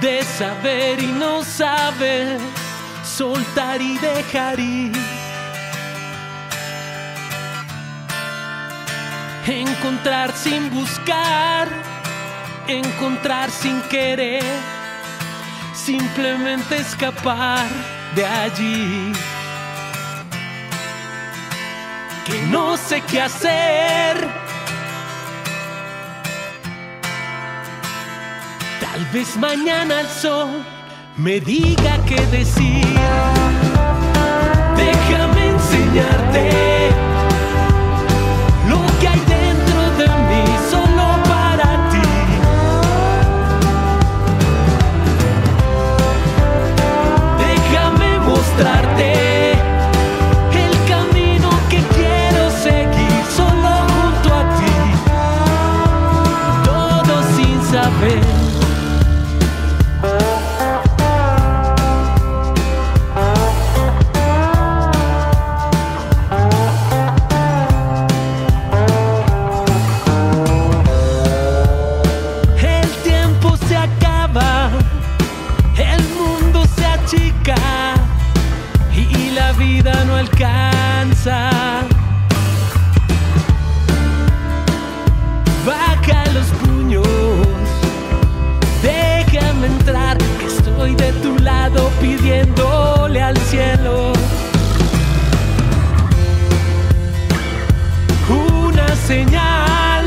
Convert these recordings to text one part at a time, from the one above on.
de saber y no saber, soltar y dejar ir. Encontrar sin buscar, encontrar sin querer, simplemente escapar de allí. Que no sé qué hacer Tal vez mañana el sol me diga qué decir. Déjame enseñarte lo que hay dentro de mí solo para ti. Déjame mostrarte al cielo. Una señal.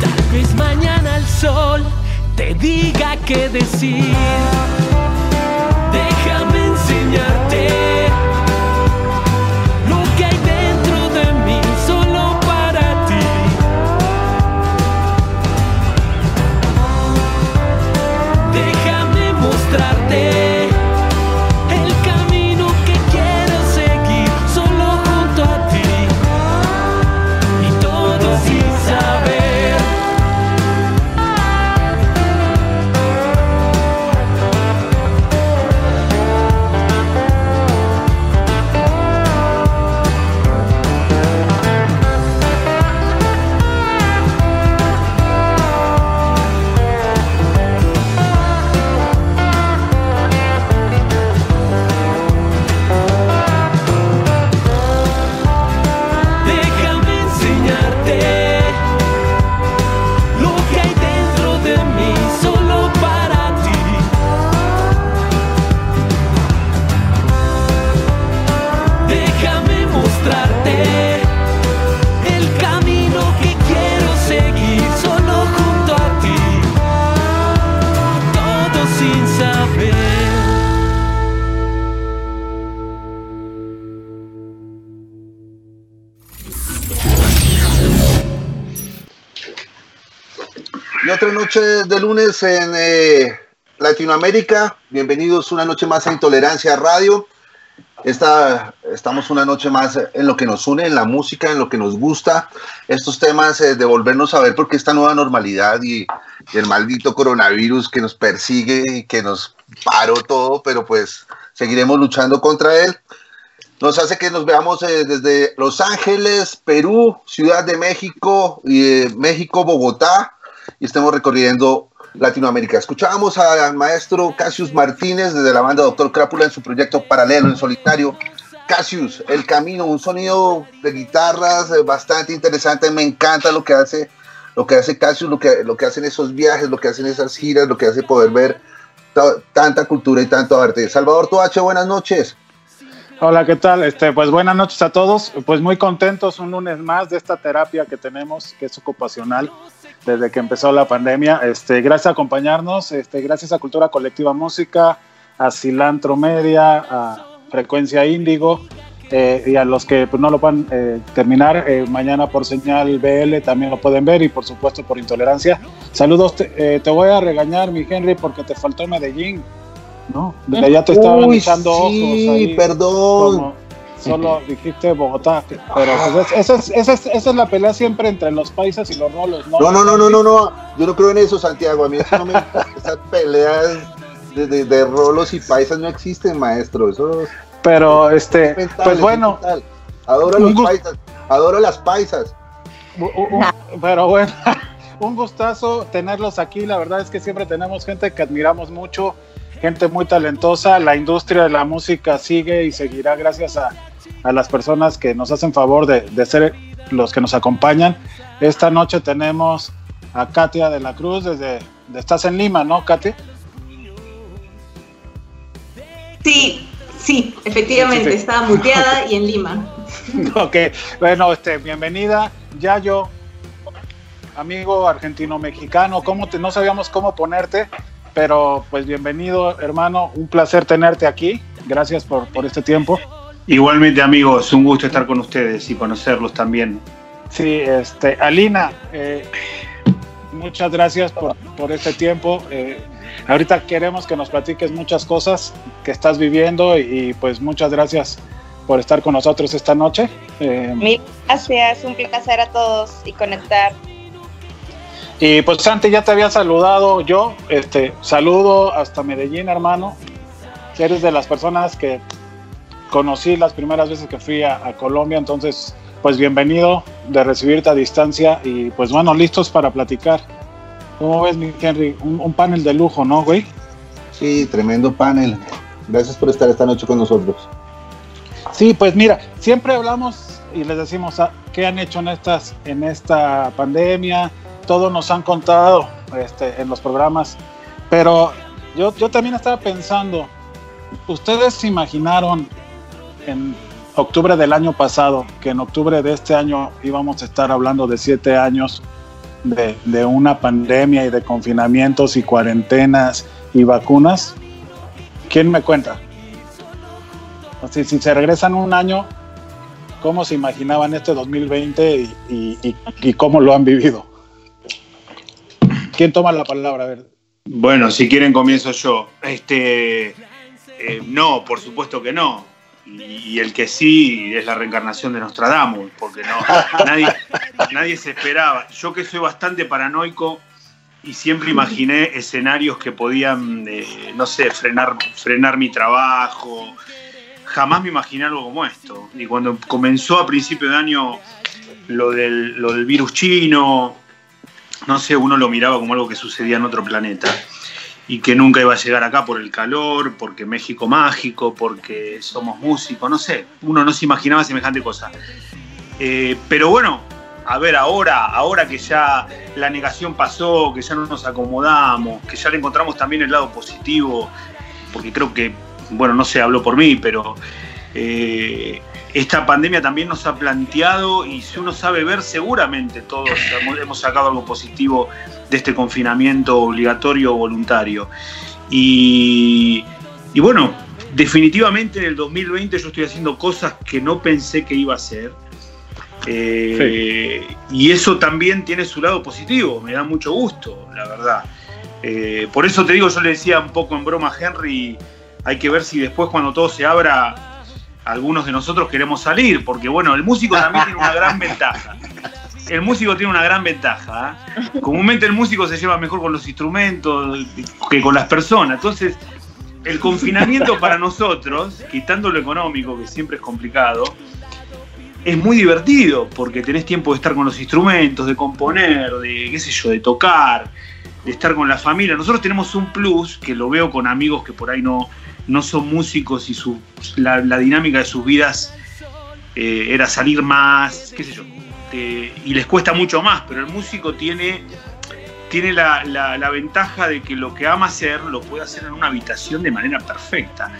Tal vez mañana el sol te diga qué decir. Noche de lunes en eh, Latinoamérica. Bienvenidos una noche más a Intolerancia Radio. Esta, estamos una noche más en lo que nos une, en la música, en lo que nos gusta. Estos temas eh, de volvernos a ver porque esta nueva normalidad y, y el maldito coronavirus que nos persigue y que nos paró todo, pero pues seguiremos luchando contra él. Nos hace que nos veamos eh, desde Los Ángeles, Perú, Ciudad de México, y, eh, México, Bogotá, y estemos recorriendo Latinoamérica. Escuchábamos al maestro Cassius Martínez desde la banda Doctor Crápula en su proyecto paralelo en solitario. Cassius, El Camino, un sonido de guitarras eh, bastante interesante. Me encanta lo que hace, lo que hace Cassius, lo que, lo que hacen esos viajes, lo que hacen esas giras, lo que hace poder ver ta- tanta cultura y tanto arte. Salvador Toache, buenas noches. Hola, ¿qué tal? Este, pues buenas noches a todos. Pues muy contentos un lunes más de esta terapia que tenemos, que es ocupacional desde que empezó la pandemia. Este, gracias a acompañarnos, este, gracias a Cultura Colectiva Música, a Cilantro Media, a Frecuencia Índigo eh, y a los que pues, no lo puedan eh, terminar eh, mañana por señal BL también lo pueden ver y por supuesto por intolerancia. Saludos, te, eh, te voy a regañar, mi Henry, porque te faltó Medellín. ¿no? De allá te estaban Uy, echando ojos sí, perdón. como solo dijiste Bogotá, pero pues, es- esa, es, esa, es, esa es la pelea siempre entre los paisas y los rolos, ¿no? No, no, no, no, no, no. Yo no creo en eso, Santiago. A mí eso no me Esas peleas de, de- de rolos y paisas no existen, maestro. Eso es Pero este, mental, pues es bueno, mental. Adoro a los paisas. Adoro a las paisas. pero bueno, un gustazo tenerlos aquí. La verdad es que siempre tenemos gente que admiramos mucho, gente muy talentosa. La industria de la música sigue y seguirá gracias a, a las personas que nos hacen favor de, de, ser los que nos acompañan. Esta noche tenemos a Katia de la Cruz desde... Estás en Lima, ¿no, Katia? Sí, sí, efectivamente, sí, sí. estaba muteada y en Lima. ok, bueno, este, bienvenida. Yayo, amigo argentino-mexicano, ¿cómo te, no sabíamos cómo ponerte, pero pues bienvenido, hermano, un placer tenerte aquí. Gracias por, por este tiempo. Igualmente, amigos, un gusto estar con ustedes y conocerlos también. Sí, este, Alina, eh, muchas gracias por, por este tiempo. Eh, ahorita queremos que nos platiques muchas cosas que estás viviendo y, y, pues muchas gracias por estar con nosotros esta noche. Eh, Mil gracias, un placer a todos y conectar. Y pues Santi, ya te había saludado yo, este, saludo hasta Medellín, hermano. Eres de las personas que conocí las primeras veces que fui a, a Colombia, entonces pues bienvenido de recibirte a distancia y pues bueno, listos para platicar. ¿Cómo ves, mi Henry? Un, un, panel de lujo, ¿no, güey? Sí, tremendo panel. Gracias por estar esta noche con nosotros. Sí, pues mira, siempre hablamos y les decimos ah, qué han hecho en, estas, en esta pandemia, todos nos han contado este, en los programas, pero yo, yo también estaba pensando, ¿ustedes se imaginaron en octubre del año pasado que en octubre de este año íbamos a estar hablando de siete años de, de una pandemia y de confinamientos y cuarentenas y vacunas? ¿Quién me cuenta? Así, si se regresan un año, ¿cómo se imaginaban este 2020 y, y, y, cómo lo han vivido? ¿Quién toma la palabra? Bueno, si quieren comienzo yo. Este, eh, no, por supuesto que no. Y, el que sí es la reencarnación de Nostradamus, porque no, nadie, nadie se esperaba. Yo que soy bastante paranoico y siempre imaginé escenarios que podían, eh, no sé, frenar, frenar mi trabajo, jamás me imaginé algo como esto. Y cuando comenzó a principio de año lo del, lo del virus chino, no sé, uno lo miraba como algo que sucedía en otro planeta y que nunca iba a llegar acá por el calor, porque México mágico, porque somos músicos, no sé, uno no se imaginaba semejante cosa. Eh, pero bueno, a ver, ahora, ahora que ya la negación pasó, que ya no nos acomodamos, que ya le encontramos también el lado positivo, porque creo que bueno, no se habló por mí, pero eh, esta pandemia también nos ha planteado y si uno sabe ver, seguramente todos hemos sacado algo positivo de este confinamiento obligatorio o voluntario. Y, y, bueno, definitivamente en el 2020 yo estoy haciendo cosas que no pensé que iba a hacer. Eh, sí. Y eso también tiene su lado positivo, me da mucho gusto, la verdad. Eh, por eso te digo, yo le decía un poco en broma a Henry, hay que ver si después cuando todo se abra, algunos de nosotros queremos salir, porque bueno, el músico también tiene una gran ventaja. El músico tiene una gran ventaja. ¿eh? Comúnmente el músico se lleva mejor con los instrumentos que con las personas. Entonces, el confinamiento para nosotros, quitando lo económico, que siempre es complicado, es muy divertido, porque tenés tiempo de estar con los instrumentos, de componer, de qué sé yo, de tocar, de estar con la familia. Nosotros tenemos un plus, que lo veo con amigos que por ahí no, no son músicos y su, la, dinámica de sus vidas eh, era salir más, qué sé yo, y les cuesta mucho más, pero el músico tiene, tiene la, la, ventaja de que lo que ama hacer lo puede hacer en una habitación de manera perfecta.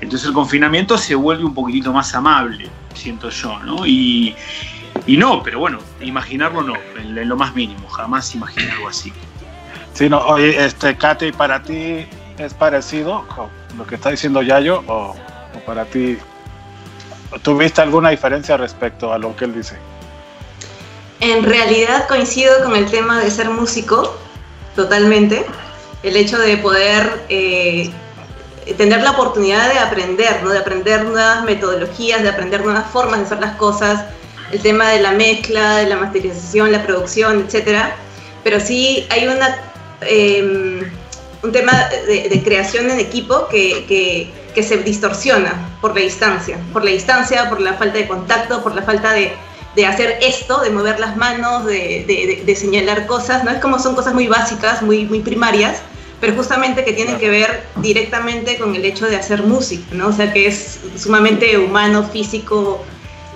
Entonces el confinamiento se vuelve un poquitito más amable, siento yo, ¿no? Y, y no, pero bueno, imaginarlo no, en, en, lo más mínimo, jamás imaginé algo así. Sí, no, oye, este, Katy, para ti es parecido lo que está diciendo Yayo o, o para ti tuviste alguna diferencia respecto a lo que él dice? En realidad coincido con el tema de ser músico totalmente. El hecho de poder eh, tener la oportunidad de aprender, ¿no? de aprender nuevas metodologías, de aprender nuevas formas de hacer las cosas, el tema de la mezcla, de la masterización, la producción, etc. Pero sí hay una, eh, un tema de, de, creación en equipo que, que, que, se distorsiona por la distancia, por la distancia, por la falta de contacto, por la falta de, de hacer esto, de mover las manos, de, de- señalar cosas, ¿no? Es como son cosas muy básicas, muy, muy primarias, pero justamente que tienen que ver directamente con el hecho de hacer música, ¿no? O sea, que es sumamente humano, físico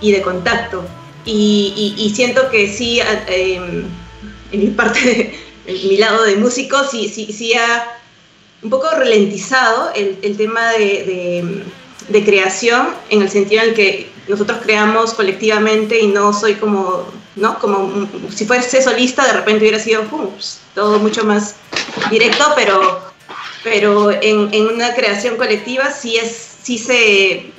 y de contacto. Y, y- y siento que sí, em, en mi parte, de- en mi lado de músico, sí, sí, sí ha un poco ralentizado el, el tema de, de- creación en el sentido en el que nosotros creamos colectivamente y no soy como, ¿no? Como si fuese solista, de repente hubiera sido pues, todo mucho más directo, pero, pero en, en una creación colectiva sí, es, sí se...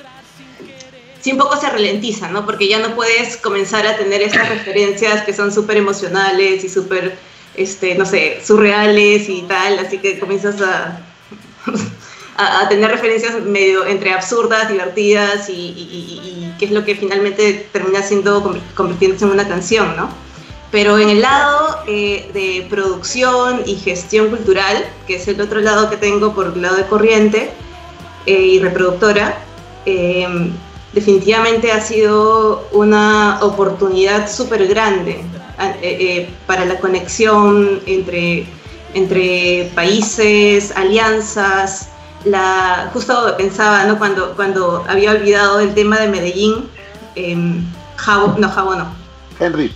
Sí un poco se ralentiza, ¿no? Porque ya no puedes comenzar a tener estas referencias que son súper emocionales y súper, este, no sé, surreales y tal, así que comienzas a, a, a tener referencias medio entre absurdas, divertidas y, y, y- y qué es lo que finalmente termina siendo convirtiéndose en una canción, ¿no? Pero en el lado eh, de producción y gestión cultural, que es el otro lado que tengo por el lado de corriente eh, y reproductora, eh, definitivamente ha sido una oportunidad súper grande eh, eh, para la conexión entre, entre países, alianzas. La, justo pensaba ¿no? cuando, cuando había olvidado el tema de Medellín, em, Jabo, no, Jabo no, Henry,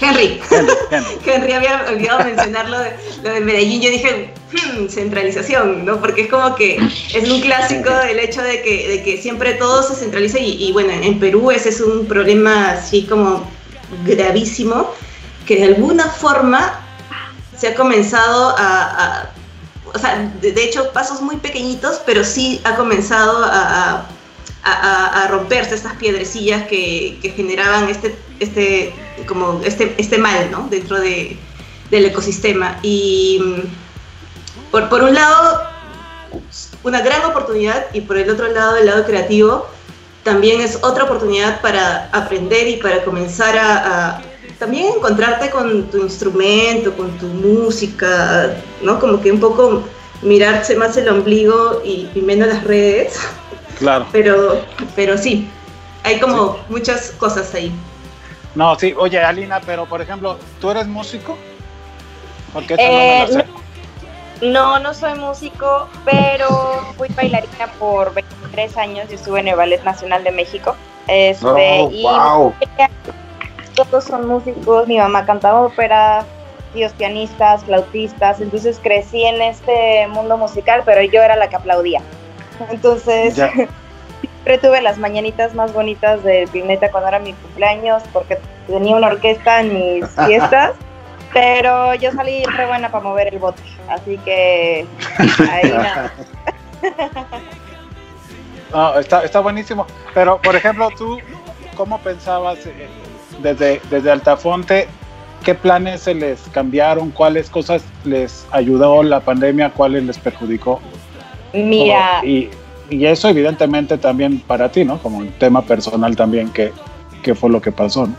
Henry. Henry, Henry. Henry había olvidado mencionar lo de, lo de Medellín. Yo dije, "Hmm, centralización, ¿no? Porque es como que es un clásico del hecho de que, de que siempre todo se centraliza y, y bueno, en Perú ese es un problema así como gravísimo que de alguna forma se ha comenzado a, o sea, de, hecho pasos muy pequeñitos, pero sí ha comenzado a, a- romperse estas piedrecillas que, que generaban este, este, como este, este mal ¿no? dentro de, del ecosistema. Y mm, por, por un lado, una gran oportunidad y por el otro lado, el lado creativo, también es otra oportunidad para aprender y para comenzar a, a también encontrarte con tu instrumento, con tu música, ¿no? Como que un poco mirarse más el ombligo y, y menos las redes, Claro. pero, pero sí, hay como muchas cosas ahí. No, sí, oye, Alina, pero por ejemplo, ¿tú eres músico? Porque esa Eh, no me la sé. No, no soy músico, pero fui bailarina por 23 años y estuve en el Ballet Nacional de México. Este, Oh, y wow. todos son músicos, mi mamá cantaba ópera, tíos pianistas, flautistas, entonces crecí en este mundo musical, pero yo era la que aplaudía. Entonces, Ya. siempre tuve las mañanitas más bonitas del planeta cuando era mi cumpleaños, porque tenía una orquesta en mis fiestas, pero yo salí re buena para mover el bote, así que ahí nada. No, está, está buenísimo. Pero, por ejemplo, tú, ¿cómo pensabas eh, desde, desde Altafonte? ¿Qué planes se les cambiaron? ¿Cuáles cosas les ayudó la pandemia? ¿Cuáles les perjudicó? Mira, Oh, y, y eso evidentemente también para ti, ¿no? Como un tema personal también, que, que fue lo que pasó, ¿no?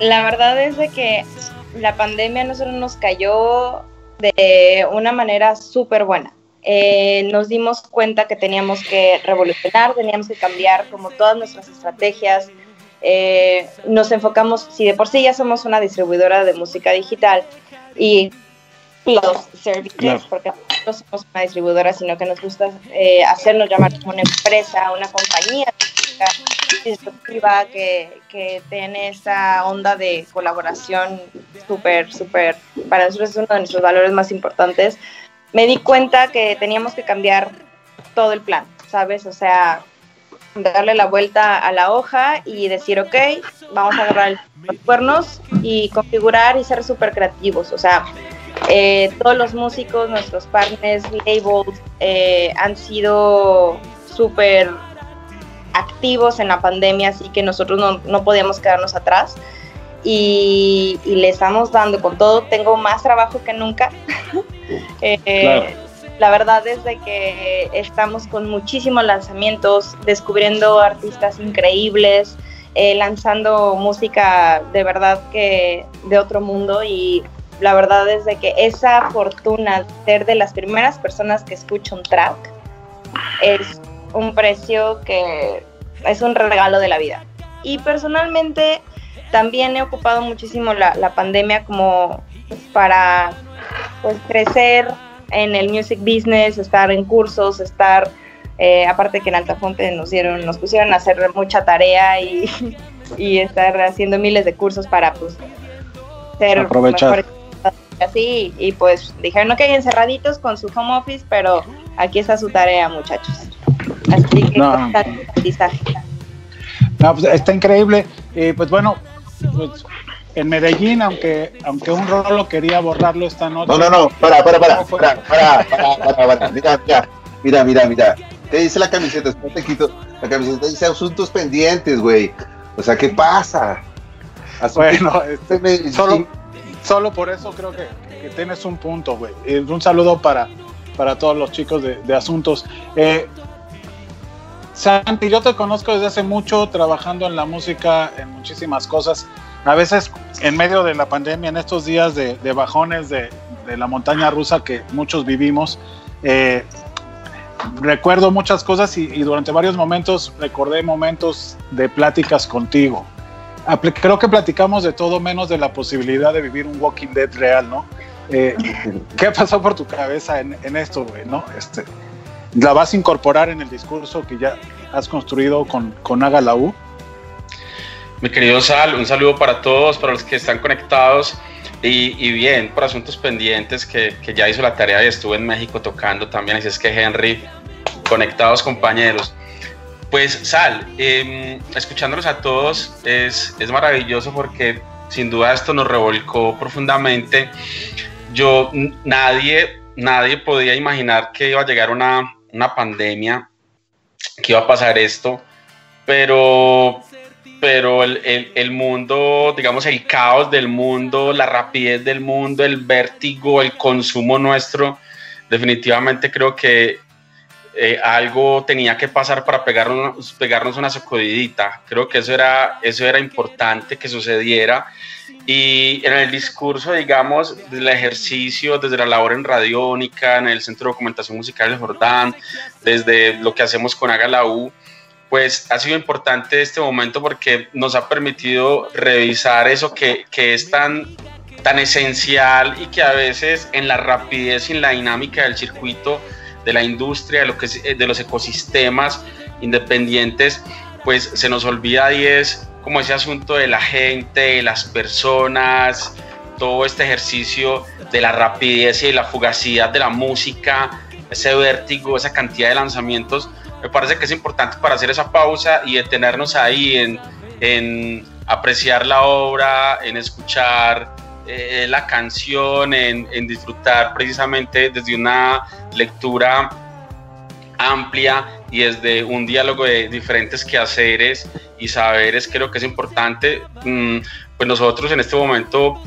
La verdad es de que la pandemia a nosotros nos cayó de una manera súper buena. Eh, nos dimos cuenta que teníamos que revolucionar, teníamos que cambiar como todas nuestras estrategias. Eh, nos enfocamos, si de por sí ya somos una distribuidora de música digital y los servicios, Claro. porque no somos una distribuidora, sino que nos gusta eh, hacernos llamar como una empresa, una compañía disruptiva que, que tiene esa onda de colaboración súper, súper, para nosotros es uno de nuestros valores más importantes. Me di cuenta que teníamos que cambiar todo el plan, ¿sabes? O sea, darle la vuelta a la hoja y decir, ok, vamos a agarrar los cuernos y configurar y ser súper creativos. O sea, eh, todos los músicos, nuestros partners, labels, eh, han sido súper activos en la pandemia, así que nosotros no, no podíamos quedarnos atrás. Y, y le estamos dando con todo. Tengo más trabajo que nunca. Eh, Claro. La verdad es de que estamos con muchísimos lanzamientos, descubriendo artistas increíbles, eh, lanzando música de verdad que de otro mundo y la verdad es de que esa fortuna de ser de las primeras personas que escucha un track es un precio que es un regalo de la vida. Y personalmente también he ocupado muchísimo la, la pandemia como pues, para pues, crecer en el music business, estar en cursos, estar, eh, aparte que en Altafonte nos dieron, nos pusieron a hacer mucha tarea y, y estar haciendo miles de cursos para pues ser Aprovechar. mejores así y pues dijeron no que encerraditos con su home office, pero aquí está su tarea muchachos. Así que No. No, pues, está increíble. Y pues bueno, pues, en Medellín, aunque, aunque un rolo quería borrarlo esta noche. No, no, no, para, para, para, para, para, para, para, para. Mira, mira, mira, mira, mira. ¿Qué dice la camiseta? Te quito. La camiseta dice asuntos pendientes, güey. O sea, ¿qué pasa? Asuntos Bueno, este, solo, solo por eso creo que, que tienes un punto, güey. Un saludo para, para todos los chicos de, Asuntos. Eh, Santi, yo te conozco desde hace mucho trabajando en la música, en muchísimas cosas. A veces en medio de la pandemia, en estos días de, bajones de, la montaña rusa que muchos vivimos, eh, recuerdo muchas cosas y durante varios momentos recordé momentos de pláticas contigo. Creo que platicamos de todo menos de la posibilidad de vivir un Walking Dead real, ¿no? Eh, ¿Qué pasó por tu cabeza en, en esto, güey? ¿no? Este, ¿La vas a incorporar en el discurso que ya has construido con, con Haga la U? Mi querido Sal, un saludo para todos, para los que están conectados. Y, y bien, por asuntos pendientes, que, que ya hizo la tarea y estuve en México tocando también. Así es que Henry, conectados compañeros. Pues Sal, eh, escuchándolos a todos es, es maravilloso porque sin duda esto nos revolcó profundamente. Yo, nadie, nadie podía imaginar que iba a llegar una, una pandemia, que iba a pasar esto, pero pero el, el, mundo, digamos, el caos del mundo, la rapidez del mundo, el vértigo, el consumo nuestro, definitivamente creo que eh, algo tenía que pasar para pegarnos, pegarnos una sacudidita. Creo que eso era, eso era importante que sucediera. Y en el discurso, digamos, del ejercicio, desde la labor en Radiónica, en el Centro de Documentación Musical de Jordán, desde lo que hacemos con Haga pues ha sido importante este momento porque nos ha permitido revisar eso que, que es tan, tan esencial y que a veces en la rapidez y en la dinámica del circuito de la industria, que, de los ecosistemas independientes, pues se nos olvida y es como ese asunto de la gente, de las personas, todo este ejercicio de la rapidez y de la fugacidad de la música, ese vértigo, esa cantidad de lanzamientos. Me parece que es importante para hacer esa pausa y detenernos ahí en, en apreciar la obra, en escuchar eh, la canción, en, disfrutar precisamente desde una lectura amplia y desde un diálogo de diferentes quehaceres y saberes, creo que es importante. Mm, pues nosotros en este momento,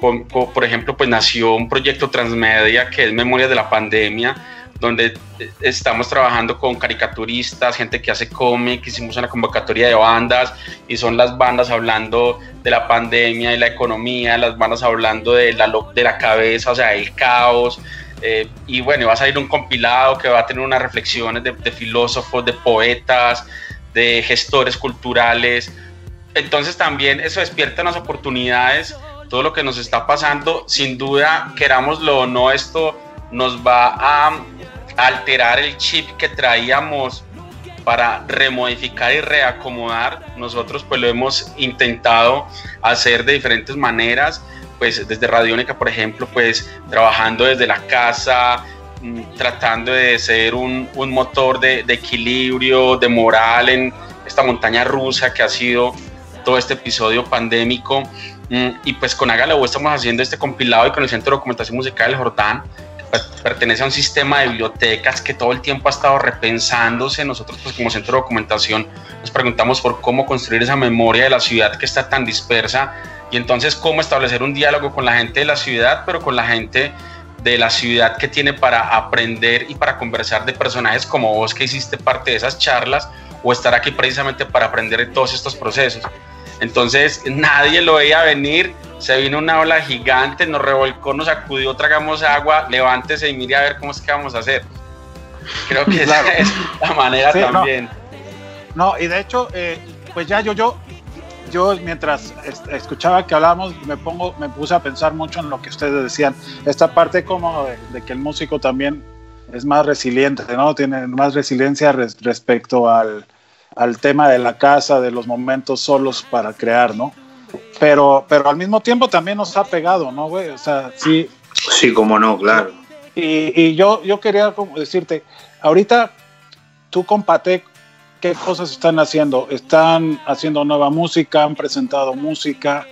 por ejemplo, pues nació un proyecto transmedia que es Memorias de la Pandemia, donde estamos trabajando con caricaturistas, gente que hace cómics, hicimos una convocatoria de bandas y son las bandas hablando de la pandemia y la economía, las bandas hablando de la, de la cabeza, o sea, el caos. Eh, y bueno, va a salir un compilado que va a tener unas reflexiones de, de filósofos, de poetas, de gestores culturales. Entonces también eso despierta unas oportunidades, todo lo que nos está pasando, sin duda, querámoslo o no, esto nos va a alterar el chip que traíamos para remodificar y reacomodar. Nosotros pues lo hemos intentado hacer de diferentes maneras, pues desde Radiónica, por ejemplo, pues trabajando desde la casa, mmm, tratando de ser un, motor de, equilibrio, de moral en esta montaña rusa que ha sido todo este episodio pandémico. Mmm, y pues con Hágalo estamos haciendo este compilado y con el Centro de Documentación Musical del Jordán, pertenece a un sistema de bibliotecas que todo el tiempo ha estado repensándose. Nosotros, pues como centro de documentación, nos preguntamos por cómo construir esa memoria de la ciudad que está tan dispersa y entonces cómo establecer un diálogo con la gente de la ciudad, pero con la gente de la ciudad que tiene para aprender y para conversar de personajes como vos que hiciste parte de esas charlas o estar aquí precisamente para aprender de todos estos procesos. Entonces nadie lo veía venir, se vino una ola gigante, nos revolcó, nos sacudió, tragamos agua, levántese y mire a ver cómo es que vamos a hacer. Creo que claro. esa es la manera sí, también. No. no, y de hecho, eh, pues ya yo, yo, yo mientras escuchaba que hablábamos, me pongo, me puse a pensar mucho en lo que ustedes decían. Esta parte como de, que el músico también es más resiliente, ¿no? Tiene más resiliencia respecto al, al, tema de la casa, de los momentos solos para crear, ¿no? Pero, pero al mismo tiempo también nos ha pegado, ¿no, güey? O sea, sí. Sí, como no, claro. Y, y yo, yo quería como decirte, ahorita tú con ¿qué cosas están haciendo? ¿Están haciendo nueva música? ¿Han presentado música?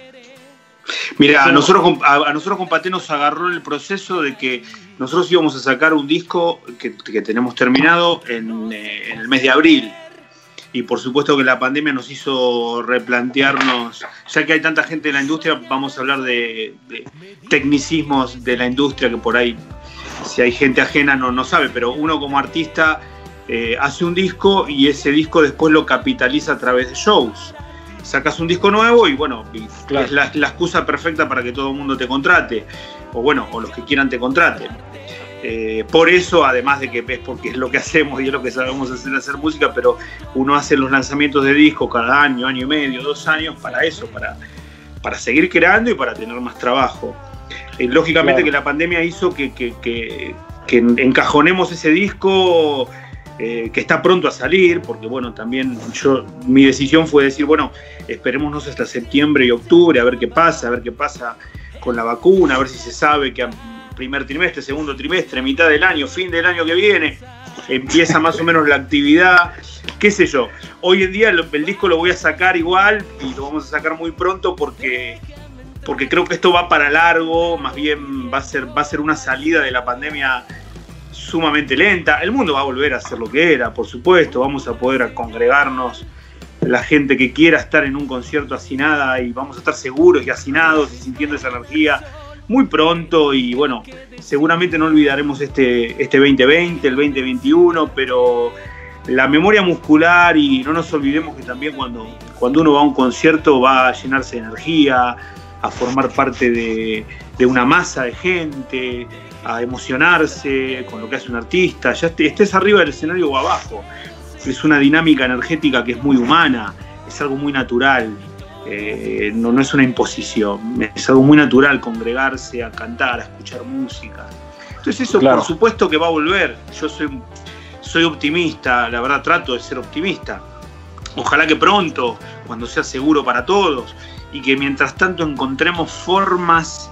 Mira, a nosotros, a, nosotros con Paté nos agarró el proceso de que nosotros íbamos a sacar un disco que, tenemos terminado en, eh, en, el mes de abril. Y por supuesto que la pandemia nos hizo replantearnos, ya que hay tanta gente en la industria, vamos a hablar de, de tecnicismos de la industria que por ahí, si hay gente ajena no, no sabe, pero uno como artista eh, hace un disco y ese disco después lo capitaliza a través de shows. Sacas un disco nuevo y bueno, es la, excusa perfecta para que todo el mundo te contrate, o bueno, o los que quieran te contraten. Eh, por eso, además de que es porque es lo que hacemos y es lo que sabemos hacer, hacer música, pero uno hace los lanzamientos de disco cada año, año y medio, dos años, para eso, para, para seguir creando y para tener más trabajo. Eh, lógicamente que la pandemia hizo que, que, que, que encajonemos ese disco eh, que está pronto a salir, porque bueno, también yo, mi decisión fue decir, bueno, esperémonos hasta septiembre y octubre a ver qué pasa, a ver qué pasa con la vacuna, a ver si se sabe que primer trimestre, segundo trimestre, mitad del año, fin del año que viene, empieza más o menos la actividad, qué sé yo. Hoy en día el, disco lo voy a sacar igual y lo vamos a sacar muy pronto porque porque creo que esto va para largo, más bien va a ser, va a ser una salida de la pandemia sumamente lenta. El mundo va a volver a ser lo que era, por supuesto. Vamos a poder congregarnos la gente que quiera estar en un concierto hacinada y vamos a estar seguros y hacinados y sintiendo esa energía muy pronto y bueno, seguramente no olvidaremos este, este 2020, el 2021, pero la memoria muscular y no nos olvidemos que también cuando, cuando uno va a un concierto va a llenarse de energía, a formar parte de, de una masa de gente, a emocionarse con lo que hace un artista, ya estés arriba del escenario o abajo. Es una dinámica energética que es muy humana, es algo muy natural, eh, no, no, es una imposición, es algo muy natural congregarse a cantar, a escuchar música. Entonces eso por supuesto que va a volver. Yo soy, soy optimista, la verdad trato de ser optimista. Ojalá que pronto, cuando sea seguro para todos, y que mientras tanto encontremos formas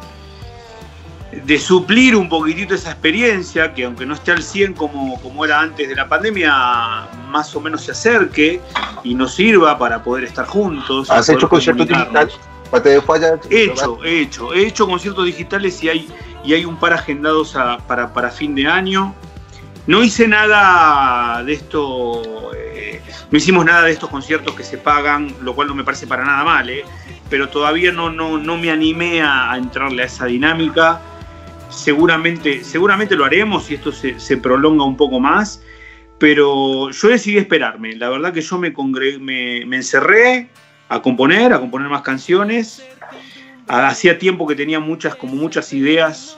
de suplir un poquitito esa experiencia, que aunque no esté al 100 como, como era antes de la pandemia, más o menos se acerque y nos sirva para poder estar juntos. ¿Has hecho conciertos digitales? He hecho, he hecho, he hecho conciertos digitales y hay, y hay un par agendados para, para fin de año. No hice nada de esto, eh, no hicimos nada de estos conciertos que se pagan, lo cual no me parece para nada mal, eh, pero todavía no, no, no me animé a entrarle a esa dinámica seguramente, seguramente lo haremos y esto se, prolonga un poco más, pero yo decidí esperarme. La verdad que yo me, me, encerré a componer, a componer más canciones. Hacía tiempo que tenía muchas, como muchas ideas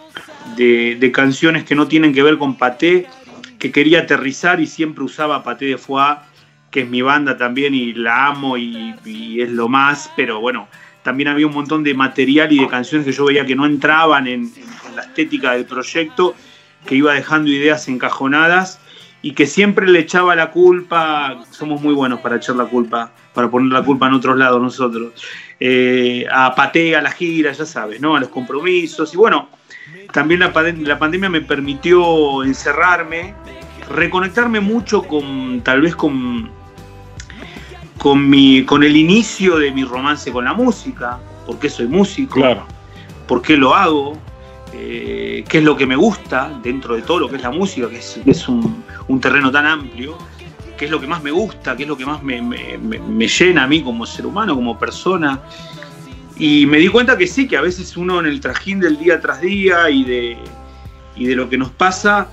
de, canciones que no tienen que ver con Paté, que quería aterrizar y siempre usaba Paté de Foix, que es mi banda también y la amo y, es lo más, pero bueno, también había un montón de material y de canciones que yo veía que no entraban en la estética del proyecto, que iba dejando ideas encajonadas y que siempre le echaba la culpa, somos muy buenos para echar la culpa, para poner la culpa en otros lados nosotros, eh, a Pate, a la gira, ya sabes, ¿no? a los compromisos. Y bueno, también la pandemia me permitió encerrarme, reconectarme mucho con, tal vez con, con, mi, con el inicio de mi romance con la música, porque soy músico, claro. por qué lo hago, eh, qué es lo que me gusta dentro de todo lo que es la música, que es, un, terreno tan amplio, qué es lo que más me gusta, qué es lo que más me, llena a mí como ser humano, como persona. Y me di cuenta que sí, que a veces uno en el trajín del día tras día y de, de lo que nos pasa,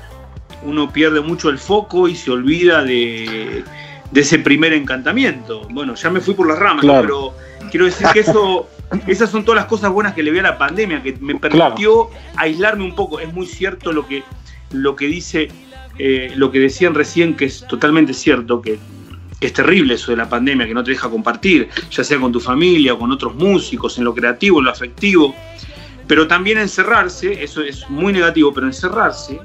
uno pierde mucho el foco y se olvida de, ese primer encantamiento. Bueno, ya me fui por las ramas, pero quiero decir que eso esas son todas las cosas buenas que le vi a la pandemia, que me permitió aislarme un poco. Es muy cierto lo que, lo que dice, eh, lo que decían recién, que es totalmente cierto, que es terrible eso de la pandemia, que no te deja compartir, ya sea con tu familia o con otros músicos, en lo creativo, en lo afectivo. Pero también encerrarse, eso es muy negativo, pero encerrarse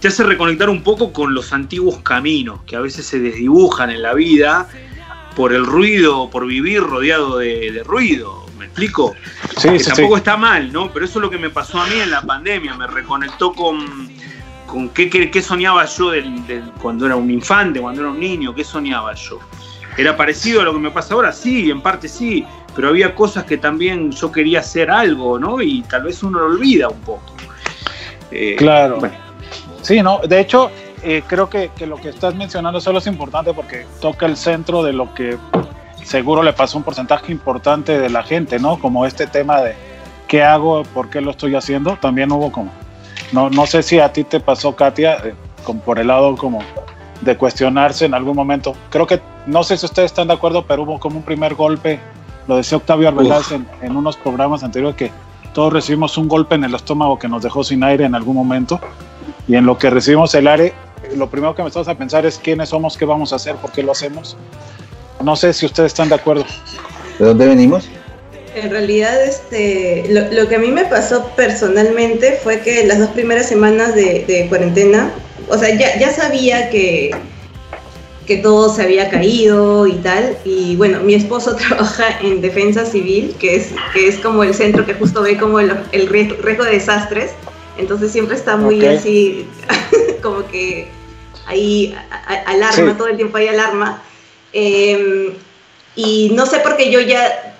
te hace reconectar un poco con los antiguos caminos que a veces se desdibujan en la vida por el ruido, por vivir rodeado de, ruido. ¿Me explico? Sí, que sí, tampoco sí. está mal, ¿no? Pero eso es lo que me pasó a mí en la pandemia, me reconectó con, con qué, qué- qué soñaba yo del- del- cuando era un infante, cuando era un niño, qué soñaba yo. ¿Era parecido a lo que me pasa ahora? Sí, en parte sí, pero había cosas que también yo quería hacer algo, ¿no? Y tal vez uno lo olvida un poco. Eh, Claro. bueno, Sí, no, de hecho, eh, creo que, que lo que estás mencionando solo es importante porque toca el centro de lo que seguro le pasó un porcentaje importante de la gente, ¿no? Como este tema de qué hago, por qué lo estoy haciendo, también hubo como, no, no sé si a ti te pasó, Katia, eh, como por el lado como de cuestionarse en algún momento. Creo que, no sé si ustedes están de acuerdo, pero hubo como un primer golpe, lo decía Octavio Arbeláez en, en unos programas anteriores, que todos recibimos un golpe en el estómago que nos dejó sin aire en algún momento y en lo que recibimos el aire, lo primero que empezamos a pensar es quiénes somos, qué vamos a hacer, por qué lo hacemos. No sé si ustedes están de acuerdo. ¿De dónde venimos? En realidad, este, lo, lo que a mí me pasó personalmente fue que las dos primeras semanas de, de cuarentena, o sea, ya, ya sabía que, que todo se había caído y tal, y bueno, mi esposo trabaja en defensa civil, que es, que es como el centro que justo ve como el, el riesgo, riesgo de desastres, entonces siempre está muy Ok. así, como que ahí alarma, Sí. todo el tiempo hay alarma. Em, y no sé por qué yo ya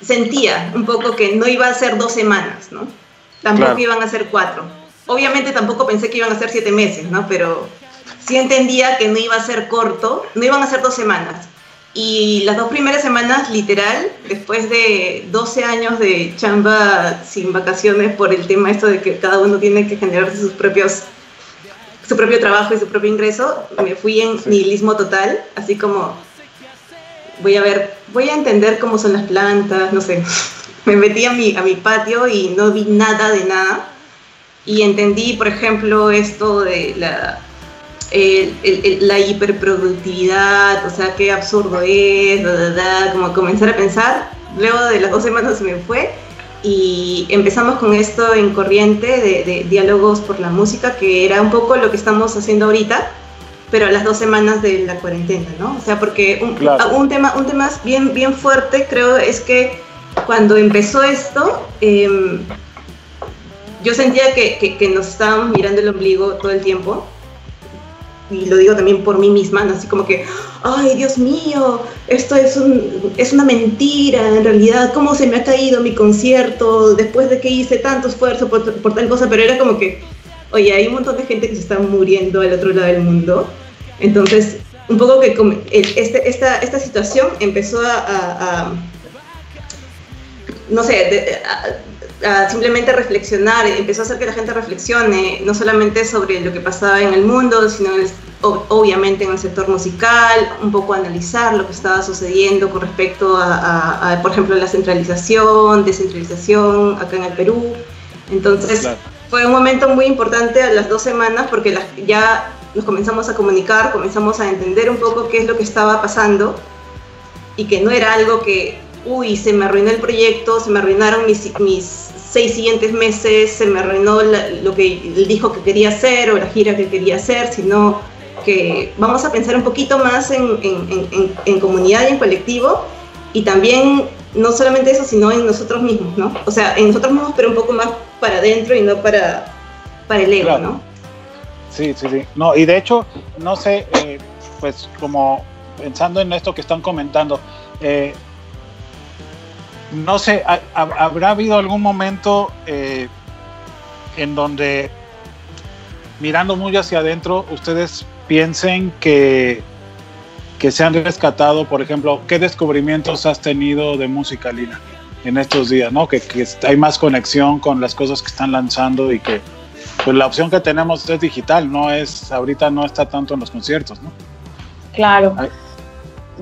sentía un poco que no iba a ser dos semanas, ¿no? Tampoco Claro. iban a ser cuatro. Obviamente tampoco pensé que iban a ser siete meses, ¿no? Pero sí entendía que no iba a ser corto, no iban a ser dos semanas. Y las dos primeras semanas, literal, después de 12 años de chamba sin vacaciones por el tema esto de que cada uno tiene que generarse sus propios su propio trabajo y su propio ingreso, me fui en nihilismo total, así como voy a ver, voy a entender cómo son las plantas, no sé. Me metí a mi, a mi patio y no vi nada de nada. Y entendí, por ejemplo, esto de la, el- el- la hiperproductividad, o sea, qué absurdo es, da, da, da, como comenzar a pensar. Luego de las dos semanas se me fue y empezamos con esto en corriente de, de diálogos por la música, que era un poco lo que estamos haciendo ahorita, pero a las dos semanas de la cuarentena, ¿no? O sea, porque un, Claro. un tema, un tema bien, bien fuerte creo es que cuando empezó esto, em, yo sentía que, que- que nos estábamos mirando el ombligo todo el tiempo. Y lo digo también por mí misma, así como que, ay Dios mío, esto es, un, es una mentira, en realidad, ¿cómo se me ha caído mi concierto después de que hice tanto esfuerzo por, por tal cosa? Pero era como que, oye, hay un montón de gente que se está muriendo al otro lado del mundo. Entonces, un poco que este- esta, esta situación empezó a- no sé, de- a, a simplemente reflexionar, empezó a hacer que la gente reflexione, no solamente sobre lo que pasaba en el mundo, sino en el- o- obviamente en el sector musical, un poco analizar lo que estaba sucediendo con respecto a, a- a, por ejemplo, la centralización, descentralización acá en el Perú. Entonces, Claro. fue un momento muy importante a las dos semanas porque las- ya nos comenzamos a comunicar, comenzamos a entender un poco qué es lo que estaba pasando y que no era algo que, uy, se me arruinó el proyecto, se me arruinaron mis, mis seis siguientes meses, se me arruinó la- lo que él dijo que quería hacer o la gira que quería hacer, sino que vamos a pensar un poquito más en, en- en- en- en comunidad y en colectivo y también no solamente eso, sino en nosotros mismos, ¿no? O sea, en nosotros mismos, pero un poco más para adentro y no para, para el ego, Claro. ¿no? Sí, sí, sí. No, y de hecho, no sé, eh, pues como pensando en esto que están comentando, eh, no sé, ha- ha- ¿habrá habido algún momento eh, en donde, mirando muy hacia adentro, ustedes piensen que, que se han rescatado, por ejemplo, qué descubrimientos has tenido de música, Lina, en estos días, ¿no? Que, que hay más conexión con las cosas que están lanzando y que pues la opción que tenemos es digital, no es, ahorita no está tanto en los conciertos, ¿no? Claro.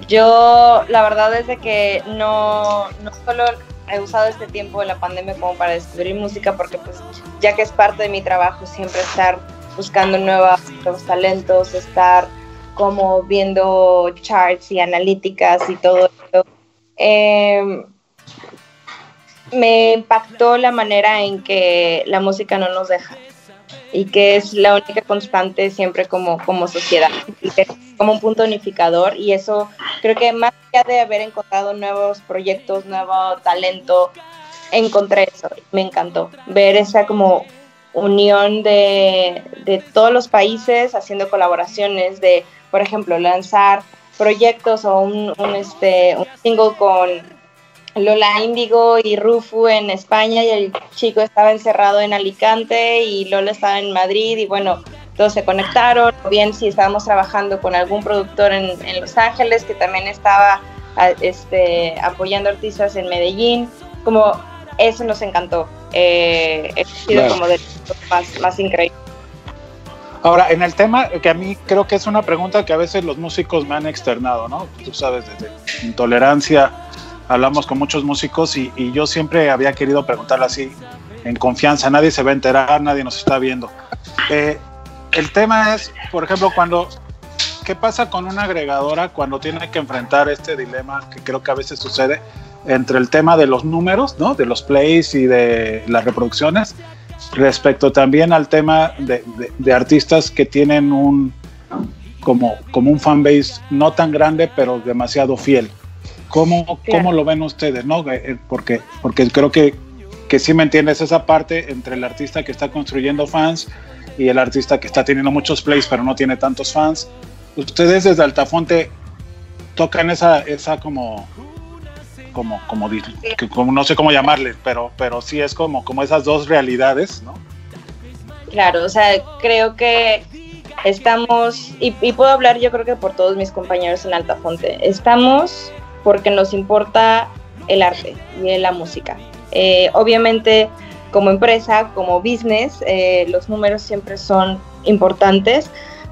Yo, la verdad es que no, no solo he usado este tiempo de la pandemia como para descubrir música, porque pues ya que es parte de mi trabajo siempre estar buscando nuevos talentos, estar como viendo charts y analíticas y todo esto, eh, me impactó la manera en que la música no nos deja y que es la única constante siempre como, como sociedad, como un punto unificador y eso creo que más allá de haber encontrado nuevos proyectos, nuevo talento, encontré eso, me encantó ver esa como unión de, de todos los países haciendo colaboraciones, de por ejemplo lanzar proyectos o un, un, este, un single con Lola Índigo y Rufu en España y el chico estaba encerrado en Alicante y Lola estaba en Madrid y bueno, todos se conectaron, o bien si estábamos trabajando con algún productor en, en Los Ángeles que también estaba a, este, apoyando artistas en Medellín, como eso nos encantó, eh, ha sido Claro. como de los más, más increíble. Ahora, en el tema que a mí creo que es una pregunta que a veces los músicos me han externado, ¿no? Tú sabes, desde intolerancia hablamos con muchos músicos y, y yo siempre había querido preguntarle así, en confianza, nadie se va a enterar, nadie nos está viendo. Eh, el tema es, por ejemplo, cuando, ¿qué pasa con una agregadora cuando tiene que enfrentar este dilema que creo que a veces sucede entre el tema de los números, ¿no? De los plays y de las reproducciones respecto también al tema de, de- de artistas que tienen un como, como un fanbase no tan grande pero demasiado fiel. ¿Cómo, Claro. cómo lo ven ustedes? ¿no? Eh, eh, Porque, porque creo que, que sí me entiendes esa parte entre el artista que está construyendo fans y el artista que está teniendo muchos plays pero no tiene tantos fans. Ustedes desde Altafonte tocan esa, esa como como, como, que- como no sé cómo llamarle, pero, pero sí es como, como esas dos realidades, ¿no? Claro, o sea, creo que estamos, y, y puedo hablar yo creo que por todos mis compañeros en Altafonte, estamos porque nos importa el arte y la música. Eh, obviamente, como empresa, como business, eh, los números siempre son importantes,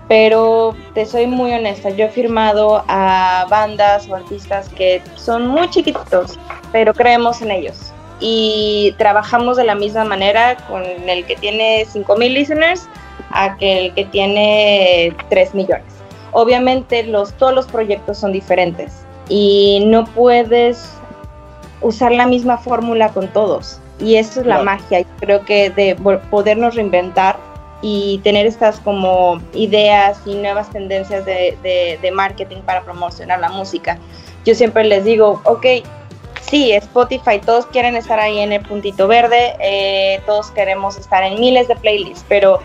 pero te soy muy honesta, yo he firmado a bandas o artistas que son muy chiquititos, pero creemos en ellos y trabajamos de la misma manera con el que tiene 5000 listeners a que el que tiene 3 millones. Obviamente los, todos los proyectos son diferentes y no puedes usar la misma fórmula con todos. Y eso es la Claro. magia, y creo que de podernos reinventar y tener estas como ideas y nuevas tendencias de, de- de marketing para promocionar la música. Yo siempre les digo, ok, sí, Spotify, todos quieren estar ahí en el puntito verde, eh, todos queremos estar en miles de playlists, pero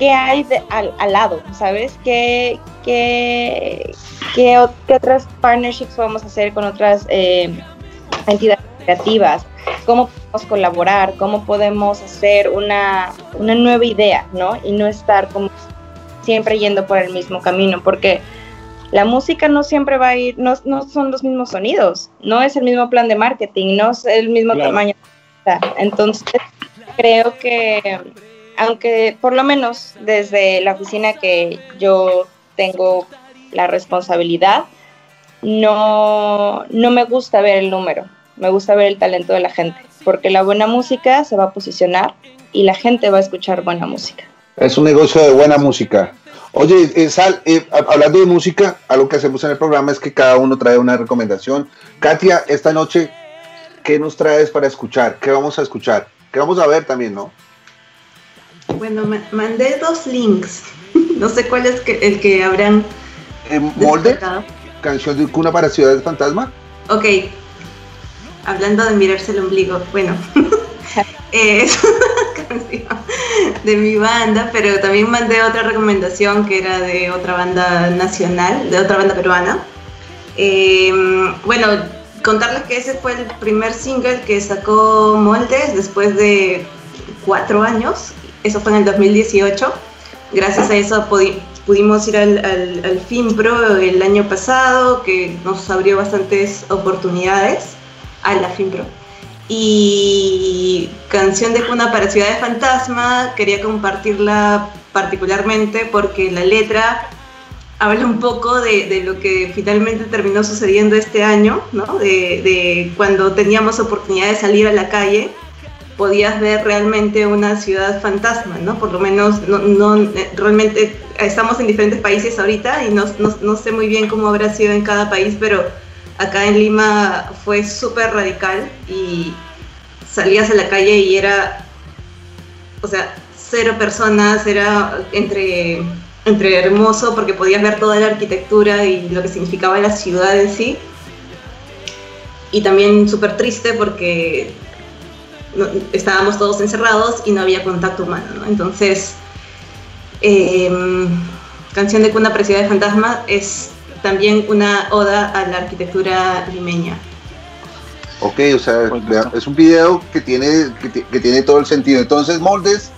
¿qué hay de- al, al lado? ¿Sabes? ¿Qué, qué, qué, otras partnerships podemos hacer con otras eh, entidades creativas? ¿Cómo podemos colaborar? ¿Cómo podemos hacer una, una nueva idea? ¿no? Y no estar como siempre yendo por el mismo camino, porque la música no siempre va a ir, no, no son los mismos sonidos, no es el mismo plan de marketing, no es el mismo Claro. tamaño. Entonces, creo que, aunque por lo menos desde la oficina que yo tengo la responsabilidad, no, no me gusta ver el número, me gusta ver el talento de la gente, porque la buena música se va a posicionar y la gente va a escuchar buena música. Es un negocio de buena música. Oye, eh, Sal, eh, hab- hablando de música, algo que hacemos en el programa es que cada uno trae una recomendación. Katia, esta noche, ¿qué nos traes para escuchar? ¿Qué vamos a escuchar? ¿Qué vamos a ver también, no? Bueno, ma- mandé dos links. No sé cuál es que- el que habrán Eh, ¿Molde? ¿Canción de cuna para Ciudades Fantasma? Ok. Hablando de mirarse el ombligo, bueno. eh, es una canción de mi banda, pero también mandé otra recomendación que era de otra banda nacional, de otra banda peruana. Eh, bueno, contarles que ese fue el primer single que sacó Moldes después de cuatro años. Eso fue en el 2018. Gracias a eso pudi- pudimos ir al, al, al FIMPRO el año pasado, que nos abrió bastantes oportunidades a la FIMPRO. Y canción de cuna para Ciudad de Fantasma, quería compartirla particularmente porque la letra habla un poco de, lo que finalmente terminó sucediendo este año, ¿no? de cuando teníamos oportunidad de salir a la calle, podías ver realmente una ciudad fantasma, ¿no? Por lo menos no, eh, realmente estamos en diferentes países ahorita y no, no, no sé muy bien cómo habrá sido en cada país, pero acá en Lima fue súper radical y salías a la calle y era, o sea, cero personas, era entre, entre hermoso porque podías ver toda la arquitectura y lo que significaba la ciudad en sí. Y también súper triste porque no- estábamos todos encerrados y no había contacto humano, ¿no? Entonces, em, Canción de Cuna Preciosa de Fantasma es también una oda a la arquitectura limeña. Ok, o sea, Pues es un video que tiene, que, que tiene todo el sentido. Entonces, Moldes,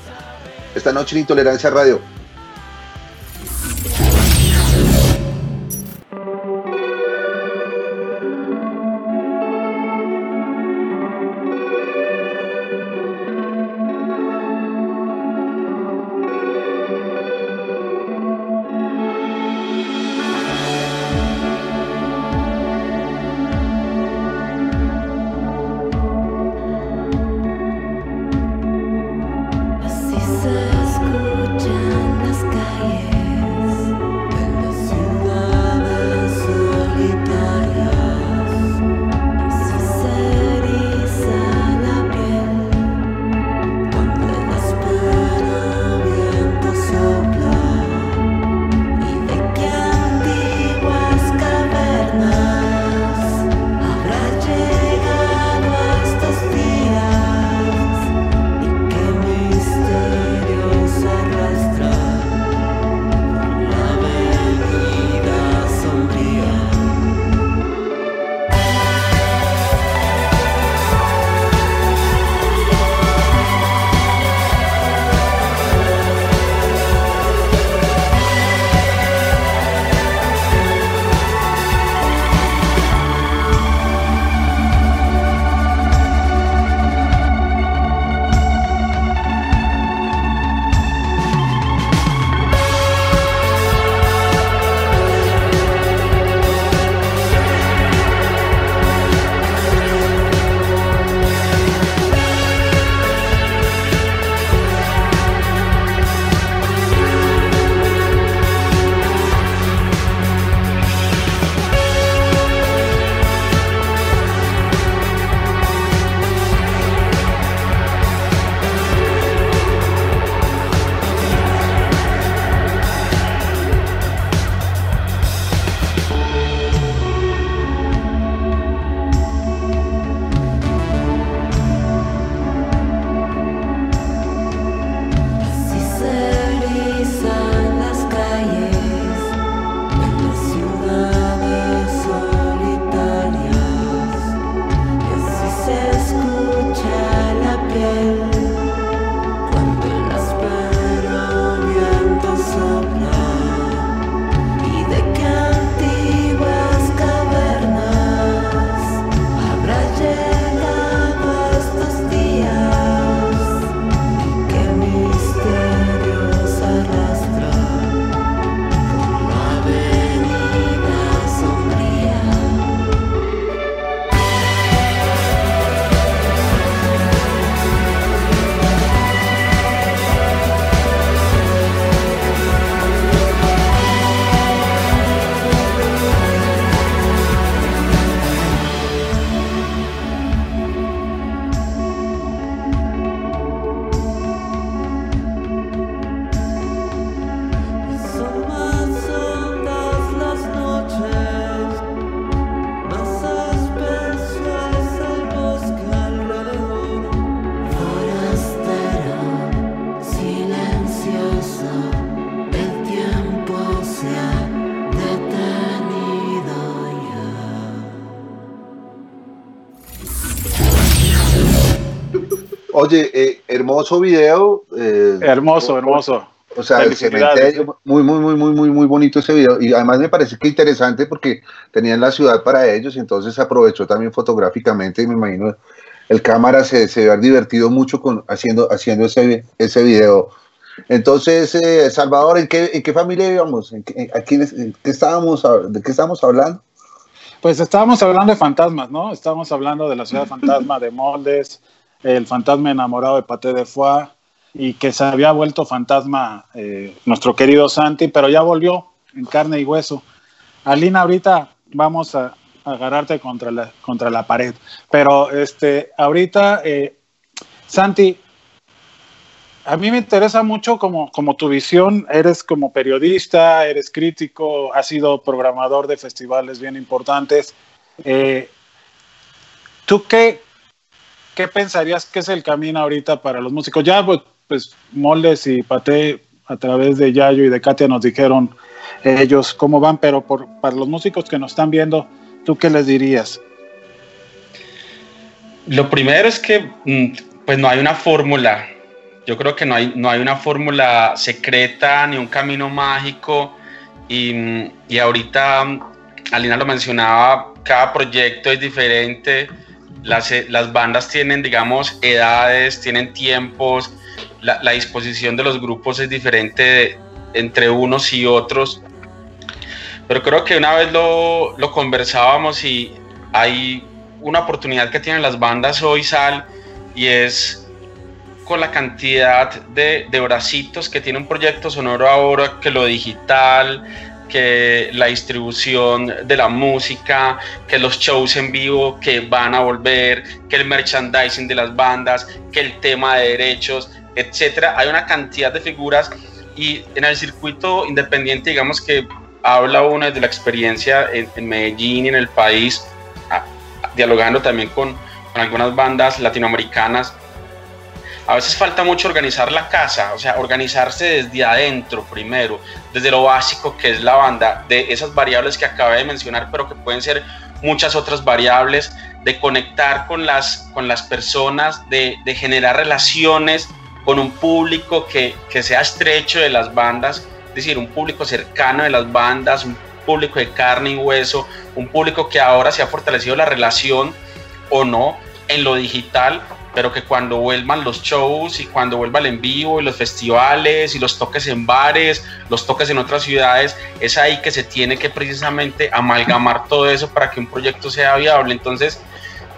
esta noche en Intolerancia Radio. Oye, eh, hermoso video. eh, Hermoso, hermoso. O sea, muy, muy, muy, muy, muy, muy bonito ese video. Y además me parece que interesante porque tenían la ciudad para ellos, entonces aprovechó también fotográficamente. Y me imagino el cámara se, se haber divertido mucho con haciendo, haciendo ese, ese video. Entonces, eh, Salvador, ¿en qué, ¿en qué familia íbamos? ¿En qué, a quiénes- en qué estábamos, ¿De qué estábamos hablando? Pues estábamos hablando de fantasmas, ¿no? Estábamos hablando de la ciudad fantasma, de moldes, el fantasma enamorado de Paté de Foix y que se había vuelto fantasma eh, nuestro querido Santi, pero ya volvió en carne y hueso. Alina, ahorita vamos a, agarrarte contra la, contra la pared, pero este, ahorita, eh, Santi, a mí me interesa mucho como, como tu visión, eres como periodista, eres crítico, has sido programador de festivales bien importantes. Eh, ¿Tú qué, qué pensarías que es el camino ahorita para los músicos? Ya, pues, pues Moldes y Pate a través de Yayo y de Katia nos dijeron ellos cómo van, pero por, para los músicos que nos están viendo, ¿tú qué les dirías? Lo primero es que mm, pues no hay una fórmula. Yo creo que no hay, no hay una fórmula secreta ni un camino mágico. Y, mm, y ahorita mm, Alina lo mencionaba, cada proyecto es diferente. Las, eh, las bandas tienen, digamos, edades, tienen tiempos. La, disposición de los grupos es diferente entre unos y otros. Pero creo que una vez lo, lo conversábamos y hay una oportunidad que tienen las bandas hoy, Sal, y es con la cantidad de, de bracitos que tiene un proyecto sonoro ahora, que lo digital, que la distribución de la música, que los shows en vivo que van a volver, que el merchandising de las bandas, que el tema de derechos, etcétera. Hay una cantidad de figuras y en el circuito independiente, digamos que habla uno desde la experiencia en, en Medellín y en el país, a- dialogando también con, con algunas bandas latinoamericanas. A veces falta mucho organizar la casa, o sea, organizarse desde adentro primero, desde lo básico que es la banda, de esas variables que acabé de mencionar, pero que pueden ser muchas otras variables, de conectar con las, con las personas, de, de generar relaciones con un público que, que sea estrecho de las bandas, es decir, un público cercano de las bandas, un público de carne y hueso, un público que ahora se ha fortalecido la relación o no en lo digital, pero que cuando vuelvan los shows y cuando vuelva el en vivo y los festivales y los toques en bares, los toques en otras ciudades, es ahí que se tiene que precisamente amalgamar todo eso para que un proyecto sea viable. Entonces,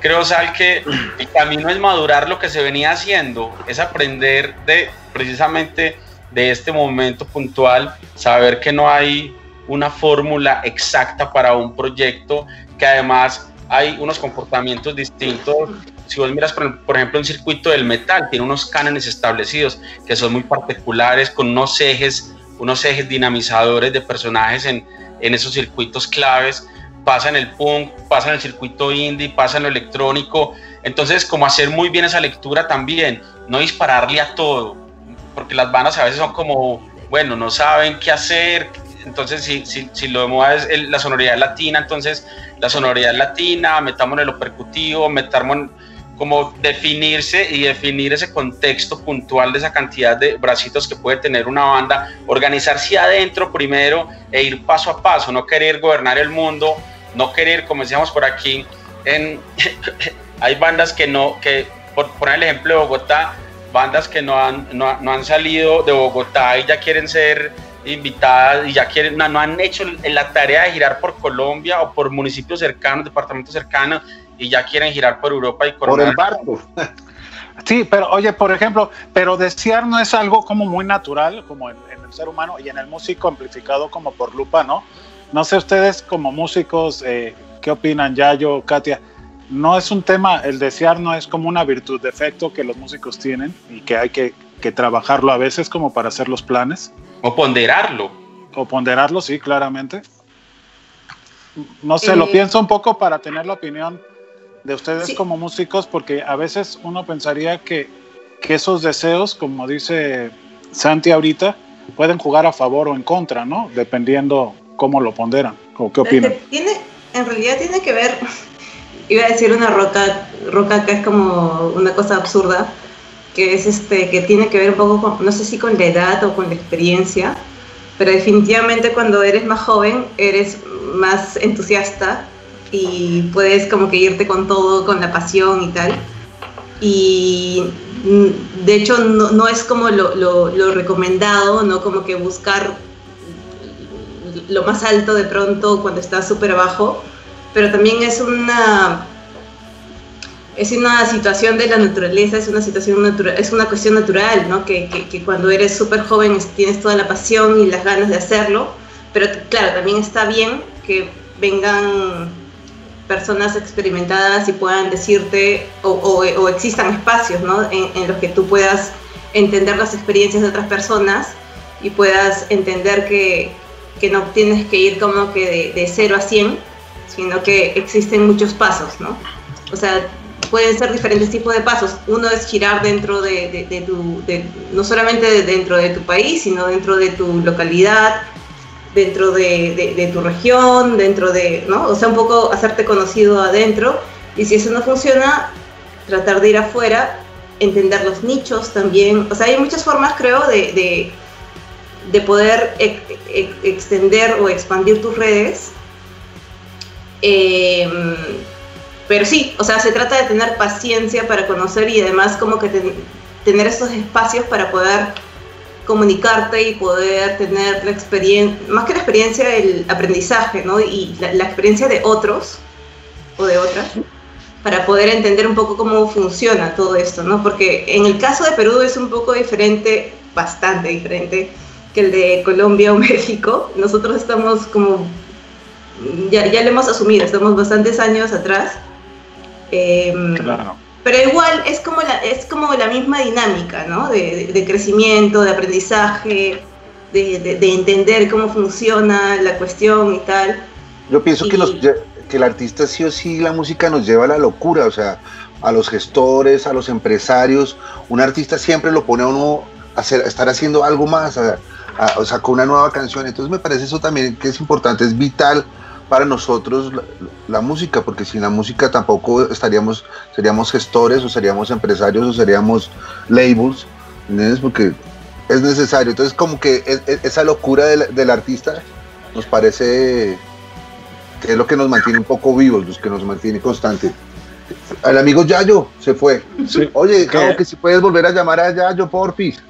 creo, Sal, que el camino es madurar lo que se venía haciendo, es aprender de precisamente de este momento puntual, saber que no hay una fórmula exacta para un proyecto, que además hay unos comportamientos distintos. Si vos miras, por, por ejemplo, un circuito del metal, tiene unos cánones establecidos que son muy particulares, con unos ejes, unos ejes dinamizadores de personajes en, en esos circuitos claves. Pasa en el punk, pasa en el circuito indie, pasa en lo electrónico. Entonces, como hacer muy bien esa lectura también, no dispararle a todo, porque las bandas a veces son como, bueno, no saben qué hacer, entonces si, si, si lo de moda es el- la sonoridad latina, entonces la sonoridad latina, metamos en lo percutivo, metamos en como definirse y definir ese contexto puntual de esa cantidad de bracitos que puede tener una banda, organizarse adentro primero e ir paso a paso, no querer gobernar el mundo, no querer, como decíamos por aquí, en, hay bandas que no, que por poner el ejemplo de Bogotá, bandas que no han, no, no han salido de Bogotá y ya quieren ser invitadas y ya quieren, no, no han hecho la tarea de girar por Colombia o por municipios cercanos, departamentos cercanos y ya quieren girar por Europa y Por el coronar. barco. Sí, pero oye, por ejemplo, pero desear no es algo como muy natural, como en, en el ser humano y en el músico amplificado como por lupa, ¿no? No sé ustedes como músicos, eh, ¿qué opinan, Yayo, Katia? No es un tema, el desear no es como una virtud, defecto que los músicos tienen y que hay que, que trabajarlo a veces como para hacer los planes O ponderarlo. o ponderarlo, sí, claramente. No sé, Eh, lo pienso un poco para tener la opinión de ustedes Sí. como músicos, porque a veces uno pensaría que, que esos deseos, como dice Santi ahorita, pueden jugar a favor o en contra, ¿no? Dependiendo cómo lo ponderan o qué Es que opinan. tiene, en realidad tiene que ver, iba a decir una roca, roca que es como una cosa absurda, que es este, que tiene que ver un poco con, no sé si con la edad o con la experiencia, pero definitivamente cuando eres más joven eres más entusiasta y puedes como que irte con todo, con la pasión y tal. Y mm, de hecho no, no es como lo, lo- lo recomendado, no como que buscar lo más alto de pronto cuando estás súper abajo, pero también es una es una situación de la naturaleza, es una situación natural, es una cuestión natural, ¿no? Que, que, que cuando eres súper joven es- tienes toda la pasión y las ganas de hacerlo, pero claro, también está bien que vengan personas experimentadas y puedan decirte, o, existan espacios, ¿no? En, los que tú puedas entender las experiencias de otras personas y puedas entender que, que no tienes que ir como que de, de 0 a 100, sino que existen muchos pasos, ¿no? O sea, pueden ser diferentes tipos de pasos. Uno es girar dentro de, de- de tu, no solamente de- dentro de tu país, sino dentro de tu localidad, dentro de, de- tu región, dentro de, ¿no? O sea, un poco hacerte conocido adentro. Y si eso no funciona, tratar de ir afuera, entender los nichos también. O sea, hay muchas formas, creo, de, de, de poder ex- ex- extender o expandir tus redes. Eh, pero sí, o sea, se trata de tener paciencia para conocer y además como que ten- tener estos espacios para poder comunicarte y poder tener la experiencia, más que la experiencia, el aprendizaje, ¿no? Y la, experiencia de otros o de otras, para poder entender un poco cómo funciona todo esto, ¿no? Porque en el caso de Perú es un poco diferente, bastante diferente que el de Colombia o México. Nosotros estamos como, ya, ya lo hemos asumido, estamos bastantes años atrás. Em, Claro. Pero igual es como la, es como la misma dinámica, ¿no? De, de- de crecimiento, de aprendizaje, de, de- de entender cómo funciona la cuestión y tal. Yo pienso que, Y- nos lle- que el artista sí o sí, la música nos lleva a la locura, o sea, a los gestores, a los empresarios. Un artista siempre lo pone a uno a, hacer, a estar haciendo algo más, a- a- o sea, con una nueva canción. Entonces me parece eso también que es importante, es vital para nosotros la, la música, porque sin la música tampoco estaríamos, seríamos gestores o seríamos empresarios o seríamos labels, ¿entiendes? Porque es necesario. Entonces como que es- es- esa locura del, del artista nos parece que es lo que nos mantiene un poco vivos, los que nos mantiene constante. Al amigo Yayo se fue. Sí. Oye. Cabo, que si puedes volver a llamar a Yayo, porfis.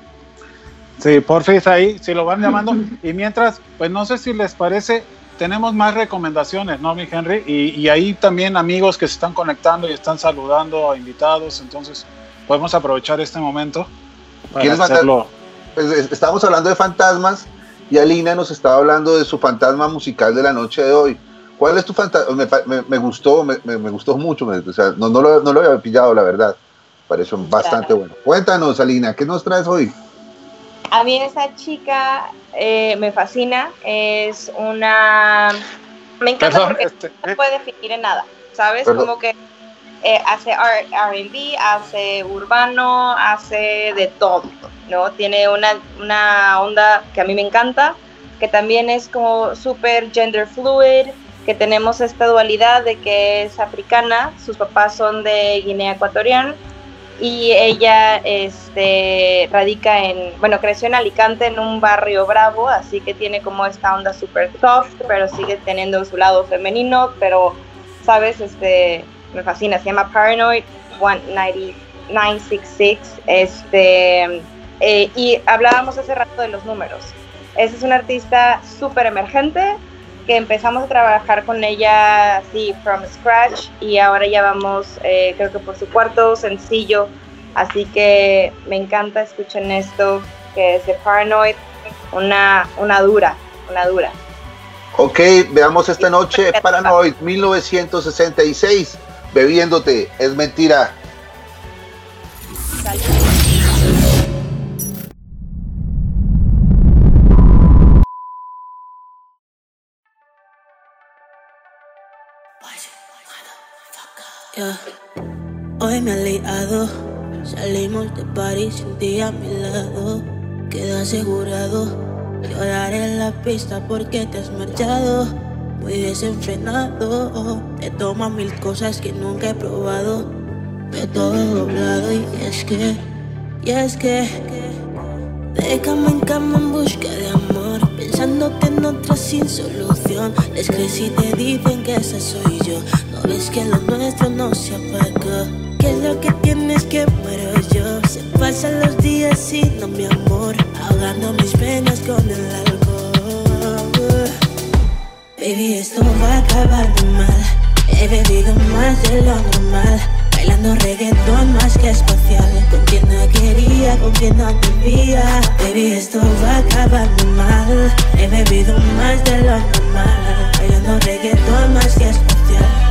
Sí, porfis ahí, si lo van llamando. Y mientras, pues no sé si les parece, tenemos más recomendaciones, ¿no, mi Henry? Y, y ahí también amigos que se están conectando y están saludando a invitados, entonces podemos aprovechar este momento para ¿Quieres mandar- hacerlo. Pues, es- estábamos hablando de fantasmas y Alina nos estaba hablando de su fantasma musical de la noche de hoy. ¿Cuál es tu fantasma? Me, pa- me- me gustó, me, me- me gustó mucho. me- o sea, no, no, lo, no lo había pillado, la verdad. Pareció bastante Claro. bueno. Cuéntanos, Alina, ¿qué nos traes hoy? A mí esa chica eh, me fascina, es una... Me encanta Perdón, porque este, no se puede definir en nada, ¿sabes? Perdón. Como que eh, hace R&B, hace urbano, hace de todo, ¿no? Tiene una, una onda que a mí me encanta, que también es como súper gender fluid, que tenemos esta dualidad de que es africana, sus papás son de Guinea Ecuatorial y ella este, radica en, bueno, creció en Alicante en un barrio bravo, así que tiene como esta onda súper soft, pero sigue teniendo su lado femenino, pero, ¿sabes? Este, me fascina, se llama Paranoid 966, este, eh, y hablábamos hace rato de los números. Esa es una artista súper emergente, que empezamos a trabajar con ella así from scratch y ahora ya vamos eh, creo que por su cuarto sencillo así que me encanta escuchen esto que es de Paranoid una, una dura una dura Ok, veamos esta noche Paranoid 1966. Bebiéndote, es mentira. Yeah. Hoy me he liado, salimos de París sin ti a mi lado. Queda asegurado, llorar en la pista porque te has marchado. Muy desenfrenado, te tomas mil cosas que nunca he probado. De todo doblado y es que, y es que, de cama en cama en busca de amor, pensándote en otra sin solución. Les y te dicen que esa soy yo. No ves que lo nuestro no se apagó. Que lo que tienes que muero yo. Se pasan los días y no mi amor, ahogando mis penas con el alcohol. Baby, esto va a acabar muy mal. He bebido más de lo normal. Bailando reggaetón más que espacial Con quien no quería, con quien no debía Baby, esto va a acabar mal He bebido más de lo normal Bailando reggaetón más que espacial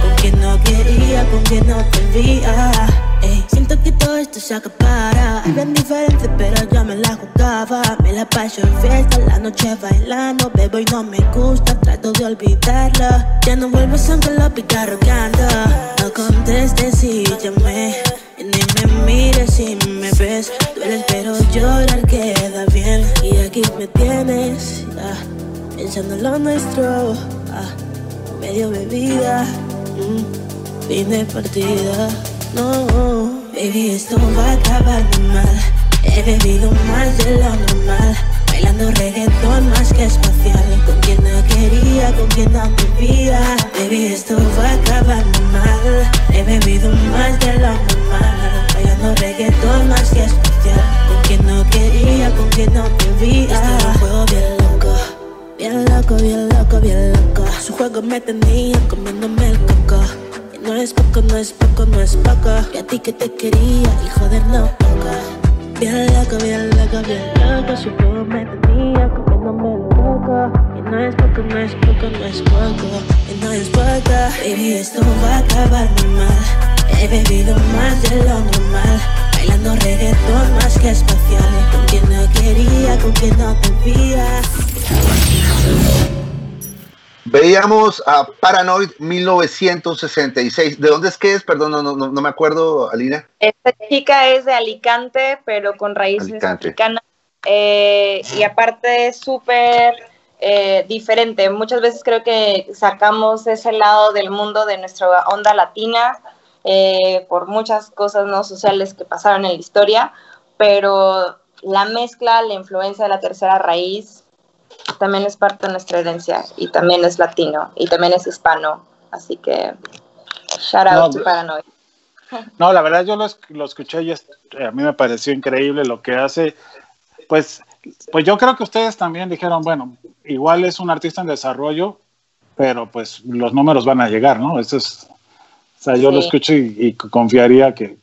Con quien no quería, con quien no debía Ey, siento que todo esto se acapara. Es bien diferente pero yo me la jugaba. Me la paso en fiesta, la noche bailando. Bebo y no me gusta, trato de olvidarlo. Ya no vuelves aunque lo pica rogando. No contestes si llamé Ni me mires si me ves. Duele pero llorar queda bien. Y aquí me tienes, ah, pensando en lo nuestro ah, Medio bebida, mm, fin de partida no, baby, esto va a acabar mal. He bebido más de lo normal. Bailando reggaetón más que espacial. Con quien no quería, con quien no debía. Baby, esto va a acabar mal. He bebido más de lo normal. Bailando reggaetón más que espacial. Con quien no quería, con quien no debía. Este. Bien loco, bien loco, bien loco. Su juego me tenía comiéndome el coco. Y no es poco, no es poco, no es poco. Y a ti que te quería y joder no poco. Bien loco, bien loco, bien loco. Su juego me tenía comiéndome el coco. Y no es poco, no es poco, no es poco. Y no es poco. Baby, esto va a acabar muy mal. He bebido más de lo normal. Bailando reggaetón más que espacial. Con quien no quería, con quien no debía. Veíamos a Paranoid 1966. ¿De dónde es que es? Perdón, no, no, no me acuerdo, Alina. Esta chica es de Alicante, pero con raíces Alicante. africanas. Eh, y aparte es súper eh, diferente. Muchas veces creo que sacamos ese lado del mundo de nuestra onda latina eh, por muchas cosas no sociales que pasaron en la historia, pero la mezcla, la influencia de la tercera raíz también es parte de nuestra herencia y también es latino y también es hispano. Así que shout out No, to Paranoid. No, la verdad yo lo, lo escuché y es- a mí me pareció increíble lo que hace. Pues, pues yo creo que ustedes también dijeron, bueno, igual es un artista en desarrollo, pero pues los números van a llegar, ¿no? Eso es, o sea, yo lo Sí. escucho y, y confiaría que,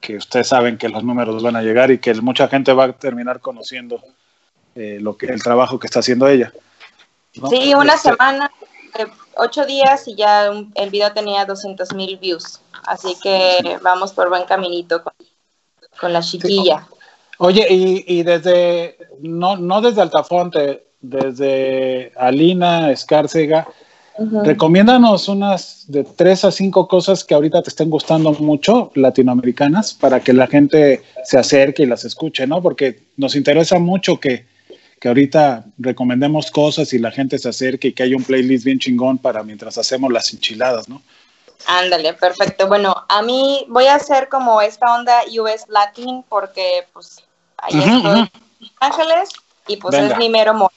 que ustedes saben que los números van a llegar y que mucha gente va a terminar conociendo eh, lo que el trabajo que está haciendo ella. ¿no? Sí, una Este, semana, eh, ocho días y ya un- el video tenía 200 mil views. Así que vamos por buen caminito con, con la chiquilla. Oye, y, y desde, no, no desde Altafonte, desde Alina Escárcega, recomiéndanos unas de tres a cinco cosas que ahorita te estén gustando mucho, latinoamericanas, para que la gente se acerque y las escuche, ¿no? Porque nos interesa mucho que, que ahorita recomendemos cosas y la gente se acerque y que haya un playlist bien chingón para mientras hacemos las enchiladas, ¿no? Ándale, perfecto. Bueno, a mí voy a hacer como esta onda US Latin porque pues ahí Ujú, estoy en Los Ángeles y pues Venga. es mi mero mole.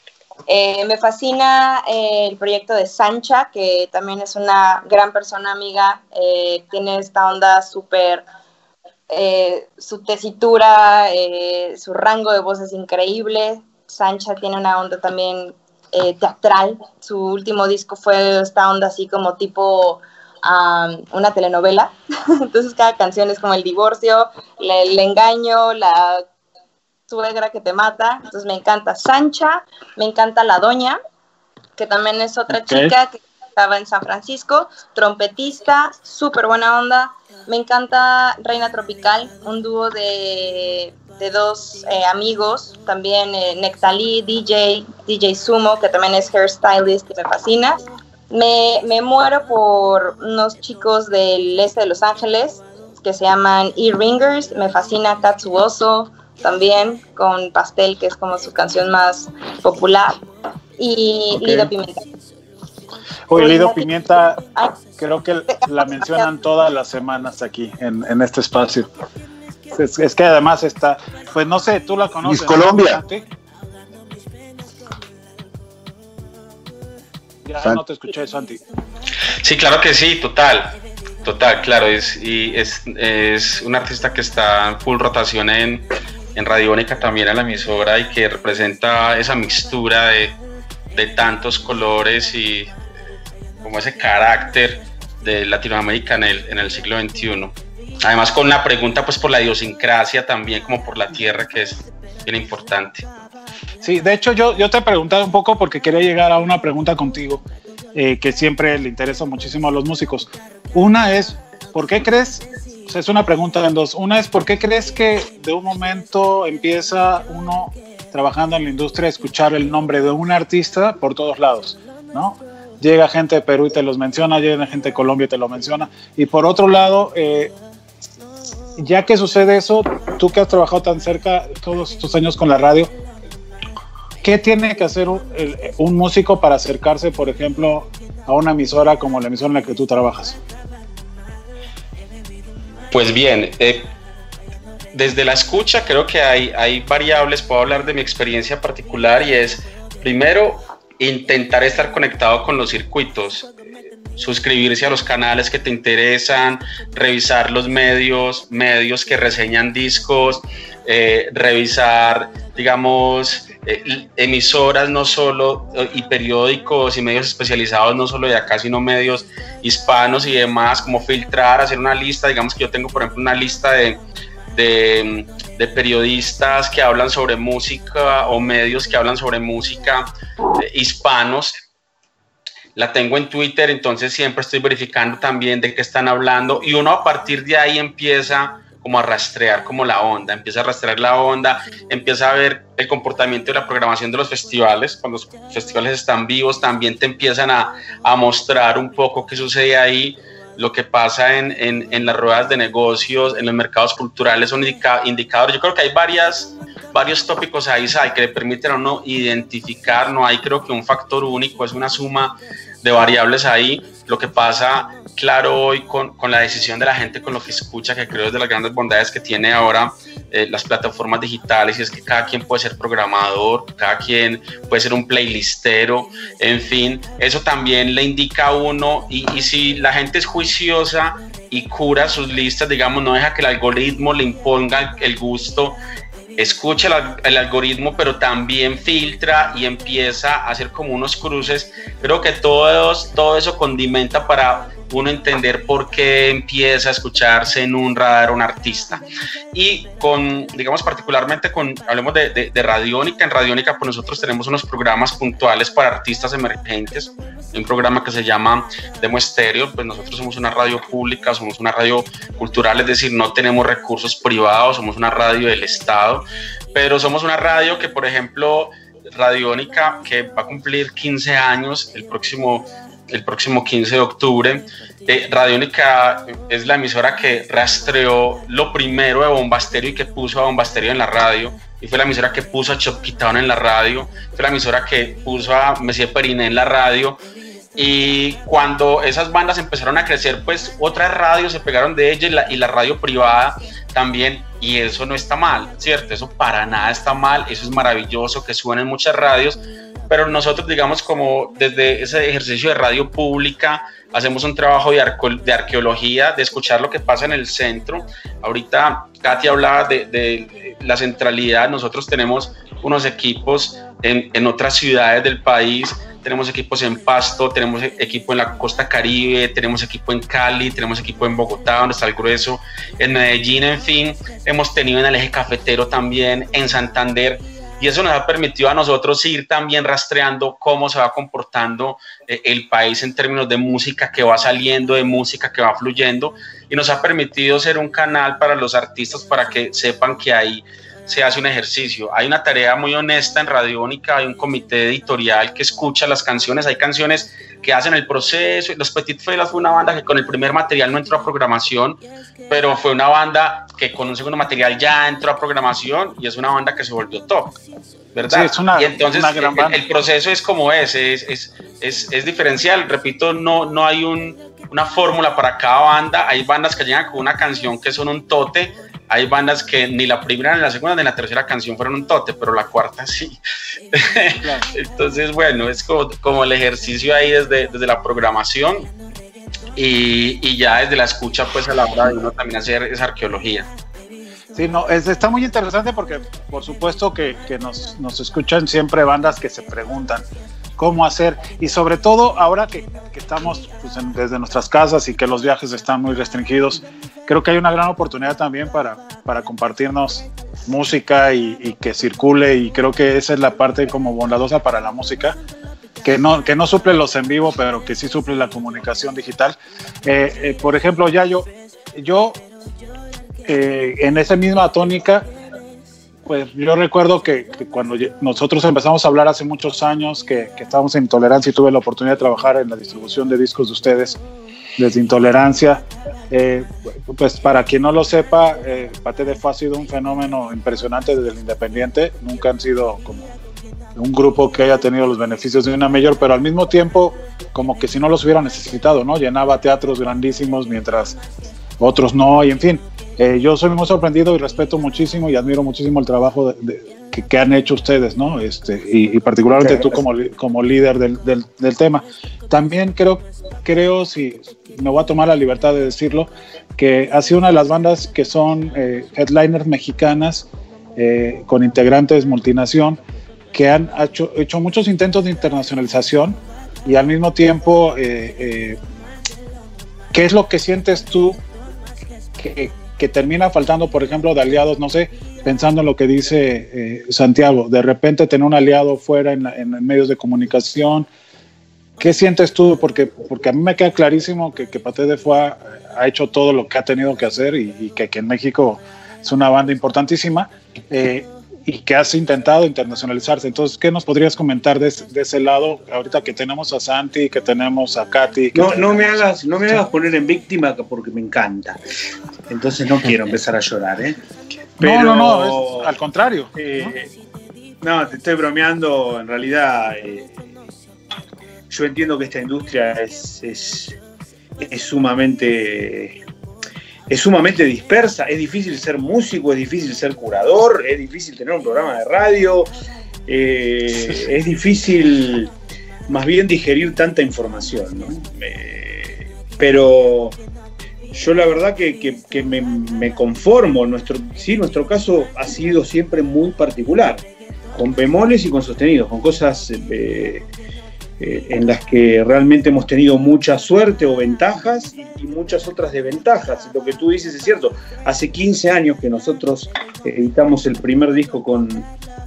Eh, me fascina eh, el proyecto de Sancha, que también es una gran persona amiga. eh, tiene esta onda súper, su tesitura, su rango de voz es increíble. Sancha tiene una onda también eh, teatral. Su último disco fue esta onda así como tipo um, una telenovela. Entonces cada canción es como el divorcio, el engaño, la suegra que te mata. Entonces me encanta Sancha, me encanta La Doña, que también es otra chica que estaba en San Francisco, trompetista, súper buena onda. Me encanta Reina Tropical, un dúo de, de dos eh, amigos, también eh, Nectalí, DJ, DJ Sumo, que también es hairstylist, que me fascina. Me, me muero por unos chicos del este de Los Ángeles que se llaman E-Ringers. Me fascina Katsuoso también, con Pastel, que es como su canción más popular. Y Ok. Lido Pimienta. Oye, Lido Pimienta, creo que la mencionan todas las semanas aquí en, en este espacio. Es, es que además está, pues no sé, tú la conoces. Miss Colombia. Ya San- no te escuché, Santi. Sí, claro que sí, total. Total, claro. Es, y es, es un artista que está en full rotación en, en Radiónica también en la emisora y que representa esa mixtura de, de tantos colores y como ese carácter de Latinoamérica en el, en el siglo XXI. Además con la pregunta pues por la idiosincrasia también, como por la tierra, que es bien importante. Sí, de hecho yo, yo te preguntaba un poco porque quería llegar a una pregunta contigo eh, que siempre le interesa muchísimo a los músicos. Una es, ¿por qué crees? O sea, es una pregunta en dos. Una es, ¿por qué crees que de un momento empieza uno trabajando en la industria a escuchar el nombre de un artista por todos lados? ¿No? Llega gente de Perú y te los menciona, llega gente de Colombia y te lo menciona. Y por otro lado, eh, ya que sucede eso, tú que has trabajado tan cerca todos estos años con la radio, ¿qué tiene que hacer un, músico para acercarse, por ejemplo, a una emisora como la emisora en la que tú trabajas? Pues bien, eh, desde la escucha creo que hay, hay variables, puedo hablar de mi experiencia particular y es, primero, intentar estar conectado con los circuitos, suscribirse a los canales que te interesan, revisar los medios, medios que reseñan discos, eh, revisar, digamos, eh, emisoras no solo y periódicos y medios especializados no solo de acá, sino medios hispanos y demás, como filtrar, hacer una lista, digamos que yo tengo por ejemplo una lista de, de, periodistas que hablan sobre música o medios que hablan sobre música eh, hispanos la tengo en Twitter, entonces siempre estoy verificando también de qué están hablando y uno a partir de ahí empieza como a rastrear como la onda, empieza a rastrear la onda, empieza a ver el comportamiento de la programación de los festivales, cuando los festivales están vivos también te empiezan a, a mostrar un poco qué sucede ahí, lo que pasa en, en, en, las ruedas de negocios, en los mercados culturales son indica, indicadores, yo creo que hay varias, varios tópicos ahí que le permiten a uno identificar, no hay creo que un factor único, es una suma de variables ahí. Lo que pasa, claro, hoy con, con, la decisión de la gente, con lo que escucha, que creo es de las grandes bondades que tiene ahora eh, las plataformas digitales, y es que cada quien puede ser programador, cada quien puede ser un playlistero, en fin, eso también le indica a uno, y, y si la gente es juiciosa y cura sus listas, digamos, no deja que el algoritmo le imponga el gusto escucha el, algoritmo, pero también filtra y empieza a hacer como unos cruces. Creo que todos, todo eso condimenta para uno entender por qué empieza a escucharse en un radar un artista. Y con, digamos, particularmente con, hablemos de, de, de Radiónica, en Radiónica pues nosotros tenemos unos programas puntuales para artistas emergentes, un programa que se llama Demo Estéreo, pues nosotros somos una radio pública, somos una radio cultural, es decir, no tenemos recursos privados, somos una radio del Estado, pero somos una radio que, por ejemplo, Radiónica, que va a cumplir 15 años el próximo el próximo 15 de octubre. Eh, Radiónica es la emisora que rastreó lo primero de Bombasterio y que puso a Bombasterio en la radio. Y fue la emisora que puso a Chop Quitown en la radio. Fue la emisora que puso a Messier Periné en la radio. Y cuando esas bandas empezaron a crecer, pues otras radios se pegaron de ella y la, y la radio privada también. Y eso no está mal, ¿cierto? Eso para nada está mal. Eso es maravilloso que suenen muchas radios pero nosotros, digamos, como desde ese ejercicio de radio pública, hacemos un trabajo de, de arqueología, de escuchar lo que pasa en el centro. Ahorita Katy hablaba de, de la centralidad, nosotros tenemos unos equipos en, en, otras ciudades del país, tenemos equipos en Pasto, tenemos equipo en la costa caribe, tenemos equipo en Cali, tenemos equipo en Bogotá, donde está el grueso, en Medellín, en fin, hemos tenido en el eje cafetero también, en Santander, y eso nos ha permitido a nosotros ir también rastreando cómo se va comportando eh, el país en términos de música que va saliendo, de música que va fluyendo. Y nos ha permitido ser un canal para los artistas para que sepan que ahí se hace un ejercicio. Hay una tarea muy honesta en Radiónica, hay un comité editorial que escucha las canciones, hay canciones que hacen el proceso. Los Petit Felas fue una banda que con el primer material no entró a programación, pero fue una banda que con un segundo material ya entró a programación y es una banda que se volvió top. ¿verdad? Sí, es una, y entonces una gran el, el, proceso es como es, es, es, es, es diferencial. Repito, no, no hay un, una fórmula para cada banda. Hay bandas que llegan con una canción que son un tote, hay bandas que ni la primera, ni la segunda, ni la tercera canción fueron un tote, pero la cuarta sí. Entonces, bueno, es como, como, el ejercicio ahí desde, desde la programación y, y, ya desde la escucha, pues a la hora de uno también hacer esa arqueología. Sí, no, es, está muy interesante porque por supuesto que, que nos, nos, escuchan siempre bandas que se preguntan, cómo hacer. Y sobre todo ahora que, que estamos pues, en- desde nuestras casas y que los viajes están muy restringidos, creo que hay una gran oportunidad también para, para compartirnos música y, y que circule y creo que esa es la parte como bondadosa para la música. Que no, que no suple los en vivo, pero que sí suple la comunicación digital. Eh, eh, por ejemplo, ya yo, yo eh, en esa misma tónica, pues yo recuerdo que, cuando nosotros empezamos a hablar hace muchos años, que, que estábamos en Intolerancia y tuve la oportunidad de trabajar en la distribución de discos de ustedes desde Intolerancia, eh, pues para quien no lo sepa, eh, Pate de Fue ha sido un fenómeno impresionante desde el Independiente, nunca han sido como un grupo que haya tenido los beneficios de una mayor, pero al mismo tiempo como que si no los hubiera necesitado, ¿no? Llenaba teatros grandísimos mientras otros no, y en fin, eh, yo soy muy sorprendido y respeto muchísimo y admiro muchísimo el trabajo de- de- que, que han hecho ustedes, ¿no? Este, y, y particularmente tú como, como líder del, del- del tema. También creo, creo, si me voy a tomar la libertad de decirlo, que ha sido una de las bandas que son eh, headliners mexicanas eh, con integrantes multinación que han hecho, hecho muchos intentos de internacionalización y al mismo tiempo, eh, eh, ¿qué es lo que sientes tú que, que termina faltando, por ejemplo, de aliados, no sé, pensando en lo que dice eh, Santiago, de repente tener un aliado fuera en, la- en medios de comunicación, ¿qué sientes tú? Porque, porque a mí me queda clarísimo que, que Paté de Foix ha hecho todo lo que ha tenido que hacer y, y que, que en México es una banda importantísima eh, y que has intentado internacionalizarse. Entonces, ¿qué nos podrías comentar de, ese- de ese lado? Ahorita que tenemos a Santi, que tenemos a Katy. No, no me hagas, no me hagas poner en víctima porque me encanta. Entonces no quiero empezar a llorar, ¿eh? No, no, no, es al contrario. Eh, no, te estoy bromeando. En realidad, eh, yo entiendo que esta industria es, es, es sumamente es sumamente dispersa. Es difícil ser músico, es difícil ser curador, es difícil tener un programa de radio, eh, es difícil más bien digerir tanta información, ¿no? Pero yo la verdad que, que- me conformo. Nuestro, sí, nuestro caso ha sido siempre muy particular, con bemoles y con sostenidos, con cosas eh, eh, en las que realmente hemos tenido mucha suerte o ventajas y, y muchas otras desventajas. Lo que tú dices es cierto. Hace 15 años que nosotros eh, editamos el primer disco con,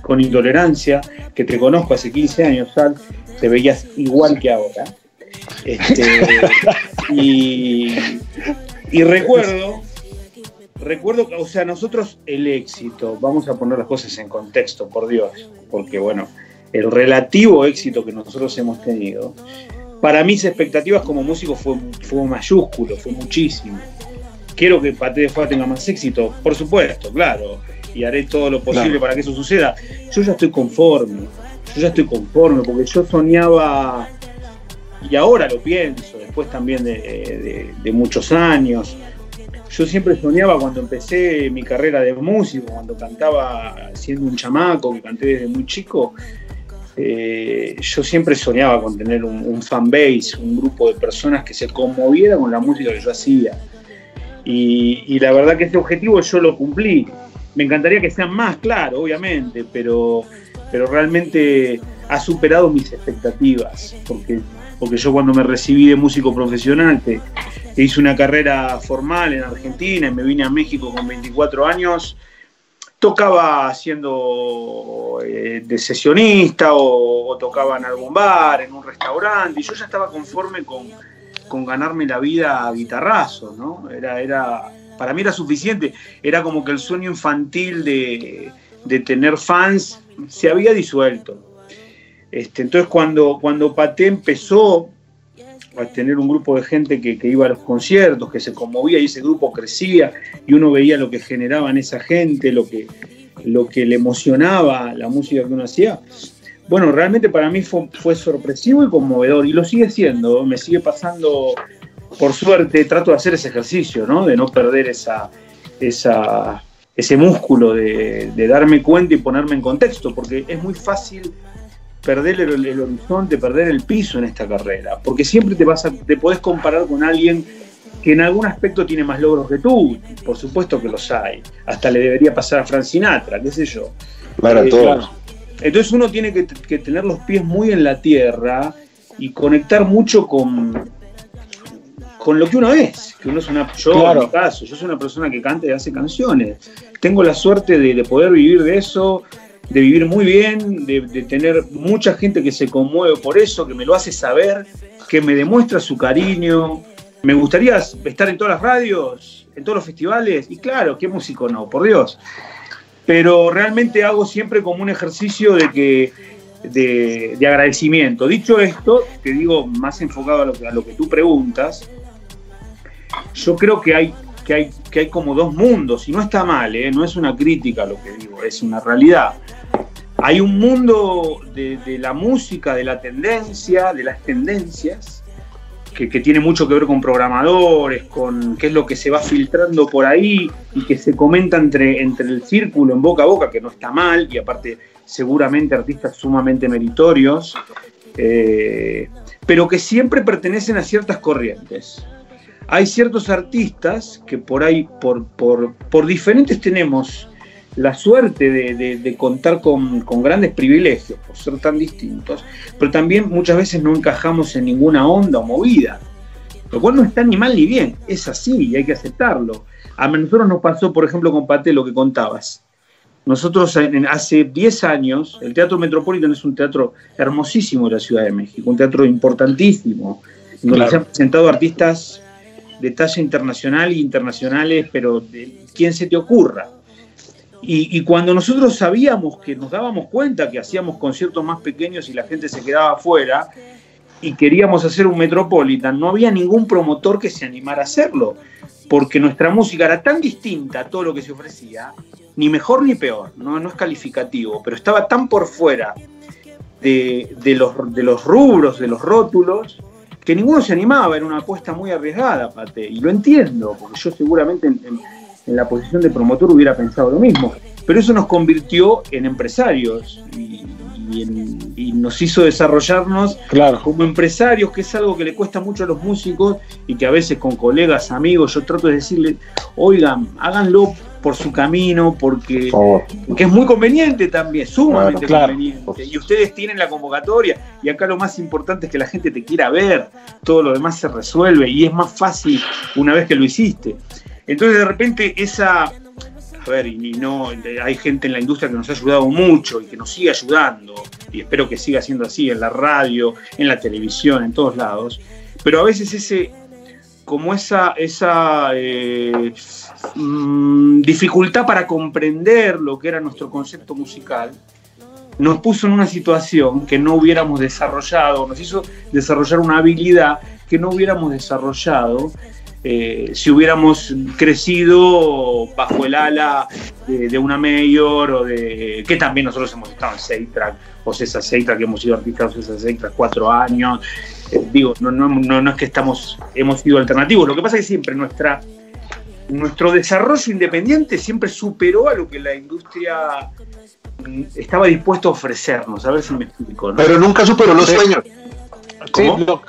con Intolerancia, que te conozco hace 15 años, Sal, te veías igual que ahora. Este, y, y recuerdo, recuerdo o sea, nosotros el éxito, vamos a poner las cosas en contexto, por Dios, porque bueno, el relativo éxito que nosotros hemos tenido, para mis expectativas como músico fue, fue mayúsculo, fue muchísimo. Quiero que Pate de Fuego tenga más éxito, por supuesto, claro, y haré todo lo posible Claro. para que eso suceda. Yo ya estoy conforme, yo ya estoy conforme, porque yo soñaba y ahora lo pienso, después también de, de- de muchos años. Yo siempre soñaba cuando empecé mi carrera de músico, cuando cantaba siendo un chamaco, que canté desde muy chico, eh, yo siempre soñaba con tener un, un fan base, un grupo de personas que se conmoviera con la música que yo hacía. Y, y la verdad que este objetivo yo lo cumplí. Me encantaría que sean más, claro, obviamente, pero, pero realmente ha superado mis expectativas, porque, porque yo cuando me recibí de músico profesional, que hice una carrera formal en Argentina y me vine a México con 24 años, tocaba siendo eh, de sesionista o, o tocaba en algún bar, en un restaurante, y yo ya estaba conforme con, con ganarme la vida a guitarrazo, ¿no? Era, era, para mí era suficiente, era como que el sueño infantil de, de tener fans se había disuelto. Este, entonces cuando, cuando Paté empezó a tener un grupo de gente que, que iba a los conciertos, que se conmovía y ese grupo crecía y uno veía lo que generaba en esa gente, lo que, lo que le emocionaba la música que uno hacía. Bueno, realmente para mí fue, sorpresivo y conmovedor y lo sigue siendo, me sigue pasando, por suerte, trato de hacer ese ejercicio, ¿no? de no perder esa, esa, ese músculo de darme cuenta y ponerme en contexto, porque es muy fácil perder el, el horizonte, perder el piso en esta carrera, porque siempre te, vas a, te podés comparar con alguien que en algún aspecto tiene más logros que tú, por supuesto que los hay, hasta le debería pasar a Frank Sinatra, qué sé yo. Claro, Eh, todo. claro. entonces uno tiene que, que tener los pies muy en la tierra y conectar mucho con, con lo que uno es. Que uno es una, yo, Claro. en mi caso, yo soy una persona que canta y hace canciones. Tengo la suerte de, de poder vivir de eso, de vivir muy bien, de, tener mucha gente que se conmueve por eso, que me lo hace saber, que me demuestra su cariño. Me gustaría estar en todas las radios, en todos los festivales, y claro, qué músico no, por Dios. Pero realmente hago siempre como un ejercicio de que de, de agradecimiento. Dicho esto, te digo más enfocado a lo, que, a lo que tú preguntas, yo creo que hay, que, hay, que hay como dos mundos, y no está mal, ¿eh? no es una crítica lo que digo, es una realidad. Hay un mundo de, la música, de la tendencia, de las tendencias, que, que tiene mucho que ver con programadores, con qué es lo que se va filtrando por ahí y que se comenta entre, entre el círculo en boca a boca, que no está mal, y aparte seguramente artistas sumamente meritorios, eh, pero que siempre pertenecen a ciertas corrientes. Hay ciertos artistas que por ahí, por, por, por diferentes tenemos la suerte de, de- de contar con, con grandes privilegios por ser tan distintos, pero también muchas veces no encajamos en ninguna onda o movida, lo cual no está ni mal ni bien, es así y hay que aceptarlo. A nosotros nos pasó, por ejemplo, con Pate, lo que contabas. Nosotros en- hace 10 años, el Teatro Metropolitan es un teatro hermosísimo de la Ciudad de México, un teatro importantísimo, donde Claro. se han presentado artistas de talla internacional e internacionales, pero de quien se te ocurra. Y, y cuando nosotros sabíamos que nos dábamos cuenta que hacíamos conciertos más pequeños y la gente se quedaba afuera y queríamos hacer un Metropolitan, no había ningún promotor que se animara a hacerlo, porque nuestra música era tan distinta a todo lo que se ofrecía, ni mejor ni peor, no, no es calificativo, pero estaba tan por fuera de, de los, de los rubros, de los rótulos, que ninguno se animaba, era una apuesta muy arriesgada, Pate, y lo entiendo, porque yo seguramente en, en- en la posición de promotor hubiera pensado lo mismo, pero eso nos convirtió en empresarios y, y en- y nos hizo desarrollarnos Claro. como empresarios, que es algo que le cuesta mucho a los músicos y que a veces con colegas, amigos, yo trato de decirles, oigan, háganlo por su camino, porque, Por favor. porque es muy conveniente también, sumamente Claro, claro. conveniente. Y ustedes tienen la convocatoria, y acá lo más importante es que la gente te quiera ver, todo lo demás se resuelve y es más fácil una vez que lo hiciste. Entonces de repente esa, a ver, y no, hay gente en la industria que nos ha ayudado mucho y que nos sigue ayudando, y espero que siga siendo así en la radio, en la televisión, en todos lados, pero a veces ese, como esa, esa eh, mm, dificultad para comprender lo que era nuestro concepto musical, nos puso en una situación que no hubiéramos desarrollado, nos hizo desarrollar una habilidad que no hubiéramos desarrollado eh, si hubiéramos crecido bajo el ala de, de una mayor o de. que también nosotros hemos estado en Seitrack, o César Seitrack, que hemos sido artistas de César Seitrack cuatro años. Eh, digo, no, no, no, no es que estamos, hemos sido alternativos, lo que pasa es que siempre nuestra, nuestro desarrollo independiente siempre superó a lo que la industria mm, estaba dispuesto a ofrecernos, a ver si me explico. ¿no? Pero nunca superó los sueños. Sí, ¿Cómo? lo-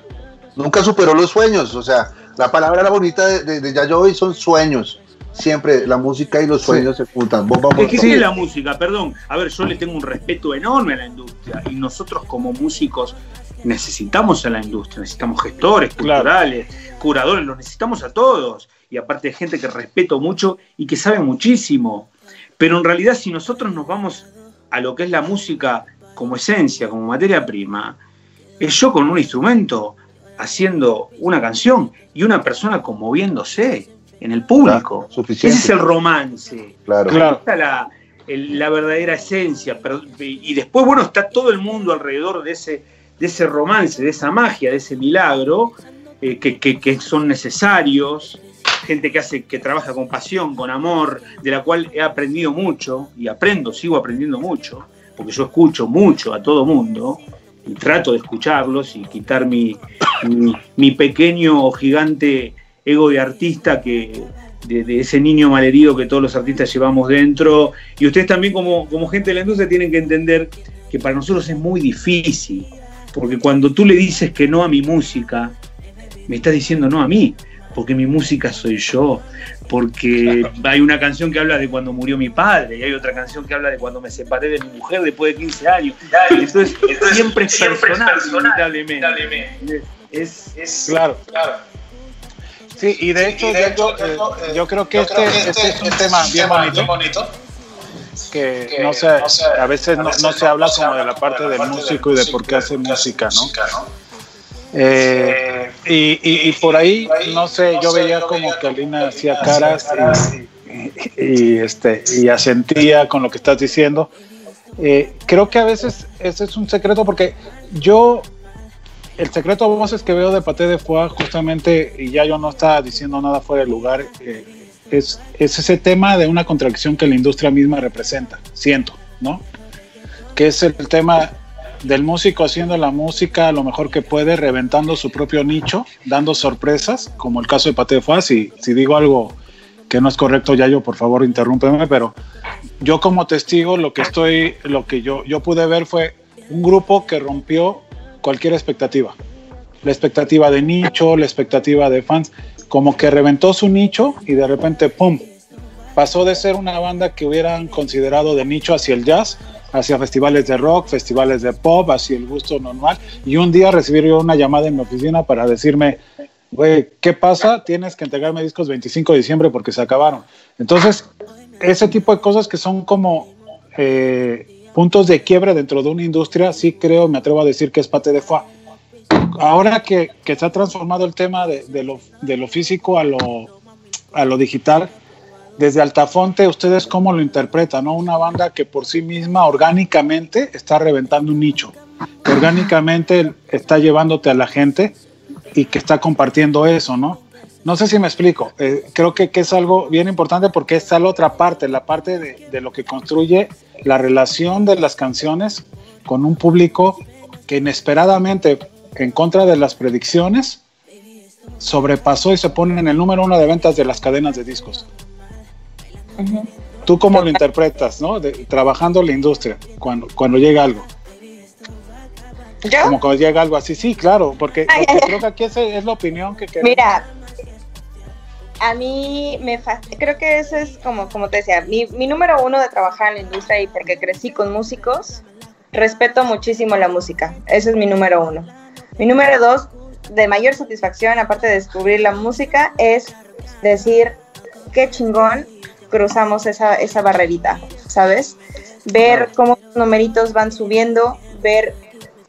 Nunca superó los sueños. O sea, la palabra la bonita de, de, de son sueños. Siempre la música y los sueños se juntan. Bomba, Es sí la música, perdón. A ver, yo le tengo un respeto enorme a la industria y nosotros como músicos necesitamos a la industria, necesitamos gestores Claro. culturales, curadores, los necesitamos a todos. Y aparte de gente que respeto mucho y que sabe muchísimo. Pero en realidad si nosotros nos vamos a lo que es la música como esencia, como materia prima, es yo con un instrumento haciendo una canción y una persona conmoviéndose en el público. Claro, suficiente. Ese es el romance. Claro. Claro. Está la, el- la verdadera esencia. pero- y después, bueno, está todo el mundo alrededor de ese, de ese romance, de esa magia, de ese milagro, eh, que, que- que son necesarios. Gente que hace, que trabaja con pasión, con amor, de la cual he aprendido mucho y aprendo, sigo aprendiendo mucho, porque yo escucho mucho a todo mundo trato de escucharlos y quitar mi, mi, pequeño o gigante ego de artista que de, de ese niño malherido que todos los artistas llevamos dentro. Y ustedes también como, como gente de la industria tienen que entender que para nosotros es muy difícil, porque cuando tú le dices que no a mi música, me estás diciendo no a mí, porque mi música soy yo, porque hay una canción que habla de cuando murió mi padre y hay otra canción que habla de cuando me separé de mi mujer después de 15 años. Entonces, siempre es personal, inevitablemente. Es, es, Claro. Sí, y de hecho, de hecho, eh, yo creo que este, este es un tema bien bonito, que no sé, a veces no, no se habla como de la parte del músico y de por qué hace música, ¿no? Eh, y, y, y por ahí, no sé, yo veía como que Alina hacía caras y, y, este, y asentía con lo que estás diciendo. Eh, creo que a veces ese es un secreto porque yo, el secreto a voces que veo de Paté de Foie, justamente, y ya yo no estaba diciendo nada fuera de lugar, eh, es, es ese tema de una contradicción que la industria misma representa, siento, ¿no? Que es el tema del músico haciendo la música lo mejor que puede, reventando su propio nicho, dando sorpresas, como el caso de Paté de Foie, si, digo algo que no es correcto, ya yo por favor interrúmpeme, pero yo como testigo lo que estoy, lo que yo, yo pude ver fue un grupo que rompió cualquier expectativa. La expectativa de nicho, la expectativa de fans, como que reventó su nicho y de repente, ¡pum! Pasó de ser una banda que hubieran considerado de nicho hacia el jazz, hacia festivales de rock, festivales de pop, hacia el gusto normal. Y un día recibí yo una llamada en mi oficina para decirme, güey, ¿qué pasa? Tienes que entregarme discos 25 de diciembre porque se acabaron. Entonces, ese tipo de cosas que son como eh, puntos de quiebre dentro de una industria, sí creo, me atrevo a decir que es parte de FA. Ahora que, que se ha transformado el tema de, de, lo, de lo físico a lo, a lo digital, desde Altafonte, ¿ustedes cómo lo interpretan? ¿no? Una banda que por sí misma orgánicamente está reventando un nicho, que orgánicamente está llevándote a la gente y que está compartiendo eso, ¿no? No sé si me explico. Eh, creo que, que, es algo bien importante porque está la otra parte, la parte de, de, lo que construye la relación de las canciones con un público que inesperadamente, en contra de las predicciones, sobrepasó y se pone en el número uno de ventas de las cadenas de discos. Uh -huh. ¿Tú cómo lo interpretas, no? De, trabajando en la industria, cuando, cuando llega algo. ¿Yo? Como cuando llega algo así, sí, claro, porque, porque creo que aquí es, es la opinión que queremos. Mira, a mí me creo que eso es como, como te decía, mi, mi, número uno de trabajar en la industria y porque crecí con músicos, respeto muchísimo la música, ese es mi número uno. Mi número dos, de mayor satisfacción, aparte de descubrir la música, es decir, qué chingón cruzamos esa, esa barrerita, ¿sabes? Ver cómo los numeritos van subiendo, ver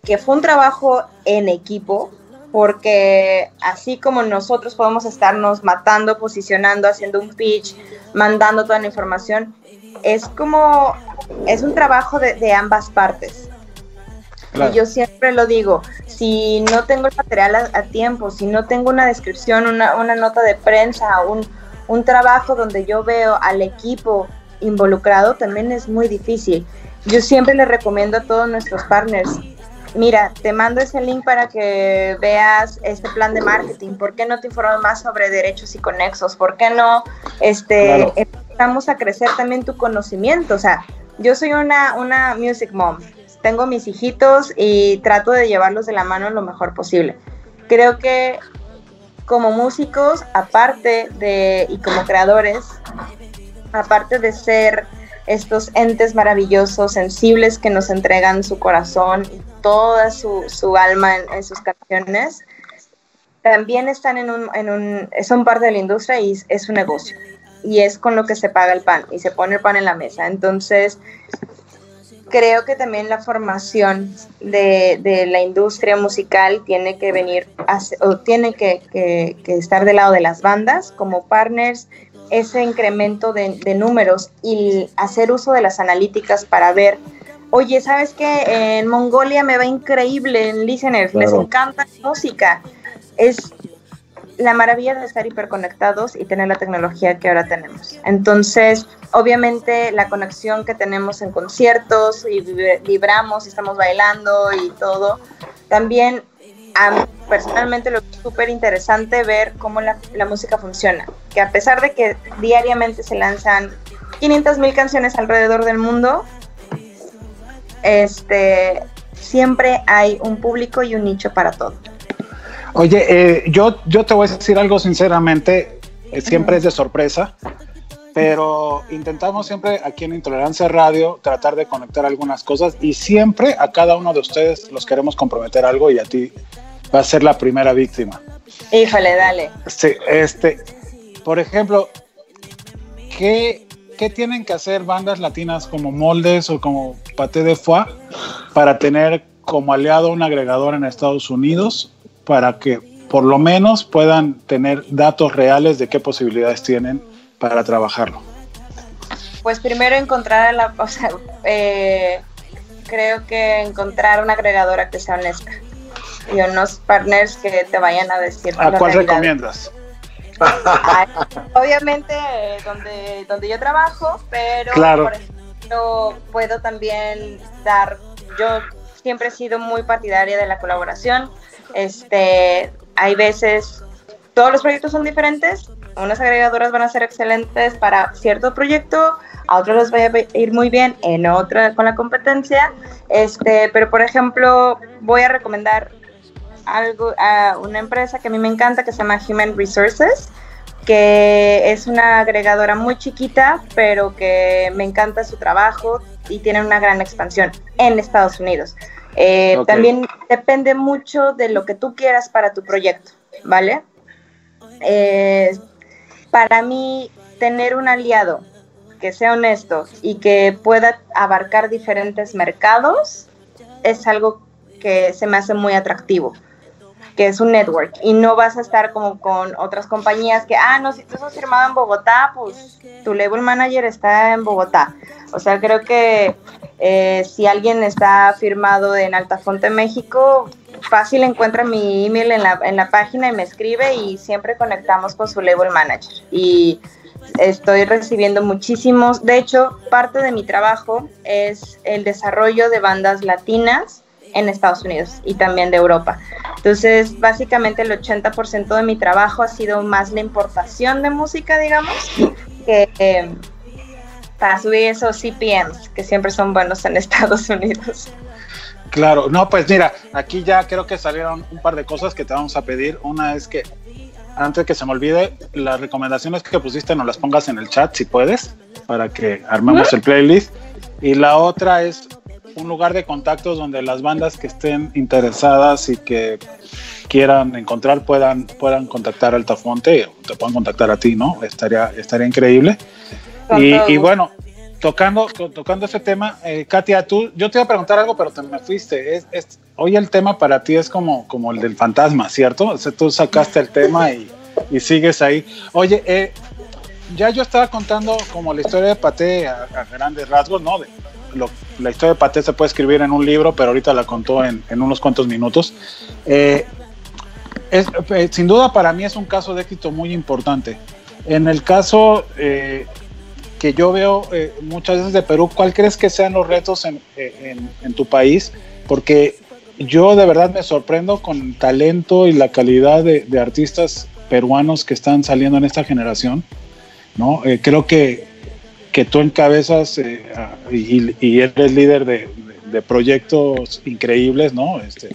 que fue un trabajo en equipo, porque así como nosotros podemos estarnos matando, posicionando, haciendo un pitch, mandando toda la información, es como, es un trabajo de, de ambas partes. Claro. Y yo siempre lo digo, si no tengo el material a, a tiempo, si no tengo una descripción, una, una nota de prensa, un, un trabajo donde yo veo al equipo involucrado, también es muy difícil. Yo siempre le recomiendo a todos nuestros partners, mira, te mando ese link para que veas este plan de marketing. ¿Por qué no te informas más sobre derechos y conexos? ¿Por qué no este, claro. empezamos a crecer también tu conocimiento? O sea, yo soy una, una music mom. Tengo mis hijitos y trato de llevarlos de la mano lo mejor posible. Creo que como músicos, aparte de, y como creadores, aparte de ser estos entes maravillosos, sensibles que nos entregan su corazón y toda su, su alma en, sus canciones, también están en un, en un, son parte de la industria y es un negocio. Y es con lo que se paga el pan y se pone el pan en la mesa. Entonces, creo que también la formación de, de la industria musical tiene que venir, a, o tiene que, que, que estar del lado de las bandas como partners, ese incremento de, de, números y hacer uso de las analíticas para ver, oye, ¿sabes qué? En Mongolia me va increíble en listeners, claro. les encanta la música. Es la maravilla de estar hiperconectados y tener la tecnología que ahora tenemos. Entonces, obviamente la conexión que tenemos en conciertos y vibramos y estamos bailando y todo, también a mí personalmente lo es súper interesante ver cómo la, la, música funciona. Que a pesar de que diariamente se lanzan 500 mil canciones alrededor del mundo, este, siempre hay un público y un nicho para todo. Oye, eh, yo, yo te voy a decir algo sinceramente, eh, siempre es de sorpresa, pero intentamos siempre aquí en Intolerancia Radio tratar de conectar algunas cosas y siempre a cada uno de ustedes los queremos comprometer algo y a ti va a ser la primera víctima. Híjole, dale. Sí, este, por ejemplo, ¿qué, ¿qué tienen que hacer bandas latinas como Moldes o como Paté de Foie para tener como aliado un agregador en Estados Unidos para que por lo menos puedan tener datos reales de qué posibilidades tienen para trabajarlo? Pues primero encontrar la, o sea, eh, creo que encontrar una agregadora que sea honesta y unos partners que te vayan a decir. ¿A cuál realidad. recomiendas? Ay, Obviamente eh, donde, donde yo trabajo, pero Claro. por ejemplo, puedo también dar, yo siempre he sido muy partidaria de la colaboración. Este, hay veces, todos los proyectos son diferentes, unas agregadoras van a ser excelentes para cierto proyecto, a otros les va a ir muy bien en otra con la competencia. Este, pero por ejemplo, voy a recomendar algo a una empresa que a mí me encanta que se llama Human Resources, que es una agregadora muy chiquita, pero que me encanta su trabajo y tiene una gran expansión en Estados Unidos. Eh. También depende mucho de lo que tú quieras para tu proyecto, ¿vale? Eh, para mí, tener un aliado que sea honesto y que pueda abarcar diferentes mercados es algo que se me hace muy atractivo, que es un network y no vas a estar como con otras compañías que, ah, no, si tú estás firmado en Bogotá, pues tu label manager está en Bogotá. O sea, creo que eh, si alguien está firmado en Altafonte, México, fácil encuentra mi email en la, en la página y me escribe y siempre conectamos con su label manager. Y estoy recibiendo muchísimos, de hecho, parte de mi trabajo es el desarrollo de bandas latinas en Estados Unidos y también de Europa. Entonces, básicamente el 80% de mi trabajo ha sido más la importación de música, digamos, que eh, para subir esos CPMs, que siempre son buenos en Estados Unidos. Claro, no, pues mira, aquí ya creo que salieron un par de cosas que te vamos a pedir. Una es que, antes que se me olvide, las recomendaciones que pusiste nos las pongas en el chat si puedes, para que armemos el playlist. Y la otra es un lugar de contactos donde las bandas que estén interesadas y que quieran encontrar puedan, puedan contactar a Altafonte o te puedan contactar a ti, ¿no? Estaría, estaría increíble. Y, bueno, tocando, to- tocando ese tema, eh, Katia, tú, yo te iba a preguntar algo, pero te me fuiste. Es, es- hoy el tema para ti es como, como el del fantasma, ¿cierto? O sea, tú sacaste el tema y, y sigues ahí. Oye, eh, ya yo estaba contando como la historia de Paté a, a grandes rasgos, ¿no? De, lo- la historia de Paté se puede escribir en un libro, pero ahorita la contó en, en unos cuantos minutos. Eh, es- eh, sin duda para mí es un caso de éxito muy importante. En el caso eh, que yo veo eh, muchas veces de Perú, ¿cuál crees que sean los retos en, eh, en- en tu país? Porque yo de verdad me sorprendo con el talento y la calidad de, de artistas peruanos que están saliendo en esta generación. ¿no? Eh, creo que, que tú encabezas eh, y, y eres líder de, proyectos increíbles, ¿no? Este,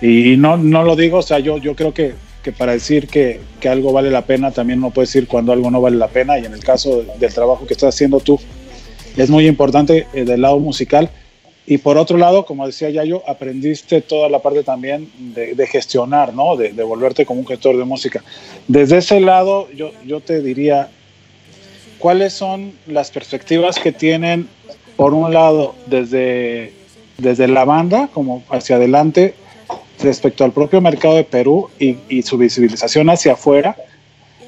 y no, no lo digo, o sea, yo, yo creo que, que para decir que, que algo vale la pena, también no puedes decir cuando algo no vale la pena. Y en el caso de- del trabajo que estás haciendo tú, es muy importante eh, del lado musical. Y por otro lado, como decía Yayo, aprendiste toda la parte también de, de gestionar, ¿no? De, de volverte como un gestor de música. Desde ese lado, yo, yo te diría, ¿cuáles son las perspectivas que tienen, por un lado, desde, desde la banda, como hacia adelante, respecto al propio mercado de Perú y, y su visibilización hacia afuera?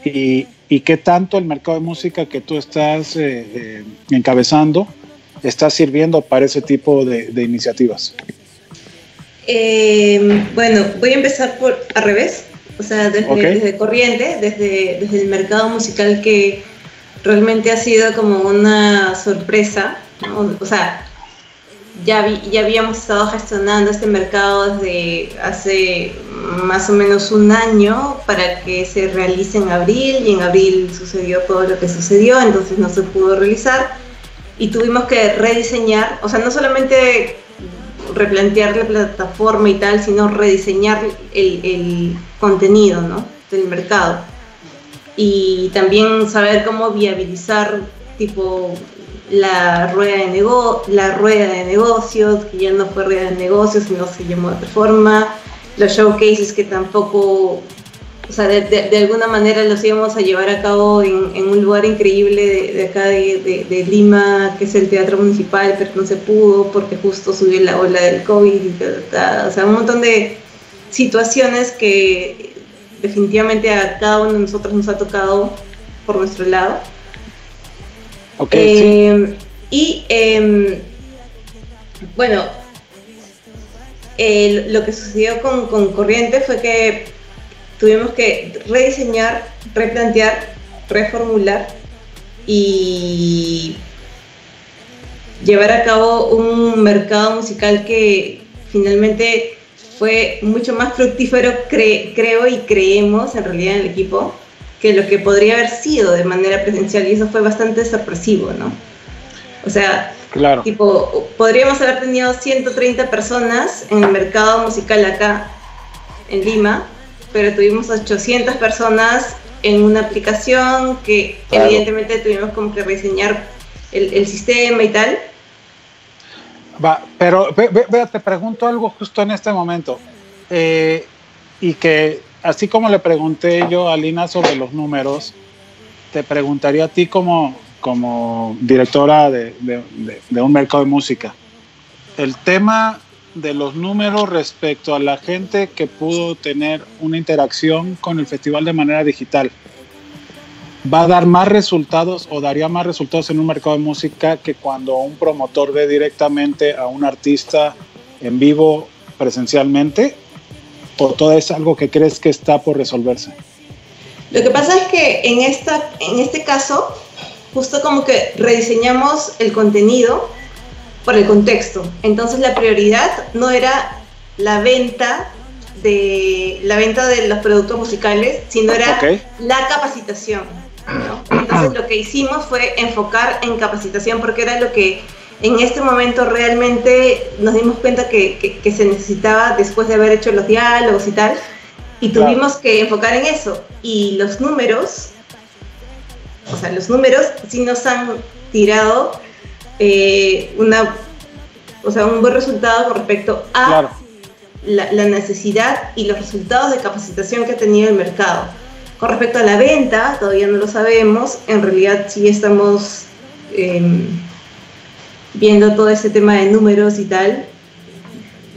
Y, y qué tanto el mercado de música que tú estás eh, eh, encabezando está sirviendo para ese tipo de, de iniciativas. Eh, bueno, voy a empezar por al revés, o sea, desde, Ok. desde corriente, desde, desde el mercado musical que realmente ha sido como una sorpresa, o sea, ya, vi- ya habíamos estado gestionando este mercado desde hace más o menos un año para que se realice en abril y en abril sucedió todo lo que sucedió, entonces no se pudo realizar y tuvimos que rediseñar, o sea, no solamente replantear la plataforma y tal, sino rediseñar el, el contenido ¿no? del mercado. Y también saber cómo viabilizar tipo la rueda de nego la rueda de negocios, que ya no fue rueda de negocios, sino se llamó de otra forma, los showcases que tampoco, o sea, de, de- alguna manera los íbamos a llevar a cabo en, un lugar increíble de, acá de, Lima, que es el Teatro Municipal, pero no se pudo porque justo subió la ola del COVID, y o sea, un montón de situaciones que definitivamente a cada uno de nosotros nos ha tocado por nuestro lado. Ok, sí. Eh, Y em, bueno, lo que sucedió con, con Corriente fue que tuvimos que rediseñar, replantear, reformular y llevar a cabo un mercado musical que finalmente fue mucho más fructífero, cre- creo y creemos en realidad en el equipo, que lo que podría haber sido de manera presencial y eso fue bastante sorpresivo, ¿no? O sea, Claro. tipo, podríamos haber tenido 130 personas en el mercado musical acá en Lima, pero tuvimos 800 personas en una aplicación que Claro. evidentemente tuvimos como que rediseñar el, el sistema y tal. Va, pero ve, te pregunto algo justo en este momento. Eh, y que así como le pregunté yo a Lina sobre los números, te preguntaría a ti como, como directora de- de un mercado de música. El tema de los números respecto a la gente que pudo tener una interacción con el festival de manera digital. ¿Va a dar más resultados o daría más resultados en un mercado de música que cuando un promotor ve directamente a un artista en vivo presencialmente? ¿O todo es algo que crees que está por resolverse? Lo que pasa es que en, esta, en este caso, justo como que rediseñamos el contenido por el contexto. Entonces la prioridad no era la venta de la venta de los productos musicales, sino era la capacitación. ¿No? Entonces lo que hicimos fue enfocar en capacitación porque era lo que en este momento realmente nos dimos cuenta que, que- que se necesitaba después de haber hecho los diálogos y tal. Y Claro. tuvimos que enfocar en eso. Y los números, o sea, los números sí nos han tirado eh, una, o sea, un buen resultado con respecto a Claro. la, la necesidad y los resultados de capacitación que ha tenido el mercado. Con respecto a la venta, todavía no lo sabemos, en realidad sí estamos em, viendo todo ese tema de números y tal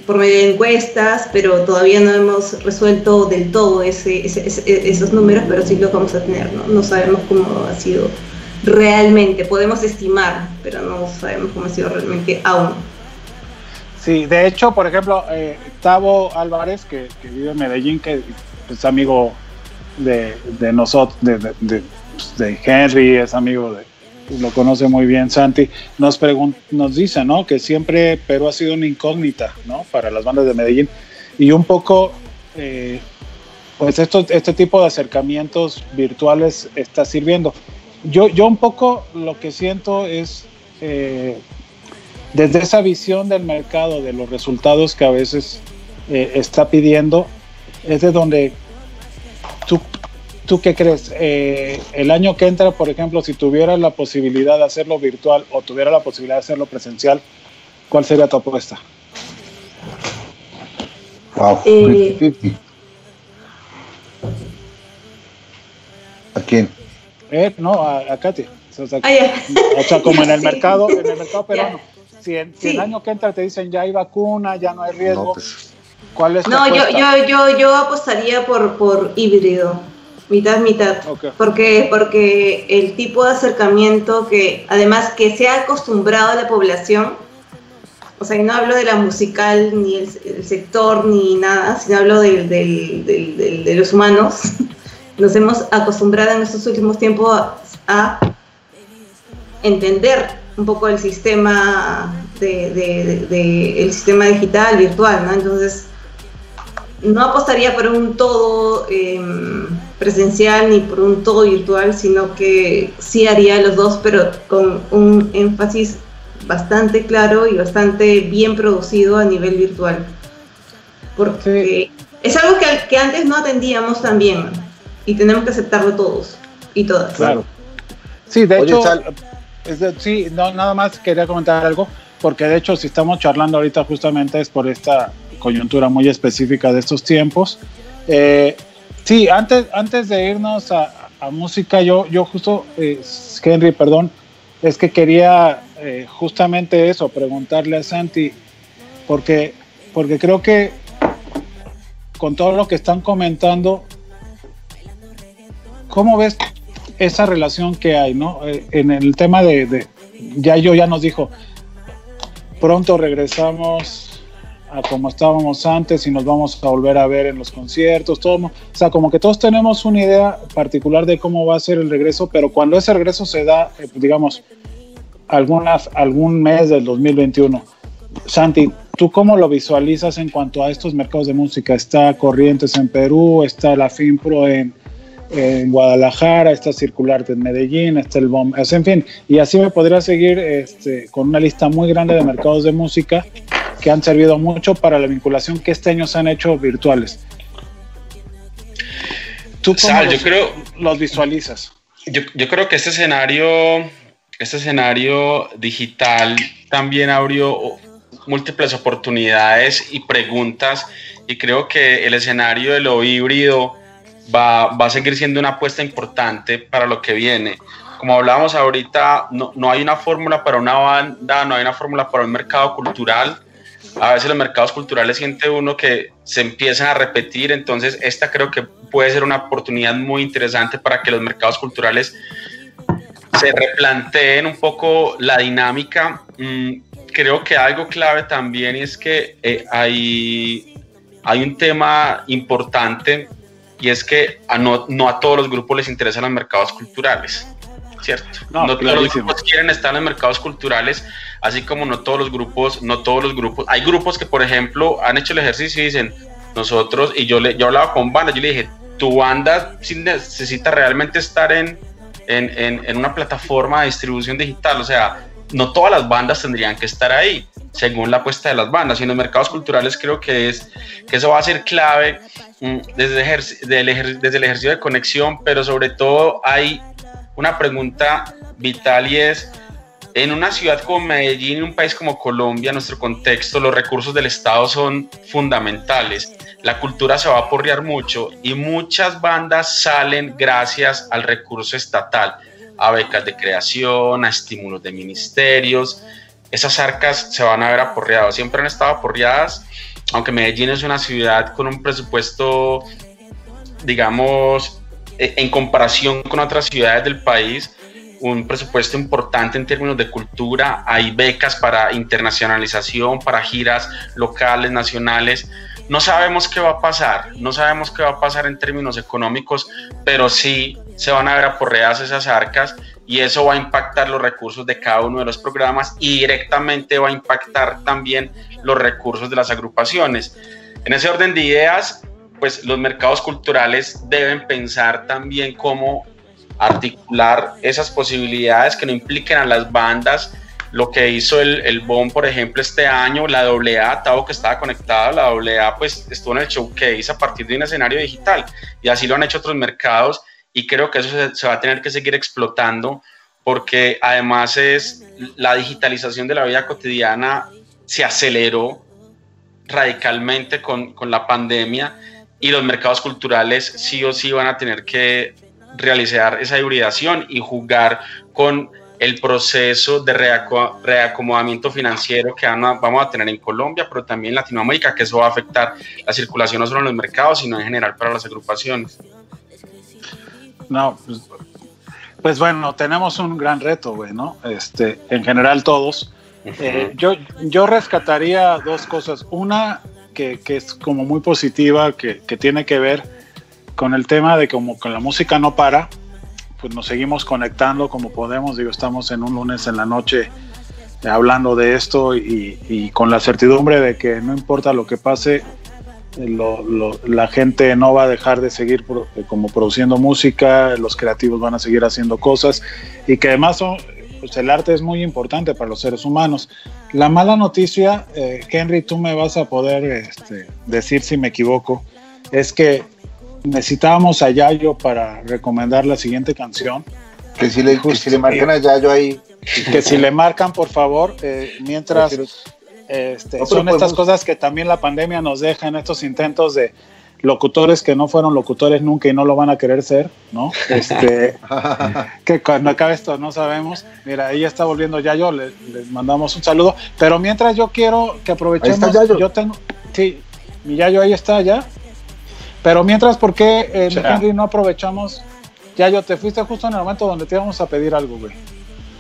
por medio de encuestas, pero todavía no hemos resuelto del todo ese, esos números, pero sí los vamos a tener, ¿no? No sabemos cómo ha sido realmente, podemos estimar, pero no sabemos cómo ha sido realmente aún. Sí, de hecho, por ejemplo, eh, Tavo Álvarez, que vive en Medellín, que es amigo de, de nosotros, de, de- pues, de Henry, es amigo de, lo conoce muy bien Santi, nos, nos dice, ¿no? Que siempre Perú ha sido una incógnita, ¿no? Para las bandas de Medellín. Y un poco, eh, pues esto, este tipo de acercamientos virtuales está sirviendo. Yo, yo un poco lo que siento es... eh, desde esa visión del mercado, de los resultados que a veces eh, está pidiendo, es de donde tú, tú qué crees, Eh, el año que entra, por ejemplo, si tuvieras la posibilidad de hacerlo virtual o tuviera la posibilidad de hacerlo presencial, ¿cuál sería tu apuesta? Wow. Eh, 50-50. ¿A quién? Eh, no, a, a Katy. O sea, Ah, ya. o sea, como en el Sí. mercado, en el mercado peruano. Si, en- si Sí. el año que entra te dicen ya hay vacuna, ya no hay riesgo, No, pues, ¿cuál es tu No, yo, yo, yo, yo apostaría por, por híbrido, mitad, mitad. Porque, porque el tipo de acercamiento que, además, que se ha acostumbrado a la población, o sea, y no hablo de la musical, ni el, el sector, ni nada, sino hablo del- del- del- del- de los humanos, nos hemos acostumbrado en estos últimos tiempos a, a entender un poco el sistema de, de- de- de- el sistema digital, virtual, ¿no? Entonces, no apostaría por un todo em, presencial ni por un todo virtual, sino que sí haría los dos, pero con un énfasis bastante claro y bastante bien producido a nivel virtual. Porque es algo que, que antes no atendíamos también y tenemos que aceptarlo todos y todas. Claro. Sí, de Oye, hecho, Sal- es de- sí, no, nada más quería comentar algo, porque de hecho, si estamos charlando ahorita justamente es por esta coyuntura muy específica de estos tiempos. Eh, sí, antes, antes de irnos a, a música, yo, yo justo, eh, Henry, perdón, es que quería eh, justamente eso, preguntarle a Santi, porque, porque creo que con todo lo que están comentando, ¿cómo ves esa relación que hay, ¿no? Eh, en el tema de, de- ya yo ya nos dijo, pronto regresamos a como estábamos antes y nos vamos a volver a ver en los conciertos, todo, o sea, como que todos tenemos una idea particular de cómo va a ser el regreso, pero cuando ese regreso se da, eh, digamos, algunas, algún mes del 2021, Santi, ¿tú cómo lo visualizas en cuanto a estos mercados de música? Está Corrientes en Perú, está la FinPro en, en Guadalajara, está Circularte en Medellín, está el BOM, en fin, y así me podría seguir este, con una lista muy grande de mercados de música que han servido mucho para la vinculación que este año se han hecho virtuales. ¿Tú cómo Sal, yo los, creo, los visualizas? Yo, yo creo que este escenario, este escenario digital también abrió múltiples oportunidades y preguntas y creo que el escenario de lo híbrido va, va a seguir siendo una apuesta importante para lo que viene. Como hablábamos ahorita, no, no hay una fórmula para una banda, no hay una fórmula para un mercado cultural. A veces los mercados culturales siente uno que se empiezan a repetir, entonces esta creo que puede ser una oportunidad muy interesante para que los mercados culturales se replanteen un poco la dinámica. Mm, creo que algo clave también es que eh, hay, hay un tema importante y es que a no, no a todos los grupos les interesan los mercados culturales, ¿cierto? No, No, todos los grupos quieren estar en los mercados culturales, así como no todos los grupos, no todos los grupos. Hay grupos que, por ejemplo, han hecho el ejercicio y dicen, nosotros, y yo, le, yo hablaba con bandas, yo le dije, tu banda necesita realmente estar en, en, en, en una plataforma de distribución digital, o sea, no todas las bandas tendrían que estar ahí, según la apuesta de las bandas. Y en los mercados culturales creo que, es, que eso va a ser clave mm, desde, el ejercicio de conexión, pero sobre todo hay una pregunta vital y es, en una ciudad como Medellín, en un país como Colombia, en nuestro contexto, los recursos del Estado son fundamentales. La cultura se va a aporrear mucho y muchas bandas salen gracias al recurso estatal, a becas de creación, a estímulos de ministerios. Esas arcas se van a ver aporreadas, siempre han estado aporreadas, aunque Medellín es una ciudad con un presupuesto, digamos, eh, en comparación con otras ciudades del país, un presupuesto importante en términos de cultura, hay becas para internacionalización, para giras locales, nacionales. No sabemos qué va a pasar, no sabemos qué va a pasar en términos económicos, pero sí se van a ver aporreadas esas arcas y eso va a impactar los recursos de cada uno de los programas y directamente va a impactar también los recursos de las agrupaciones. En ese orden de ideas, pues los mercados culturales deben pensar también cómo articular esas posibilidades que no impliquen a las bandas. Lo que hizo el, el BOM, por ejemplo, este año, la AA, Tavo que estaba conectada, la AA pues estuvo en el showcase a partir de un escenario digital y así lo han hecho otros mercados y creo que eso se, va a tener que seguir explotando porque además es la digitalización de la vida cotidiana se aceleró radicalmente con, con la pandemia y los mercados culturales sí o sí van a tener que realizar esa hibridación y jugar con el proceso de reaco- reacomodamiento financiero que vamos a tener en Colombia, pero también en Latinoamérica, que eso va a afectar la circulación no solo en los mercados, sino en general para las agrupaciones. No, pues, pues bueno, tenemos un gran reto, güey, ¿no? Este, en general todos. Eh, yo, yo rescataría dos cosas. Una que, que es como muy positiva, que, que tiene que ver con el tema de como con la música no para, pues nos seguimos conectando como podemos. Digo, estamos en un lunes en la noche hablando de esto y, y con la certidumbre de que no importa lo que pase, lo- lo- la gente no va a dejar de seguir pro- eh, como produciendo música, los creativos van a seguir haciendo cosas y que además son, pues el arte es muy importante para los seres humanos. La mala noticia, eh, Henry, tú me vas a poder este, decir si me equivoco, es que necesitábamos a Yayo para recomendar la siguiente canción. Que si le, que si le marcan a Yayo ahí. Que si le marcan, por favor, eh, mientras este, No, son estas cosas que también la pandemia nos deja en estos intentos de locutores que no fueron locutores nunca y no lo van a querer ser, ¿no? Este, que cuando acabe esto no sabemos. Mira, ahí está volviendo Yayo, le- les mandamos un saludo. Pero mientras yo quiero que aprovechemos, Ahí está Yayo. yo tengo, sí, mi Yayo ahí está ya. Pero mientras, ¿por qué, eh. Henry, no aprovechamos? Yayo, te fuiste justo en el momento donde te íbamos a pedir algo, güey.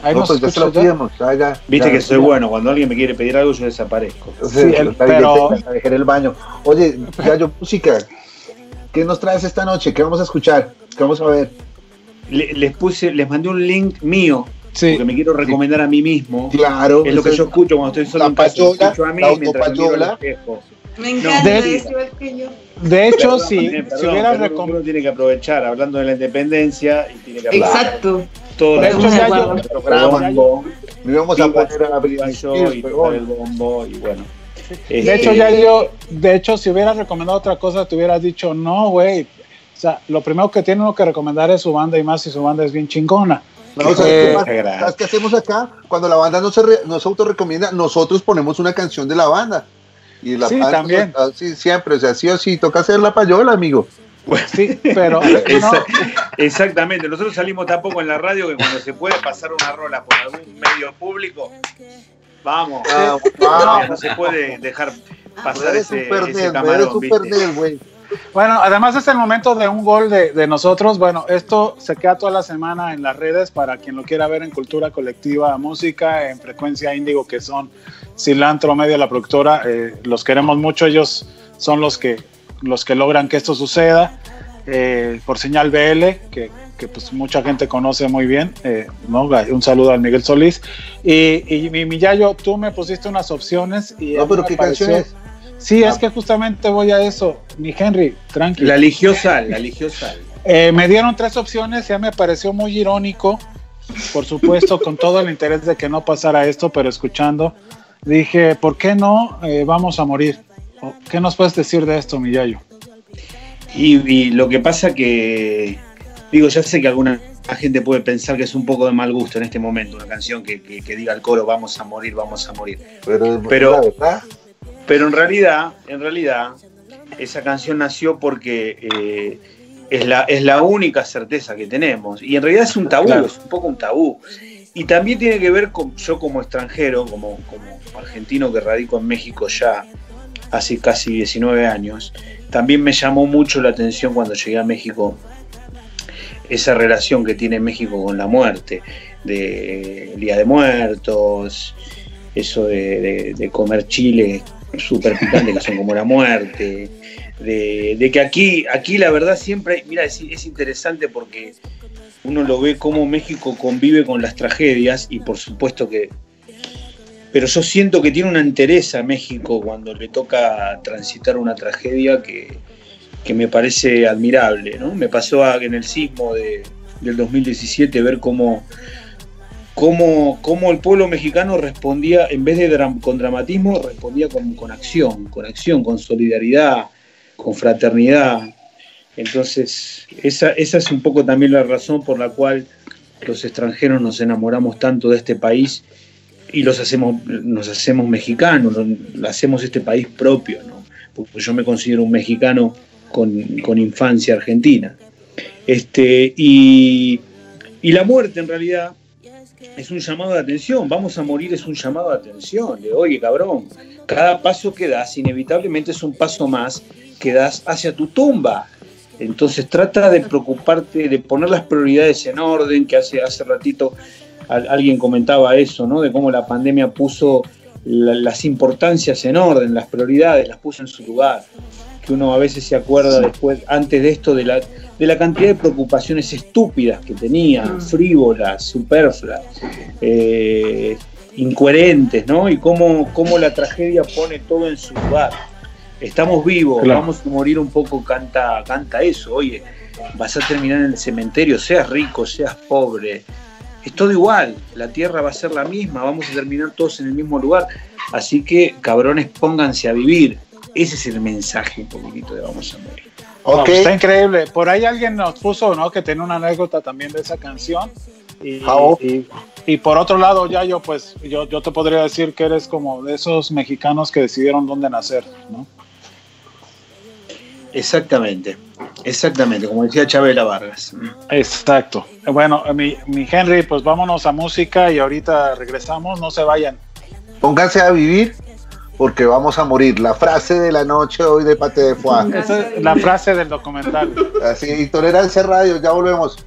Ahí No, pues ya se lo ya. Ya, ya, Viste ya. que soy bueno, cuando alguien me quiere pedir algo yo desaparezco. Sí, Sí, el- pero- dejé en el baño. Oye, Yayo, música. ¿Qué nos traes esta noche? ¿Qué vamos a escuchar? ¿Qué vamos a ver? Le- les puse, les mandé un link mío, Sí. porque me quiero recomendar a mí mismo. Claro. Es lo que yo escucho cuando estoy solo La en casa. payola, escucho a mí la mientras miro autopayola. espejo. Me No, encanta, de- que yo. De hecho, Perdón, si, si hubiera pero recom- uno tiene que aprovechar hablando de la independencia y tiene que hablar Exacto. Todo De lo hecho, de ya yo- programa. Le íbamos a poner a yo Spears, y el bombo y bueno. De hecho, ya yo, de hecho, si hubieras recomendado otra cosa, te hubieras dicho, no, güey. O sea, lo primero que tiene uno que recomendar es su banda y más si su banda es bien chingona. No, ¿sabes, Eh, hacemos acá? Cuando la banda no se, re- no se autorrecomienda, nosotros ponemos una canción de la banda. Y la Sí, banda- también. ah, sí, siempre, o sea, sí o sí, toca hacer la payola, amigo. Sí, pero no, exactamente, nosotros salimos tampoco en la radio que cuando se puede pasar una rola por algún medio público, vamos, Ah, no, vamos. no se puede dejar pasar Eres ese, super ese camarón, güey. Bueno, además es el momento de un gol de, de nosotros. Bueno, esto se queda toda la semana en las redes para quien lo quiera ver en Cultura Colectiva Música, en Frecuencia Índigo, que son Cilantro Media, la productora. eh, los queremos mucho, ellos son los que, los que logran que esto suceda. Eh, por señal BL, que, que, pues mucha gente conoce muy bien. eh, ¿no? Un saludo al Miguel Solís. Y, y mi, mi Yayo, tú me pusiste unas opciones. Y a No, pero ¿qué pareció- canción es? Sí, Ah. es que justamente voy a eso. Mi Henry, tranquilo. La eligió Sal, la eligió Sal. Eh, me dieron tres opciones, ya me pareció muy irónico, por supuesto, con todo el interés de que no pasara esto, pero escuchando, dije, ¿por qué no eh, vamos a morir? ¿O ¿Qué nos puedes decir de esto, Miyayo? Y, y lo que pasa que, digo, ya sé que alguna gente puede pensar que es un poco de mal gusto en este momento, una canción que, que- que diga al coro, vamos a morir, vamos a morir. Pero, Pero- Pero en realidad, en realidad, esa canción nació porque eh, es, la, es la única certeza que tenemos. Y en realidad es un tabú, Claro. es un poco un tabú. Y también tiene que ver con yo como extranjero, como, como argentino que radico en México ya hace casi 19 años, también me llamó mucho la atención cuando llegué a México esa relación que tiene México con la muerte, de Día de Muertos, eso de, comer chile súper picante que son como la muerte, de, que aquí, aquí la verdad siempre, mira, es, es interesante porque uno lo ve cómo México convive con las tragedias y por supuesto que... Pero yo siento que tiene una entereza México cuando le toca transitar una tragedia que, que me parece admirable. ¿no? Me pasó a- en el sismo de- del 2017 ver cómo, cómo, cómo el pueblo mexicano respondía, en vez de con dramatismo, respondía con, con acción, con acción, con solidaridad, con fraternidad. Entonces, esa, esa es un poco también la razón por la cual los extranjeros nos enamoramos tanto de este país y los hacemos, nos hacemos mexicanos, hacemos este país propio, ¿no? Porque yo me considero un mexicano con, infancia argentina. Este, y, la muerte en realidad es un llamado de atención, vamos a morir es un llamado de atención, de oye cabrón, cada paso que das inevitablemente es un paso más que das hacia tu tumba. Entonces trata de preocuparte, de poner las prioridades en orden, que hace, hace ratito alguien comentaba eso, ¿no? De cómo la pandemia puso la- las importancias en orden, las prioridades, las puso en su lugar. Que uno a veces se acuerda después, antes de esto, de la, de la cantidad de preocupaciones estúpidas que tenía, Mm. frívolas, superfluas, eh, incoherentes, ¿no? Y cómo, cómo la tragedia pone todo en su lugar. Estamos vivos, Claro. vamos a morir un poco, canta, canta eso. Oye, vas a terminar en el cementerio, seas rico, seas pobre, es todo igual, la tierra va a ser la misma, vamos a terminar todos en el mismo lugar, así que cabrones pónganse a vivir, ese es el mensaje un poquitito de Vamos a morir. Pues está increíble. Por ahí alguien nos puso, ¿no? Que tiene una anécdota también de esa canción. Y, y, y por otro lado, ya yo, pues, yo, yo te podría decir que eres como de esos mexicanos que decidieron dónde nacer, ¿no? Exactamente, exactamente, como decía Chabela Vargas. Exacto. Bueno, mi, mi Henry, pues vámonos a música y ahorita regresamos, no se vayan. Pónganse a vivir porque vamos a morir. La frase de la noche hoy de Pate de Foie. Esa es la frase del documental. Así, Intolerancia Radio, ya volvemos.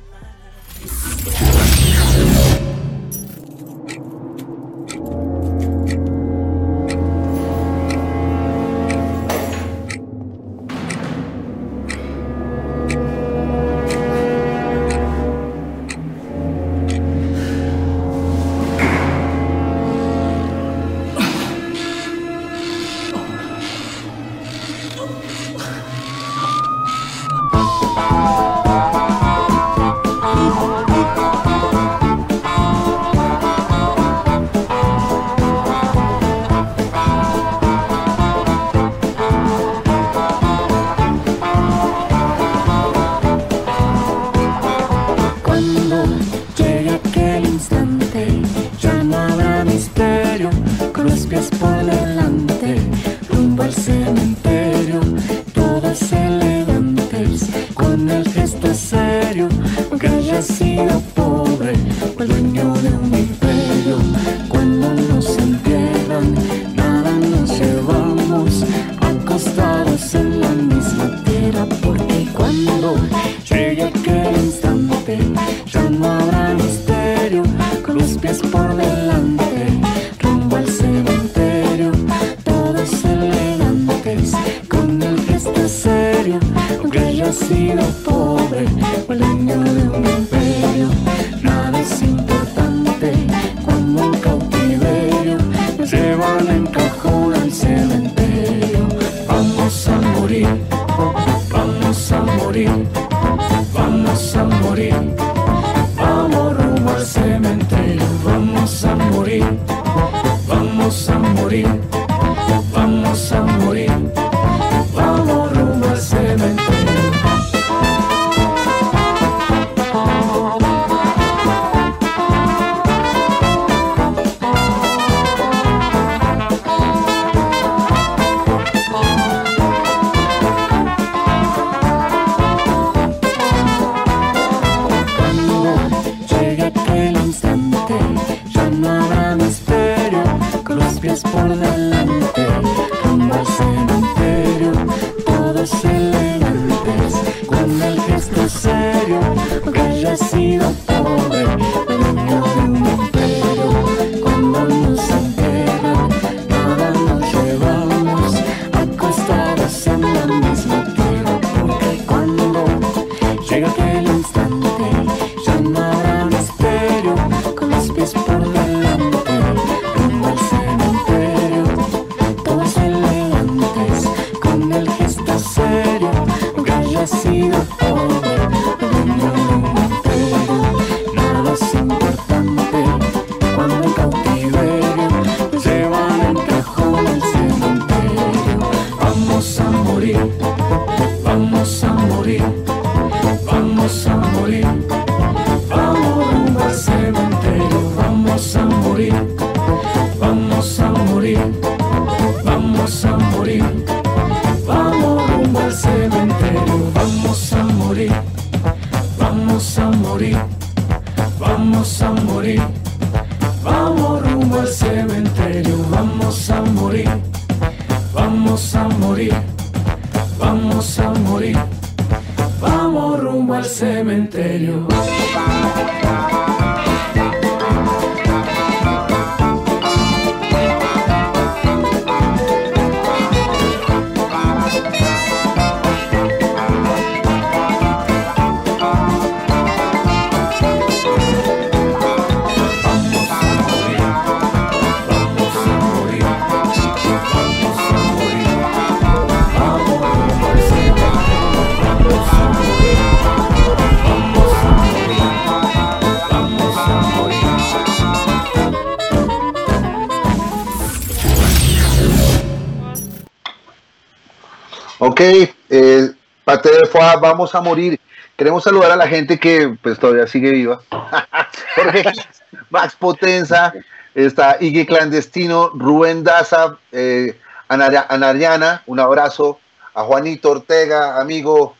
Vamos a morir. Queremos saludar a la gente que pues todavía sigue viva. Max Potenza, está Iggy Clandestino, Rubén Daza, eh, Ana- Anariana, un abrazo. A Juanito Ortega, amigo,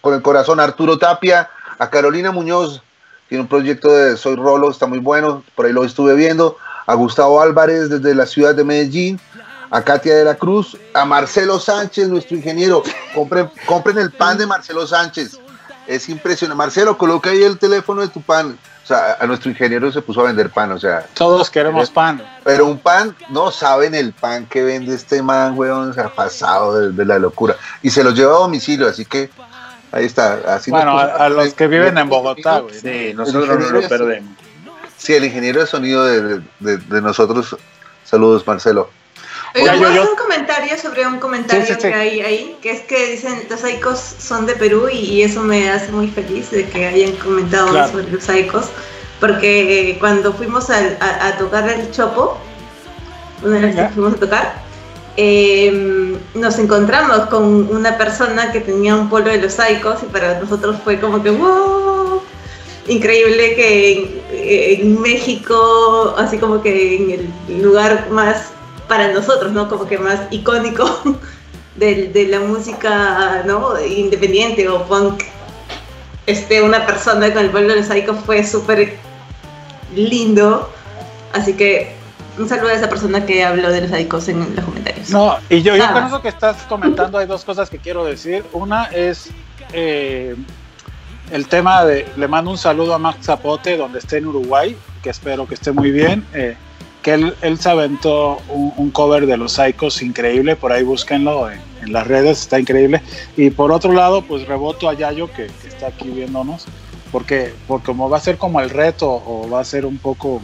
con el corazón Arturo Tapia, a Carolina Muñoz, tiene un proyecto de Soy Rolo, está muy bueno, por ahí lo estuve viendo. A Gustavo Álvarez desde la ciudad de Medellín, a Katia de la Cruz, a Marcelo Sánchez, nuestro ingeniero. Compren, compren el pan de Marcelo Sánchez. Es impresionante. Marcelo, coloca ahí el teléfono de tu pan. O sea, a nuestro ingeniero se puso a vender pan, o sea, Todos queremos pan. pero un pan, no saben el pan que vende este man, weón, o sea, pasado de, de la locura. Y se lo lleva a domicilio, así que ahí está. Así Bueno, a, los que viven en Bogotá, güey. Sí, nosotros no lo perdemos. Sí, el ingeniero de sonido de, de- de nosotros. Saludos, Marcelo. Oye, Ya, ¿puedo yo- hacer un comentario sobre un comentario Sí, sí, sí. que hay ahí? Que es que dicen los saicos son de Perú y, y eso me hace muy feliz de que hayan comentado Claro. sobre los saicos. Porque eh, cuando fuimos a, a tocar el Chopo, una vez que Ya. fuimos a tocar, eh, nos encontramos con una persona que tenía un polo de los saicos y para nosotros fue como que ¡wow! Increíble que en, en México, así como que en el lugar más para nosotros, ¿no? Como que más icónico de, de la música, ¿no? Independiente o punk. Este, una persona con el pueblo de los Psychos fue súper lindo. Así que un saludo a esa persona que habló de los Psychos en los comentarios. No, y yo, yo con eso que estás comentando hay dos cosas que quiero decir. Una es eh, el tema de, le mando un saludo a Max Zapote, donde esté en Uruguay, que espero que esté muy bien. eh, que él, él se aventó un, un cover de los Psychos increíble, por ahí búsquenlo en, en las redes, está increíble. Y por otro lado, pues reboto a Yayo, que, que está aquí viéndonos, porque, porque como va a ser como el reto, o va a ser un poco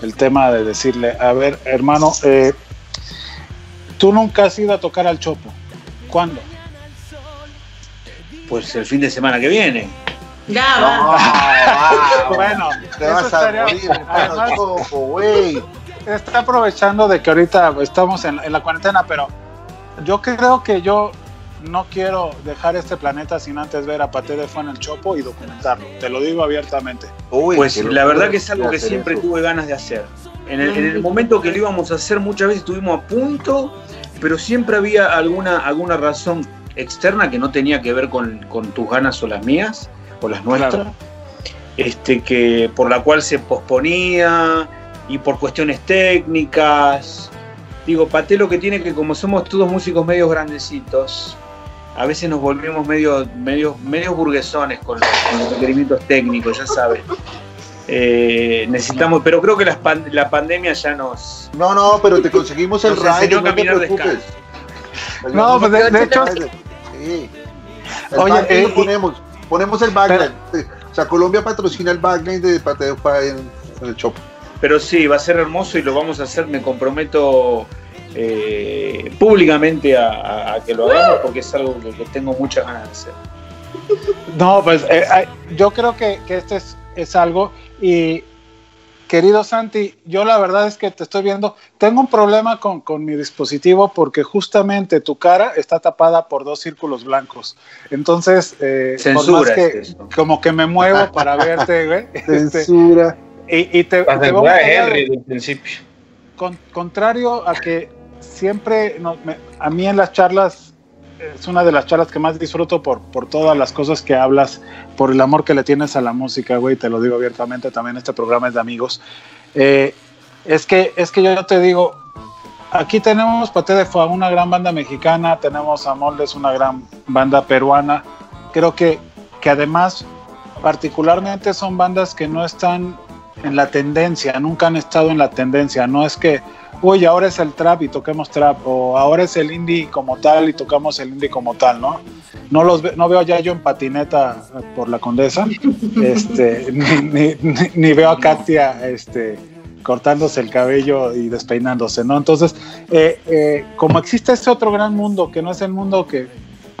el tema de decirle, a ver, hermano, eh, tú nunca has ido a tocar al Chopo. ¿Cuándo? Pues el fin de semana que viene. Ya, No, va. wow, Bueno, te vas a morir, hermano, chopo, güey. Está aprovechando de que ahorita estamos en, en la cuarentena, pero yo creo que yo no quiero dejar este planeta sin antes ver a Pate de Fue en el Chopo y documentarlo. Te lo digo abiertamente. Uy, Pues la verdad que es algo que siempre eso. tuve ganas de hacer. En el, en el momento que lo íbamos a hacer muchas veces estuvimos a punto, pero siempre había alguna, alguna razón externa que no tenía que ver con, con tus ganas o las mías, o las nuestras, Claro. este, que, por la cual se posponía y por cuestiones técnicas. Digo, Pate lo que tiene que como somos todos músicos medios grandecitos, a veces nos volvemos medio, medio, medio burguesones con los, con los requerimientos técnicos, ya sabes. Eh, necesitamos, pero creo que las pan- la pandemia ya nos. No, no, pero te conseguimos el a no te preocupes. No, pues, de- de hecho- Sí. Oye, eh, lo ponemos, ponemos el backline. O sea, Colombia patrocina el backline de Pateo Pa en, en el Chopo. Pero sí, va a ser hermoso y lo vamos a hacer, me comprometo eh, públicamente a, a- a que lo hagamos porque es algo que, que tengo muchas ganas de hacer. No, pues eh, ay, yo creo que, que este es, es algo y querido Santi, yo la verdad es que te estoy viendo, tengo un problema con, con mi dispositivo porque justamente tu cara está tapada por dos círculos blancos. Entonces, eh, por Censura más que es eso. como que me muevo para verte, güey, este, Censura. Y, y te, La te censura vamos a Henry principio. con- contrario a que siempre no- me- a mí en las charlas es una de las charlas que más disfruto por, por todas las cosas que hablas, por el amor que le tienes a la música, güey, te lo digo abiertamente, también este programa es de amigos. Eh, es, que, es que yo te digo, aquí tenemos Pate de Fua, una gran banda mexicana, tenemos a Moldes, una gran banda peruana, creo que, que además particularmente son bandas que no están en la tendencia, nunca han estado en la tendencia, no es que, uy, ahora es el trap y toquemos trap, o ahora es el indie como tal y tocamos el indie como tal, ¿no? No, los ve- no veo ya yo en patineta por la condesa, este, ni, ni- ni- ni veo a Katia este, cortándose el cabello y despeinándose, ¿no? Entonces, eh, eh, como existe este otro gran mundo, que no es el mundo que,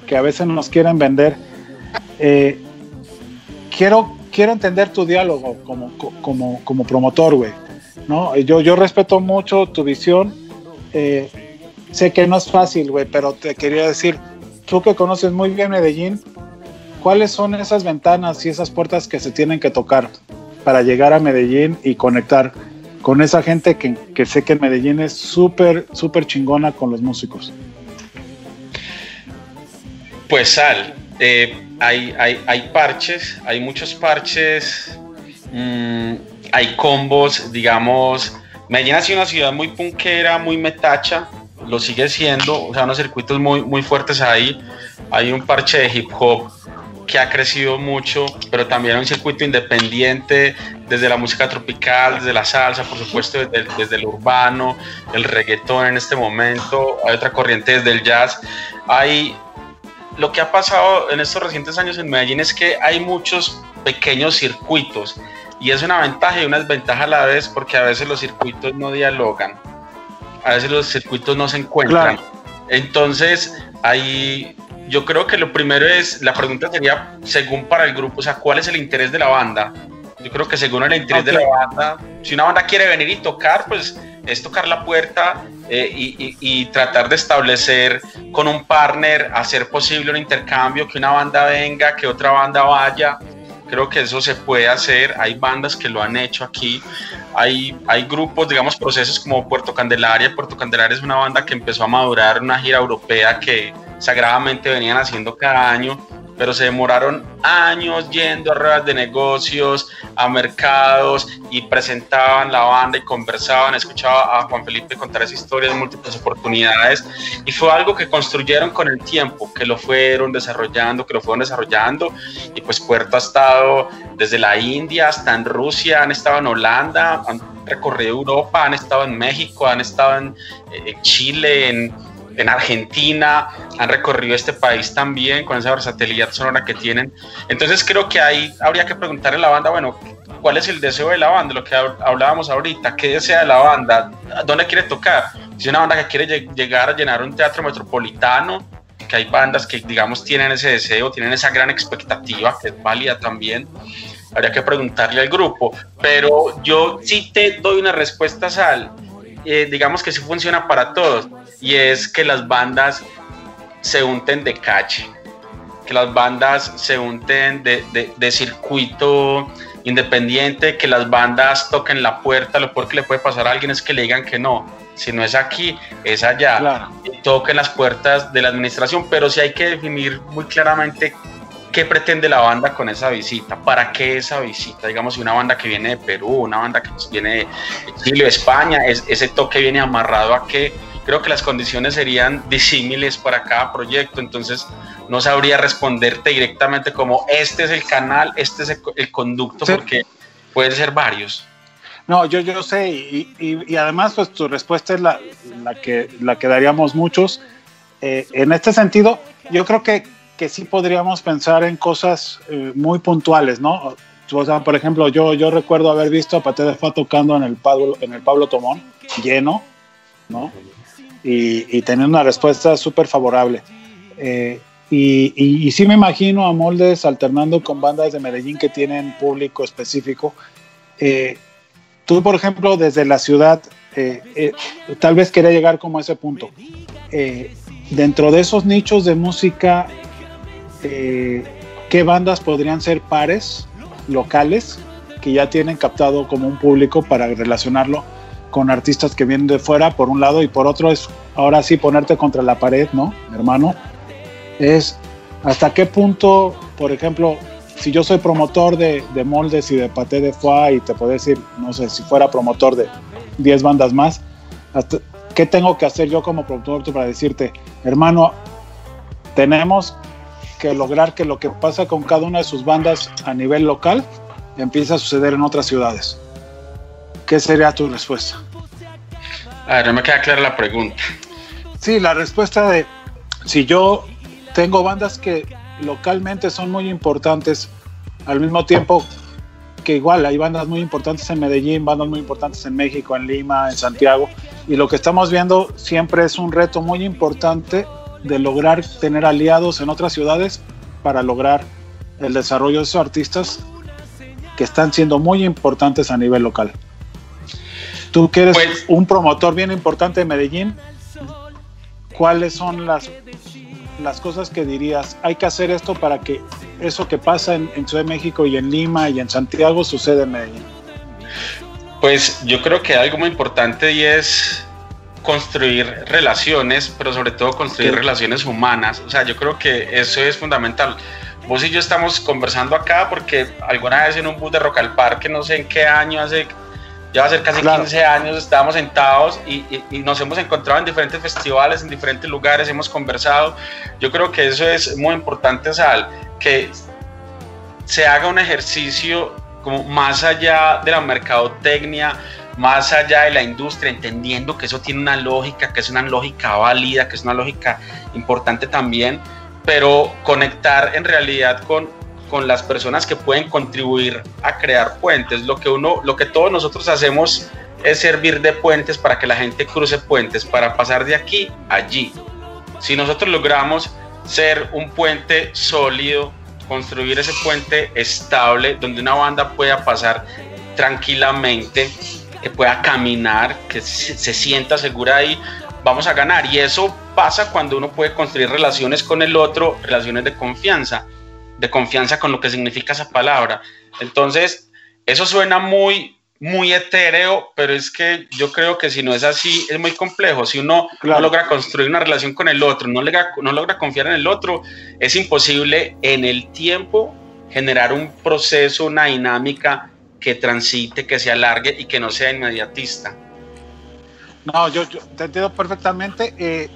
que a veces nos quieren vender, eh, quiero, quiero entender tu diálogo como, como, como promotor, güey. ¿no? Yo, yo respeto mucho tu visión. eh, sé que no es fácil, güey, pero te quería decir, tú que conoces muy bien Medellín, ¿cuáles son esas ventanas y esas puertas que se tienen que tocar para llegar a Medellín y conectar con esa gente que, que sé que Medellín es súper, súper chingona con los músicos? Pues Sal, eh, hay, hay, hay, parches, hay muchos parches, mmm, hay combos, digamos, Medellín ha sido una ciudad muy punkera, muy metacha, lo sigue siendo, o sea, unos circuitos muy, muy fuertes ahí, hay un parche de hip hop que ha crecido mucho, pero también un circuito independiente desde la música tropical, desde la salsa, por supuesto, desde, desde, el urbano, el reggaetón en este momento, hay otra corriente desde el jazz. Hay lo que ha pasado en estos recientes años en Medellín es que hay muchos pequeños circuitos y es una ventaja y una desventaja a la vez porque a veces los circuitos no dialogan, a veces los circuitos no se encuentran. Claro. Entonces, ahí yo creo que lo primero es, la pregunta sería, según para el grupo, o sea, ¿cuál es el interés de la banda? Yo creo que según el interés okay. de la banda, si una banda quiere venir y tocar, pues es tocar la puerta eh, y, y, tratar de establecer con un partner, hacer posible un intercambio, que una banda venga, que otra banda vaya. Creo que eso se puede hacer. Hay bandas que lo han hecho aquí. Hay, hay grupos, digamos, procesos como Puerto Candelaria. Puerto Candelaria es una banda que empezó a madurar una gira europea que sagradamente venían haciendo cada año pero se demoraron años yendo a ruedas de negocios, a mercados y presentaban la banda y conversaban, escuchaba a Juan Felipe contar esa historia de múltiples oportunidades y fue algo que construyeron con el tiempo, que lo fueron desarrollando, que lo fueron desarrollando y pues Puerto ha estado desde la India hasta en Rusia, han estado en Holanda, han recorrido Europa, han estado en México, han estado en, en Chile, en en Argentina, han recorrido este país también con esa versatilidad sonora que tienen. Entonces creo que ahí habría que preguntarle a la banda, bueno, ¿cuál es el deseo de la banda? Lo que hablábamos ahorita, ¿qué desea de la banda? ¿Dónde quiere tocar? Si es una banda que quiere llegar a llenar un teatro metropolitano, que hay bandas que digamos tienen ese deseo, tienen esa gran expectativa, que es válida también, habría que preguntarle al grupo, pero yo sí te doy una respuesta, Sal, eh, digamos que sí funciona para todos y es que las bandas se unten de cache, que las bandas se unten de, de, de, circuito independiente, que las bandas toquen la puerta, lo peor que le puede pasar a alguien es que le digan que no, si no es aquí, es allá, claro. toquen las puertas de la administración, pero sí hay que definir muy claramente ¿qué pretende la banda con esa visita? ¿Para qué esa visita? Digamos, si una banda que viene de Perú, una banda que viene de Chile, España, es, ese toque viene amarrado a qué? Creo que las condiciones serían disímiles para cada proyecto, entonces no sabría responderte directamente como este es el canal, este es el, el conducto, sí. porque pueden ser varios. No, yo, yo sé, y, y, y, además pues tu respuesta es la, la, que, la que daríamos muchos. Eh, en este sentido, yo creo que, que sí podríamos pensar en cosas eh, muy puntuales, ¿no? O sea, por ejemplo, yo, yo recuerdo haber visto a Pate de Fa tocando en el Pablo, en el Pablo Tomón, lleno, ¿no? Y, y teniendo una respuesta súper favorable. Eh, y, y, y, sí me imagino a Moldes alternando con bandas de Medellín que tienen público específico. Eh, tú, por ejemplo, desde la ciudad, eh, eh, tal vez quería llegar como a ese punto. Eh, dentro de esos nichos de música, ¿qué bandas podrían ser pares locales que ya tienen captado como un público para relacionarlo con artistas que vienen de fuera, por un lado, y por otro es ahora sí ponerte contra la pared, ¿no, hermano? Es hasta qué punto, por ejemplo, si yo soy promotor de, de, moldes y de paté de foie y te puedo decir, no sé, si fuera promotor de 10 bandas más, hasta, ¿qué tengo que hacer yo como productor para decirte, hermano, tenemos que lograr que lo que pasa con cada una de sus bandas a nivel local empiece a suceder en otras ciudades? ¿Qué sería tu respuesta? A ver, no me queda clara la pregunta. Sí, la respuesta de si yo tengo bandas que localmente son muy importantes, al mismo tiempo que igual hay bandas muy importantes en Medellín, bandas muy importantes en México, en Lima, en Santiago, y lo que estamos viendo siempre es un reto muy importante de lograr tener aliados en otras ciudades para lograr el desarrollo de esos artistas que están siendo muy importantes a nivel local. Tú que eres pues, un promotor bien importante de Medellín, ¿cuáles son las, las cosas que dirías? Hay que hacer esto para que eso que pasa en, en Ciudad de México y en Lima y en Santiago suceda en Medellín. Pues yo creo que algo muy importante y es construir relaciones, pero sobre todo construir relaciones humanas. O sea, yo creo que eso es fundamental. Vos y yo estamos conversando acá porque alguna vez en un bus de Rock al Parque, no sé en qué año, hace, ya va a ser casi 15 años, estábamos sentados y, y, nos hemos encontrado en diferentes festivales, en diferentes lugares, hemos conversado. Yo creo que eso es muy importante, Sal, que se haga un ejercicio como más allá de la mercadotecnia, más allá de la industria, entendiendo que eso tiene una lógica, que es una lógica válida, que es una lógica importante también, pero conectar en realidad con, con las personas que pueden contribuir a crear puentes. Lo que uno, lo que todos nosotros hacemos es servir de puentes para que la gente cruce puentes, para pasar de aquí a allí. Si nosotros logramos ser un puente sólido, construir ese puente estable donde una banda pueda pasar tranquilamente que pueda caminar, que se, sienta segura ahí, vamos a ganar. Y eso pasa cuando uno puede construir relaciones con el otro, relaciones de confianza, de confianza con lo que significa esa palabra. Entonces, eso suena muy, muy etéreo, pero es que yo creo que si no es así, es muy complejo. Si uno no logra construir una relación con el otro, no logra, no logra confiar en el otro, es imposible en el tiempo generar un proceso, una dinámica que transite, que se alargue y que no sea inmediatista. No, yo, te entiendo perfectamente. Eh,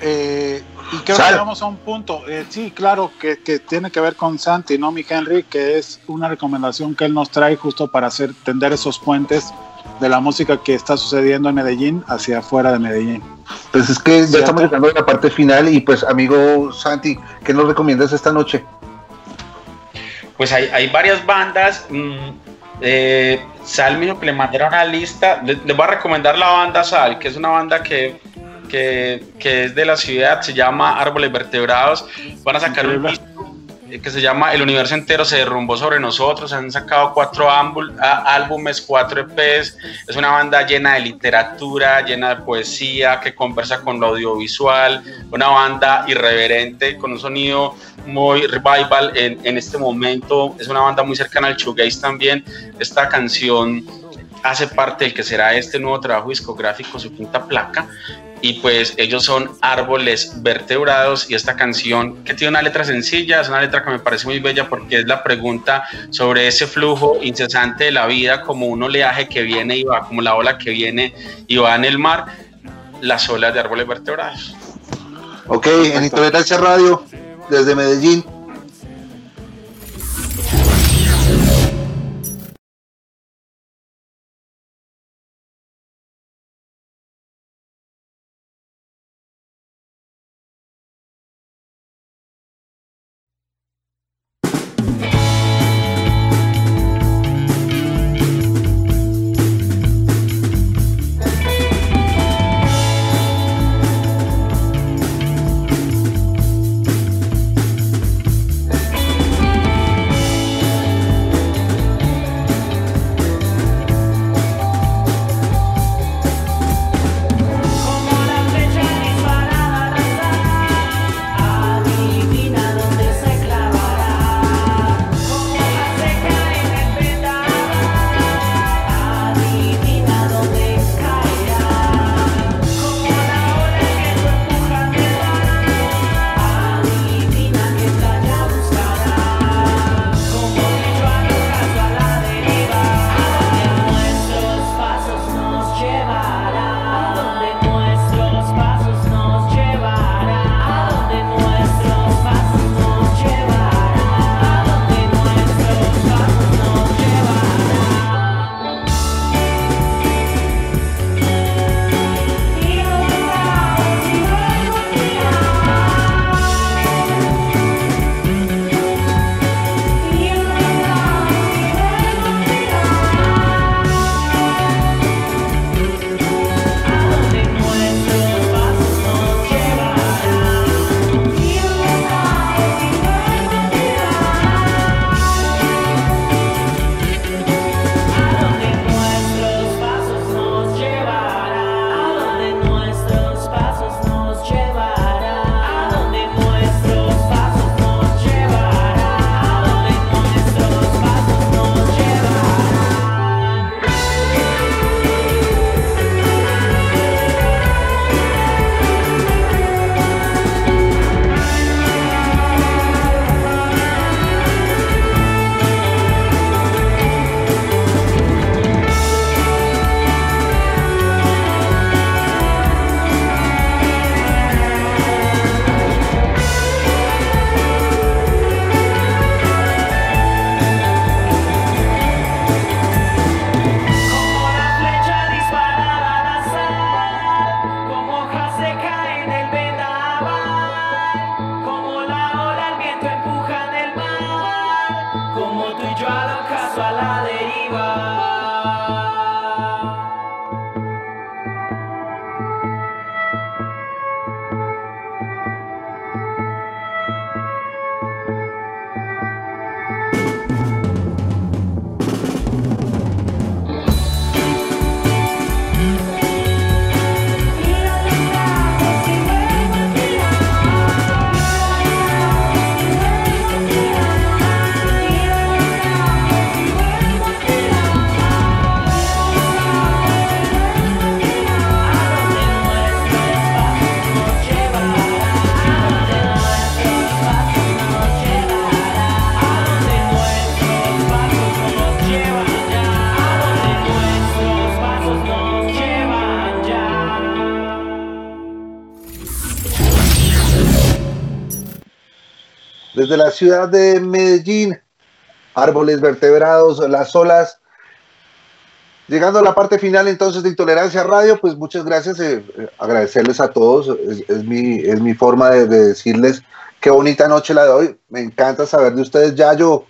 eh, y creo que llegamos a un punto. Eh, sí, claro, que, que, tiene que ver con Santi, ¿no, mi Henry? Que es una recomendación que él nos trae justo para hacer tender esos puentes de la música que está sucediendo en Medellín hacia afuera de Medellín. Pues es que ya estamos llegando a la parte final y pues amigo Santi, ¿qué nos recomiendas esta noche? Pues hay, hay varias bandas. Mmm, eh, Sal me dijo que le mandara una lista. Les, voy a recomendar la banda Sal, que es una banda que, que, que, es de la ciudad, se llama Árboles Vertebrados. Van a sacar un que se llama El universo entero se derrumbó sobre nosotros. Han sacado cuatro álbumes, cuatro EPs. Es una banda llena de literatura, llena de poesía, que conversa con lo audiovisual. Una banda irreverente, con un sonido muy revival en, en este momento. Es una banda muy cercana al shoegaze también. Esta canción hace parte del que será este nuevo trabajo discográfico, su quinta placa y pues ellos son árboles vertebrados y esta canción que tiene una letra sencilla, es una letra que me parece muy bella porque es la pregunta sobre ese flujo incesante de la vida como un oleaje que viene y va, como la ola que viene y va en el mar, las olas de árboles vertebrados. Ok, en Intolerancia Radio, desde Medellín, desde la ciudad de Medellín. Árboles vertebrados, las olas. Llegando a la parte final entonces de Intolerancia Radio, pues muchas gracias, eh, eh, agradecerles a todos, es, mi, es mi forma de, de decirles qué bonita noche la de hoy, me encanta saber de ustedes, Yayo,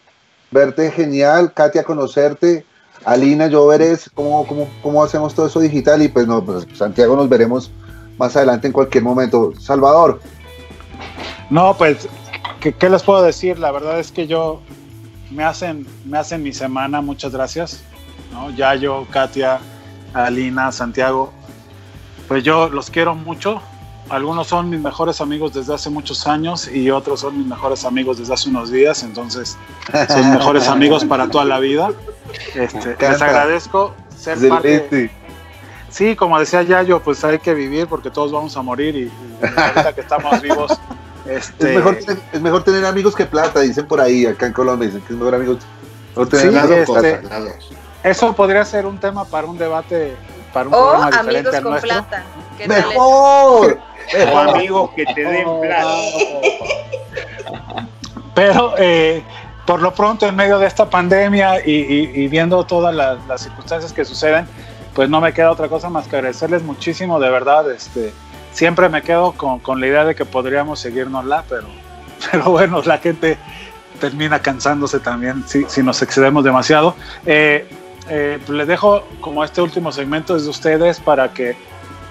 verte genial, Katia, conocerte, Alina, yo veré cómo, cómo, cómo hacemos todo eso digital y pues, no, pues Santiago nos veremos más adelante en cualquier momento. Salvador. No, pues, ¿qué, qué les puedo decir? La verdad es que yo me hacen, me hacen mi semana, muchas gracias. ¿no? Yayo, Katia, Alina, Santiago, pues yo los quiero mucho. Algunos son mis mejores amigos desde hace muchos años y otros son mis mejores amigos desde hace unos días, entonces son mejores amigos para toda la vida. Este, les agradezco ser parte. Excelente. Sí, como decía Yayo, pues hay que vivir porque todos vamos a morir y, y ahorita que estamos vivos, este, Es, mejor, tener- es mejor tener amigos que plata, dicen por ahí, acá en Colombia, dicen que es mejor amigos. mejor tener Sí, amigos que este, plata. Las dos. eso podría ser un tema para un debate, para un O programa diferente amigos al con nuestro. plata. ¿Qué tal eso? ¡Mejor! O amigos que te den plata. Pero eh, por lo pronto, en medio de esta pandemia y, y- y viendo todas las, las circunstancias que suceden, pues no me queda otra cosa más que agradecerles muchísimo, de verdad. Este, siempre me quedo con, con la idea de que podríamos seguirnosla, pero, pero bueno, la gente termina cansándose también si, si nos excedemos demasiado. Eh, eh, pues les dejo como este último segmento desde ustedes para que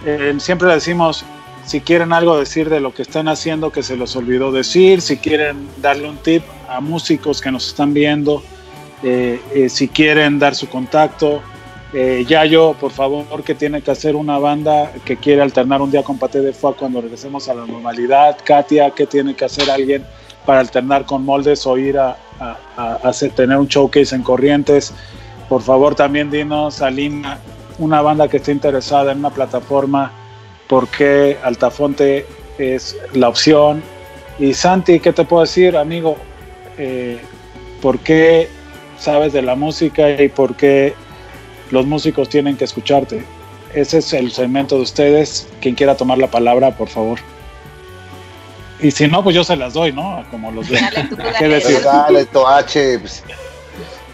eh, siempre decimos si quieren algo decir de lo que están haciendo que se les olvidó decir, si quieren darle un tip a músicos que nos están viendo, eh, eh, si quieren dar su contacto. Eh, Yayo, por favor, que tiene que hacer una banda que quiere alternar un día con Paté de Foie cuando regresemos a la normalidad. Katia, que tiene que hacer alguien para alternar con moldes o ir a, tener un showcase en Corrientes. Por favor, también dinos, Alina, una banda que esté interesada en una plataforma por qué Altafonte es la opción. Y Santi, ¿qué te puedo decir, amigo? Eh, ¿Por qué sabes de la música y por qué los músicos tienen que escucharte? Ese es el segmento de ustedes. Quien quiera tomar la palabra, por favor. Y si no, pues yo se las doy, ¿no? Como los de. Dale tú, ¿Qué decir? Dale, Toache. pues,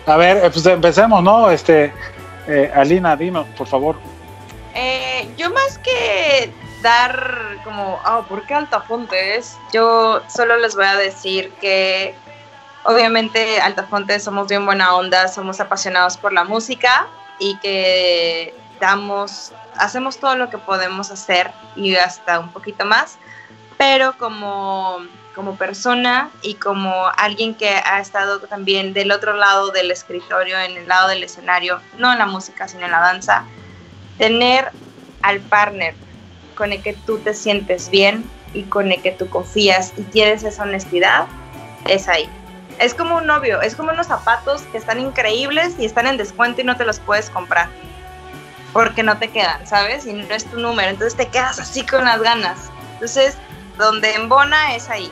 A ver, eh, pues empecemos, ¿no? Este, eh, Alina, dime, por favor. Eh, yo más que dar como, ah, ¿por qué Altafontes? Yo solo les voy a decir que obviamente Altafontes somos bien buena onda, somos apasionados por la música y que damos, hacemos todo lo que podemos hacer y hasta un poquito más, pero como, como persona y como alguien que ha estado también del otro lado del escritorio, en el lado del escenario, no en la música, sino en la danza, tener al partner con el que tú te sientes bien y con el que tú confías y tienes esa honestidad, es ahí. Es como un novio, es como unos zapatos que están increíbles y están en descuento y no te los puedes comprar. Porque no te quedan, ¿sabes? Y no es tu número. Entonces te quedas así con las ganas. Entonces, donde embona es ahí.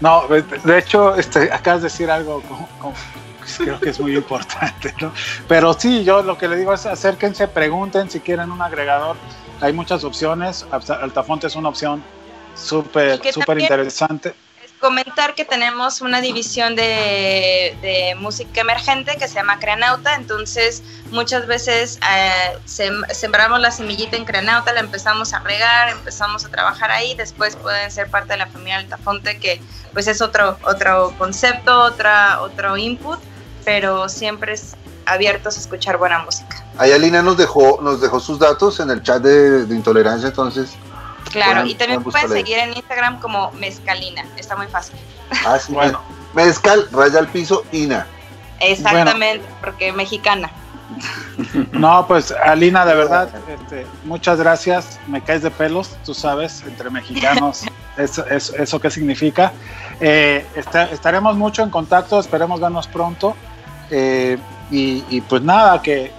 No, de hecho, este, acabas de decir algo como- como- creo que es muy importante, ¿no? Pero sí, yo lo que le digo es acérquense, pregunten si quieren un agregador. Hay muchas opciones. Alta- Altafonte es una opción súper, súper interesante. Comentar que tenemos una división de, de música emergente que se llama Creanauta, entonces muchas veces eh, sem- sembramos la semillita en Creanauta, la empezamos a regar, empezamos a trabajar ahí, después pueden ser parte de la familia Altafonte, que pues es otro, otro concepto, otra, otro input, pero siempre es abiertos a escuchar buena música. Ahí Alina nos dejó, nos dejó sus datos en el chat de intolerancia, entonces. Claro, Pueden- y también pueden seguir en Instagram como Mezcalina, está muy fácil. Ah, sí, Bueno. Mezcal, raya al piso, Ina. Exactamente, porque mexicana. No, pues Alina, de verdad, este, muchas gracias. Me caes de pelos, tú sabes, entre mexicanos, eso, eso, eso qué significa. Eh, está- estaremos mucho en contacto, esperemos vernos pronto. Eh, y, y pues nada, que,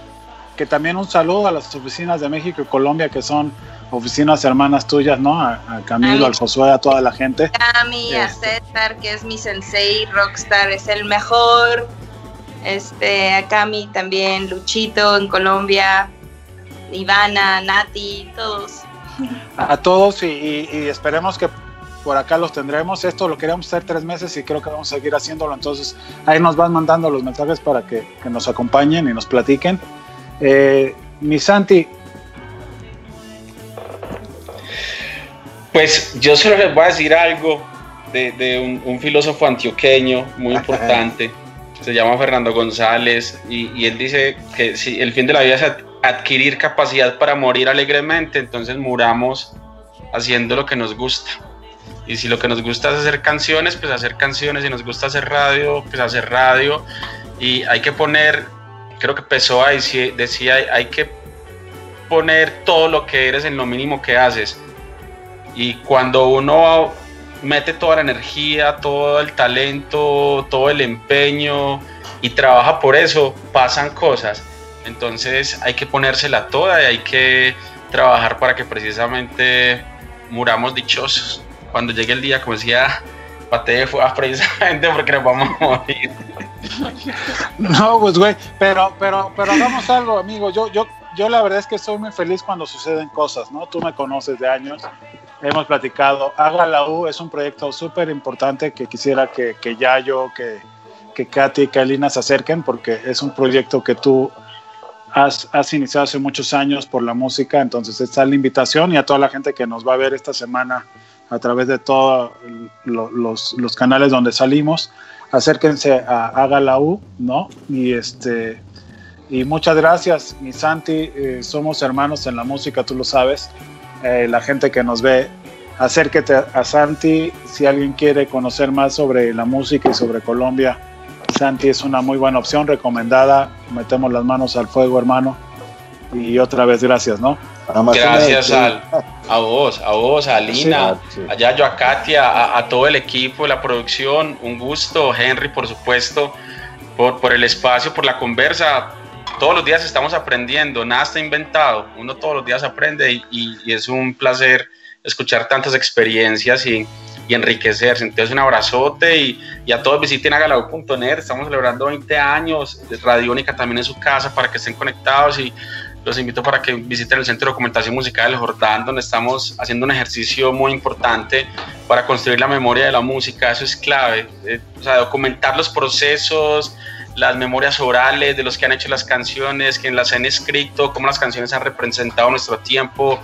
que también un saludo a las oficinas de México y Colombia, que son oficinas hermanas tuyas, ¿no? A, a Camilo, al Josué, a toda la gente. Cami, a Este. César, que es mi sensei, Rockstar, es el mejor. Este, a Cami también, Luchito en Colombia, Ivana, Nati, todos. a todos y, y- y esperemos que por acá los tendremos. Esto lo queríamos hacer tres meses y creo que vamos a seguir haciéndolo. Entonces ahí nos van mandando los mensajes para que, que nos acompañen y nos platiquen. Eh, mi Santi. Pues yo solo les voy a decir algo de, de un, un, filósofo antioqueño muy importante. Se llama Fernando González y, y él dice que si el fin de la vida es adquirir capacidad para morir alegremente, entonces muramos haciendo lo que nos gusta. Y si lo que nos gusta es hacer canciones, pues hacer canciones. Si nos gusta hacer radio, pues hacer radio. Y hay que poner, creo que Pessoa decía, hay que poner todo lo que eres en lo mínimo que haces. Y cuando uno mete toda la energía, todo el talento, todo el empeño y trabaja por eso, pasan cosas. Entonces hay que ponérsela toda y hay que trabajar para que precisamente muramos dichosos. Cuando llegue el día, como decía Pate, fue precisamente porque nos vamos a morir. No, pues güey, pero, pero, pero hagamos algo, amigo. Yo, yo, yo la verdad es que soy muy feliz cuando suceden cosas, ¿no? Tú me conoces de años, hemos platicado. Haga la U es un proyecto súper importante que quisiera que, que Yayo, que, que Katy y Kalina se acerquen, porque es un proyecto que tú has, iniciado hace muchos años por la música, entonces está la invitación y a toda la gente que nos va a ver esta semana a través de todos lo, los, los, canales donde salimos, acérquense a Haga la U, ¿no? Y este y muchas gracias, mi Santi, eh, somos hermanos en la música, tú lo sabes, eh, la gente que nos ve, acérquete a Santi, si alguien quiere conocer más sobre la música y sobre Colombia, Santi es una muy buena opción, recomendada. Metemos las manos al fuego, hermano. Y otra vez, gracias, ¿no? Gracias al, a vos, a vos, a Lina, sí, sí. a Yayo, a Katia, a, a, todo el equipo, la producción. Un gusto, Henry, por supuesto, por, por el espacio, por la conversa. Todos los días estamos aprendiendo, nada está inventado. Uno todos los días aprende y, y, y es un placer escuchar tantas experiencias y, y enriquecerse. Entonces, un abrazote y, y a todos visiten agalau.net. Estamos celebrando 20 años. Radiónica también en su casa para que estén conectados y los invito para que visiten el Centro de Documentación Musical del Jordán, donde estamos haciendo un ejercicio muy importante para construir la memoria de la música. Eso es clave. Eh, o sea, documentar los procesos, las memorias orales de los que han hecho las canciones, quienes las han escrito, cómo las canciones han representado nuestro tiempo,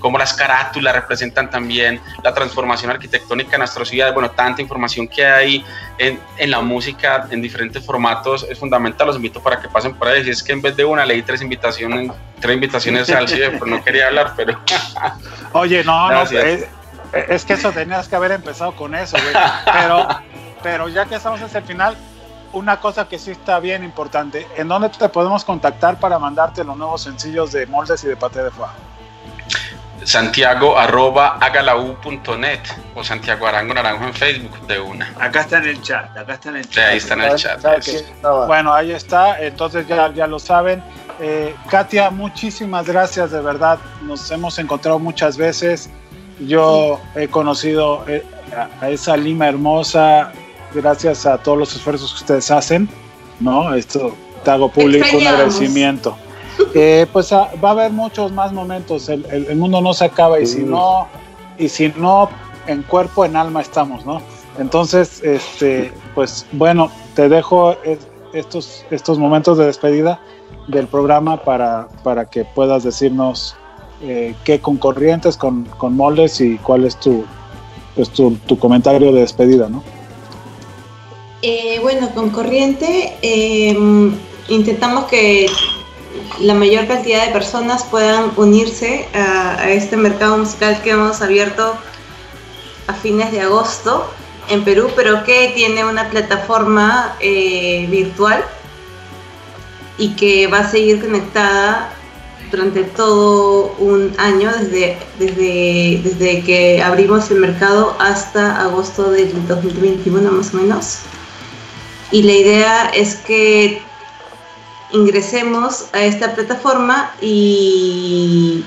cómo las carátulas representan también la transformación arquitectónica de nuestra ciudad. Bueno, tanta información que hay en, en, la música en diferentes formatos es fundamental. Los invito para que pasen por ahí. Si es que en vez de una leí tres invitaciones, tres invitaciones al CIE, pues no quería hablar, pero. Oye, no, no, es, es, que eso tenías que haber empezado con eso, güey. Pero, pero ya que estamos hacia el final, una cosa que sí está bien importante, ¿en dónde te podemos contactar para mandarte los nuevos sencillos de Moldes y de Pate de Foie? santiago arroba agalau.net o Santiago Arango Naranjo en Facebook de una. Acá está en el chat, acá está en el chat. Sí, ahí está en el chat. Bueno, ahí está, entonces ya, ya lo saben. Eh, Katia, muchísimas gracias, de verdad. Nos hemos encontrado muchas veces. Yo he conocido eh, a esa Lima hermosa gracias a todos los esfuerzos que ustedes hacen, ¿no? Esto te hago público un agradecimiento. Eh, pues a, va a haber muchos más momentos. El, el, el, mundo no se acaba y si no, y si no, en cuerpo, en alma estamos, ¿no? Entonces, este, pues bueno, te dejo estos, estos momentos de despedida del programa para, para que puedas decirnos eh, qué con corrientes, con, con moldes y cuál es tu, pues tu, tu comentario de despedida, ¿no? Eh, bueno, con corriente eh, intentamos que la mayor cantidad de personas puedan unirse a, este mercado musical que hemos abierto a fines de agosto en Perú, pero que tiene una plataforma eh, virtual y que va a seguir conectada durante todo un año, desde, desde, desde que abrimos el mercado hasta agosto del 2021 más o menos. Y la idea es que ingresemos a esta plataforma y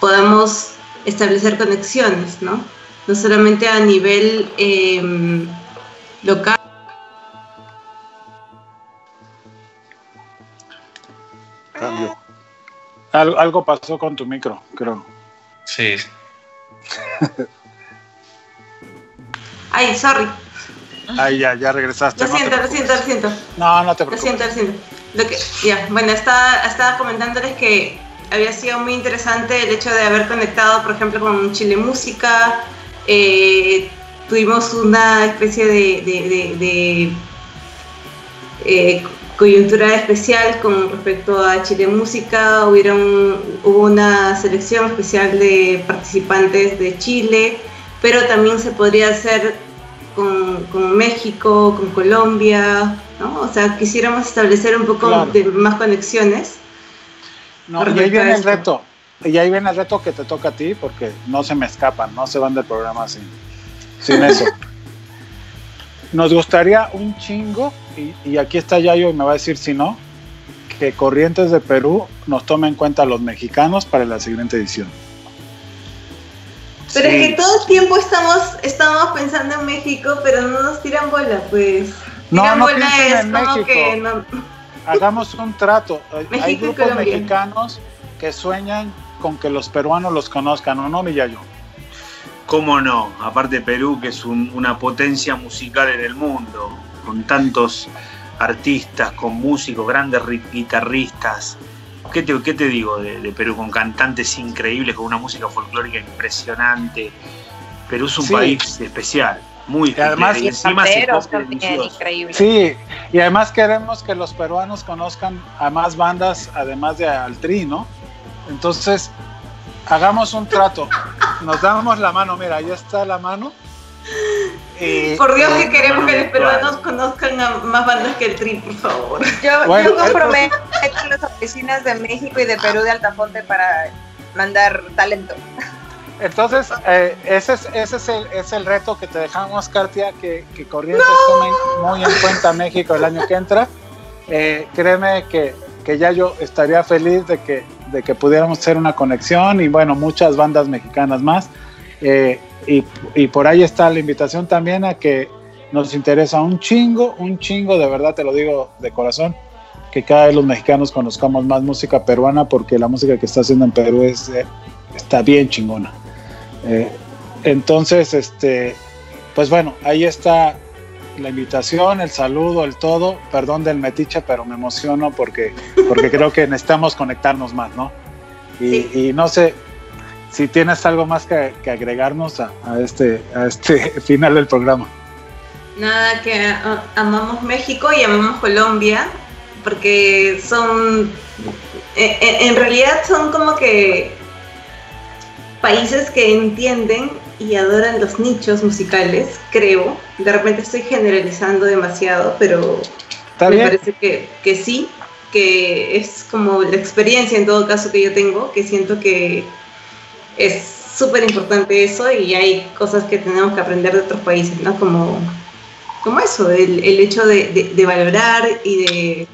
podamos establecer conexiones, ¿no? No solamente a nivel eh, local. Cambio. Al, algo pasó con tu micro, creo. Sí. Ay, sorry. Ay, ya, ya regresaste. Lo no siento, lo siento, lo siento. No, no te Lo preocupes. siento, lo siento. Lo que, ya, bueno, estaba, estaba comentándoles que había sido muy interesante el hecho de haber conectado, por ejemplo, con Chile Música. Eh, tuvimos una especie de, de- de- de, eh, coyuntura especial con respecto a Chile Música. Hubieron, hubo una selección especial de participantes de Chile, pero también se podría hacer con, con México, con Colombia, ¿no? O sea, quisiéramos establecer un poco Claro. de más conexiones. No, y ahí viene el reto. Y ahí viene el reto que te toca a ti, porque no se me escapan, no se van del programa sin, sin eso. Nos gustaría un chingo, y, y aquí está Yayo y me va a decir si no, que Corrientes de Perú nos tome en cuenta a los mexicanos para la siguiente edición. Pero Sí. es que todo el tiempo estamos, estamos pensando en México, pero no nos tiran bola, pues. No, Tiran no bola es en como México. que no- Hagamos un trato. Hay- Hay México y grupos Colombia. mexicanos que sueñan con que los peruanos los conozcan, ¿o no, mi Yayo? ¿Cómo no? Aparte Perú, que es un- una potencia musical en el mundo, con tantos artistas, con músicos, grandes ri- guitarristas. ¿Qué te, qué te digo de, de Perú? Con cantantes increíbles, con una música folclórica impresionante. Perú es un Sí. país especial, muy especial. además- y Y encima también, increíble. Sí, y además queremos que los peruanos conozcan a más bandas, además de al Tri, ¿no? Entonces, hagamos un trato. Nos damos la mano, mira, ahí está la mano. Y- Por Dios que Eh, queremos bueno, que los peruanos conozcan a más bandas que el Tri, por favor. Yo, Bueno, yo comprometo con las oficinas de México y de Perú de Altafonte para mandar talento. Entonces, eh, ese, es, ese es, el, es el reto que te dejamos, Katia, que, que Corrientes tomen muy en cuenta México el año que entra. Eh, créeme que, que ya yo estaría feliz de que, de que pudiéramos hacer una conexión y bueno, muchas bandas mexicanas más. Eh, y, y por ahí está la invitación también a que nos interesa un chingo, un chingo, de verdad te lo digo de corazón, que cada vez los mexicanos conozcamos más música peruana porque la música que está haciendo en Perú es, eh, está bien chingona. Eh, entonces, este, pues bueno, ahí está la invitación, el saludo, el todo. Perdón del metiche, pero me emociono porque, porque creo que necesitamos conectarnos más, ¿no? Y, Sí. y no sé si tienes algo más que, que agregarnos a, a este, a este final del programa. Nada, que amamos México y amamos Colombia, porque son, en, en- en realidad son como que países que entienden y adoran los nichos musicales, creo. De repente estoy generalizando demasiado, pero ¿Está me bien? parece que, que sí, que es como la experiencia en todo caso que yo tengo, que siento que es súper importante eso y hay cosas que tenemos que aprender de otros países, ¿no? Como, como eso, el, el hecho de, de- de valorar y de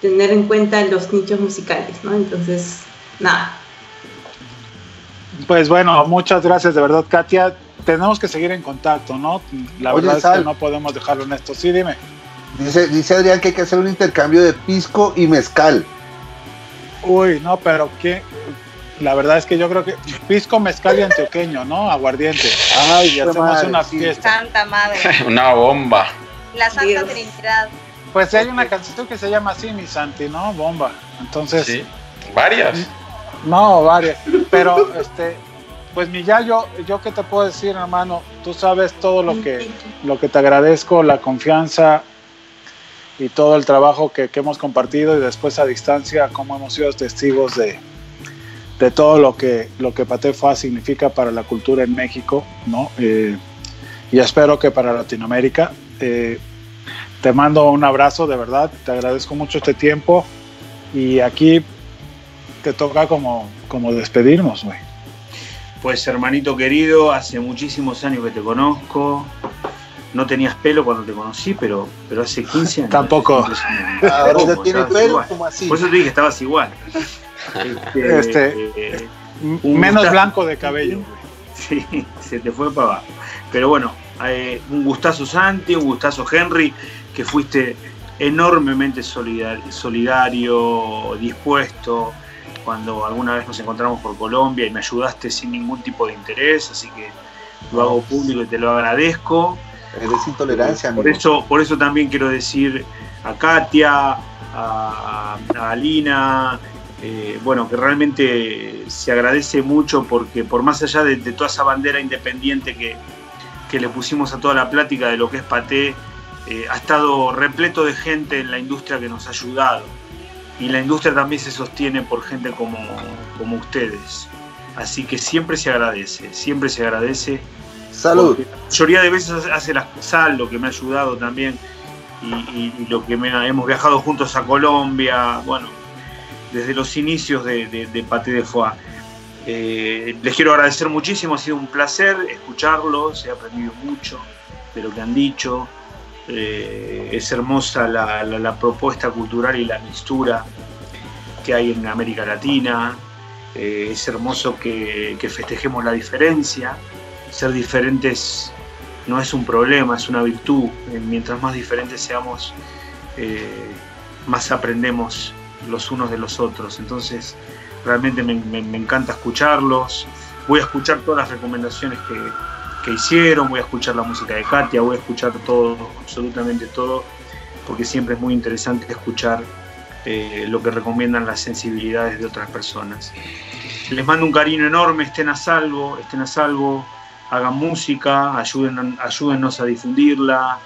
tener en cuenta los nichos musicales, ¿no? Entonces, nada. Pues bueno, muchas gracias de verdad, Katia. Tenemos que seguir en contacto, ¿no? La Oye, verdad es que no podemos dejarlo en esto. Sí, dime. Dice, dice Adrián que hay que hacer un intercambio de pisco y mezcal. Uy, no, pero que la verdad es que yo creo que pisco, mezcal y antioqueño, ¿no? Aguardiente. Ay, y Qué hacemos madre, una fiesta. Santa Madre. Una bomba. La Santa Dios. Trinidad. Pues hay una canción que se llama así, mi Santi, ¿no? Bomba. Entonces, Sí. Varias. no, varias. Pero, este, pues mi Yayo, yo qué te puedo decir, hermano, tú sabes todo lo que, lo que te agradezco, la confianza y todo el trabajo que, que hemos compartido y después a distancia, cómo hemos sido testigos de, de todo lo que, lo que Patefa significa para la cultura en México, ¿no? Eh, y espero que para Latinoamérica. Eh, te mando un abrazo, de verdad, te agradezco mucho este tiempo y aquí te toca como, como despedirnos, güey. Pues hermanito querido, hace muchísimos años que te conozco. No tenías pelo cuando te conocí, pero, pero hace 15 años. Tampoco. Impresionante. Ahora ya ¿Cómo? tiene Estabas pelo, igual. como así. Por eso te dije que estabas igual. Este, Este, eh, Un Menos gustazo. blanco de cabello. Sí, se te fue para abajo. Pero bueno, eh, un gustazo Santi, un gustazo Henry, que fuiste enormemente solidar- solidario, dispuesto, cuando alguna vez nos encontramos por Colombia y me ayudaste sin ningún tipo de interés, así que lo hago público y te lo agradezco. Eres intolerancia, Por amigo. eso, por eso también quiero decir a Katia, a, a Alina, eh, bueno, que realmente se agradece mucho porque por más allá de, de toda esa bandera independiente que, que le pusimos a toda la plática de lo que es Paté, eh, ha estado repleto de gente en la industria que nos ha ayudado. Y la industria también se sostiene por gente como, como ustedes. Así que siempre se agradece, siempre se agradece. Salud. La mayoría de veces hace las sal, lo que me ha ayudado también. Y, y- y lo que me hemos viajado juntos a Colombia, bueno, desde los inicios de, de, de Paté de Foix. Eh, les quiero agradecer muchísimo, ha sido un placer escucharlos, he aprendido mucho de lo que han dicho. Eh, es hermosa la, propuesta cultural y la mixtura que hay en América Latina. Eh, es hermoso que, festejemos la diferencia. Ser diferentes no es un problema, es una virtud. Mientras más diferentes seamos, más aprendemos los unos de los otros. Entonces, realmente me, encanta escucharlos. Voy a escuchar todas las recomendaciones que, que hicieron, voy a escuchar la música de Katia, voy a escuchar todo, absolutamente todo, porque siempre es muy interesante escuchar eh, lo que recomiendan las sensibilidades de otras personas. Les mando un cariño enorme, estén a salvo, estén a salvo, hagan música, ayuden, ayúdennos a difundirla,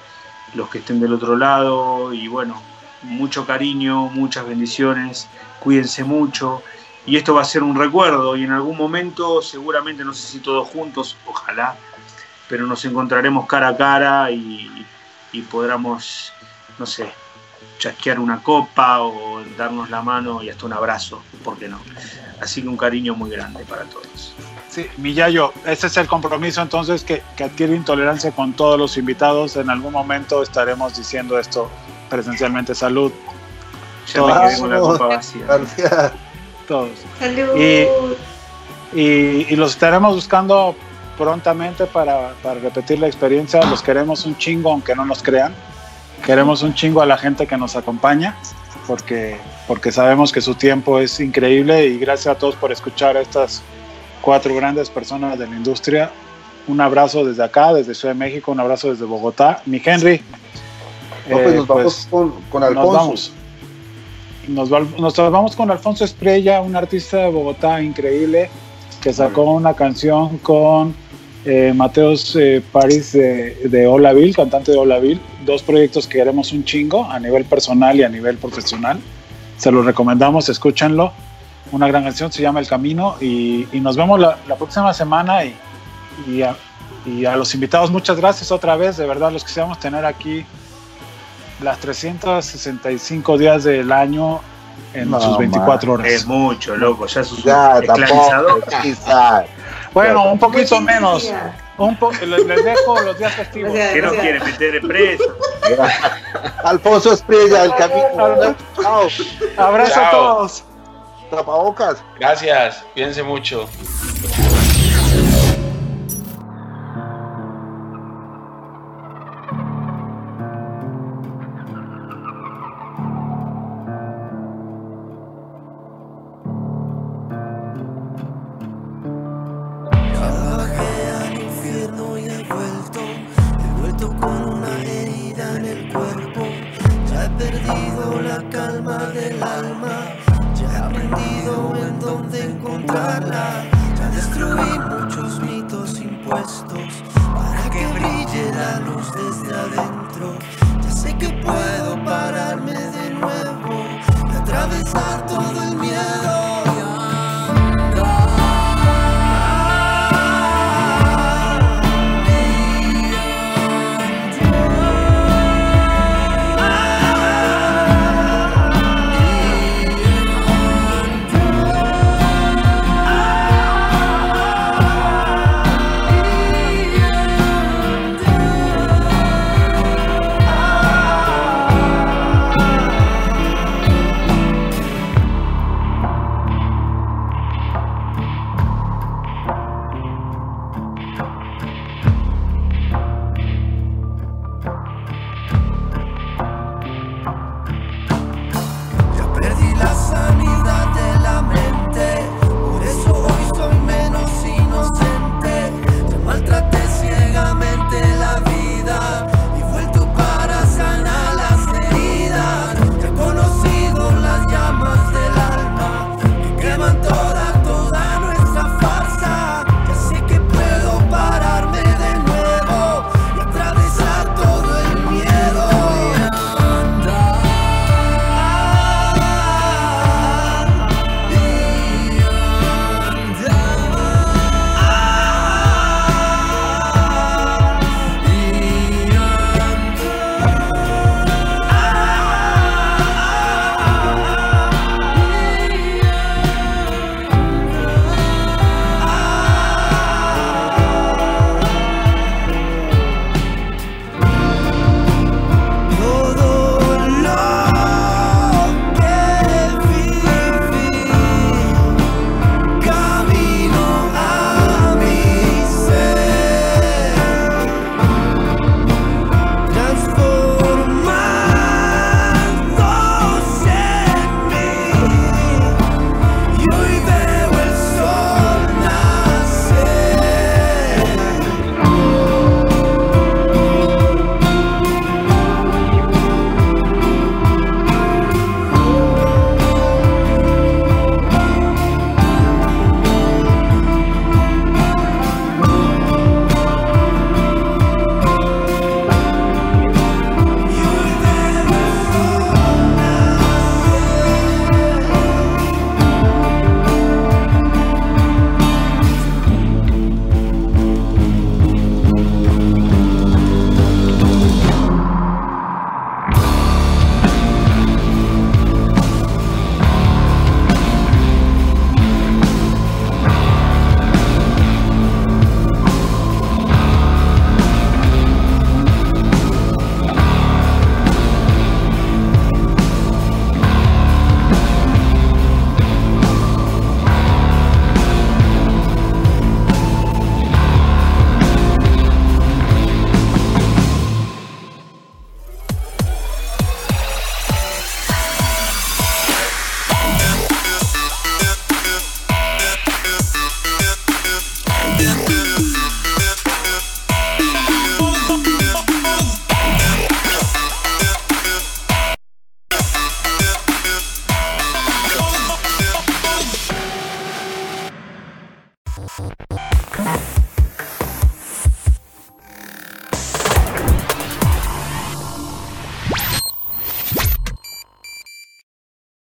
los que estén del otro lado, y bueno, mucho cariño, muchas bendiciones, cuídense mucho, y esto va a ser un recuerdo, y en algún momento, seguramente, no sé si todos juntos, ojalá, pero nos encontraremos cara a cara y, y podremos, no sé, chasquear una copa o darnos la mano y hasta un abrazo, ¿por qué no? Así que un cariño muy grande para todos. Sí, Millayo, ese es el compromiso entonces que, que adquiere intolerancia con todos los invitados. En algún momento estaremos diciendo esto presencialmente. Salud, Ya me quedé con la copa vacía. Gracias. todos. Salud. Y- Y, y los estaremos buscando prontamente para, para repetir la experiencia. Los queremos un chingo, aunque no nos crean. Queremos un chingo a la gente que nos acompaña, porque, porque sabemos que su tiempo es increíble y gracias a todos por escuchar a estas cuatro grandes personas de la industria. Un abrazo desde acá, desde Ciudad de México, un abrazo desde Bogotá. Mi Henry. No, pues eh, nos vamos pues, con, con nos Alfonso. vamos. Nos, va- nos vamos con Alfonso Esprella, un artista de Bogotá increíble que sacó una canción con eh, Mateos eh, París de, de Olaville, cantante de Olaville. Dos proyectos que queremos un chingo a nivel personal y a nivel profesional. Se los recomendamos, escúchenlo. Una gran canción, se llama El Camino. Y, y nos vemos la, la próxima semana. Y, y, a, y a los invitados, muchas gracias otra vez. De verdad, los quisiéramos tener aquí las 365 días del año en No, sus 24 horas. Es mucho, loco, ya sos Ya, esclavizador. tampoco. Bueno, un poquito menos. Un po- les, dejo los días festivos. O sea, ¿Qué no quiere meter preso? Alfonso Esprella, el camino. Chao. Abrazo a Chao. todos. Tapabocas. Gracias, cuídense mucho.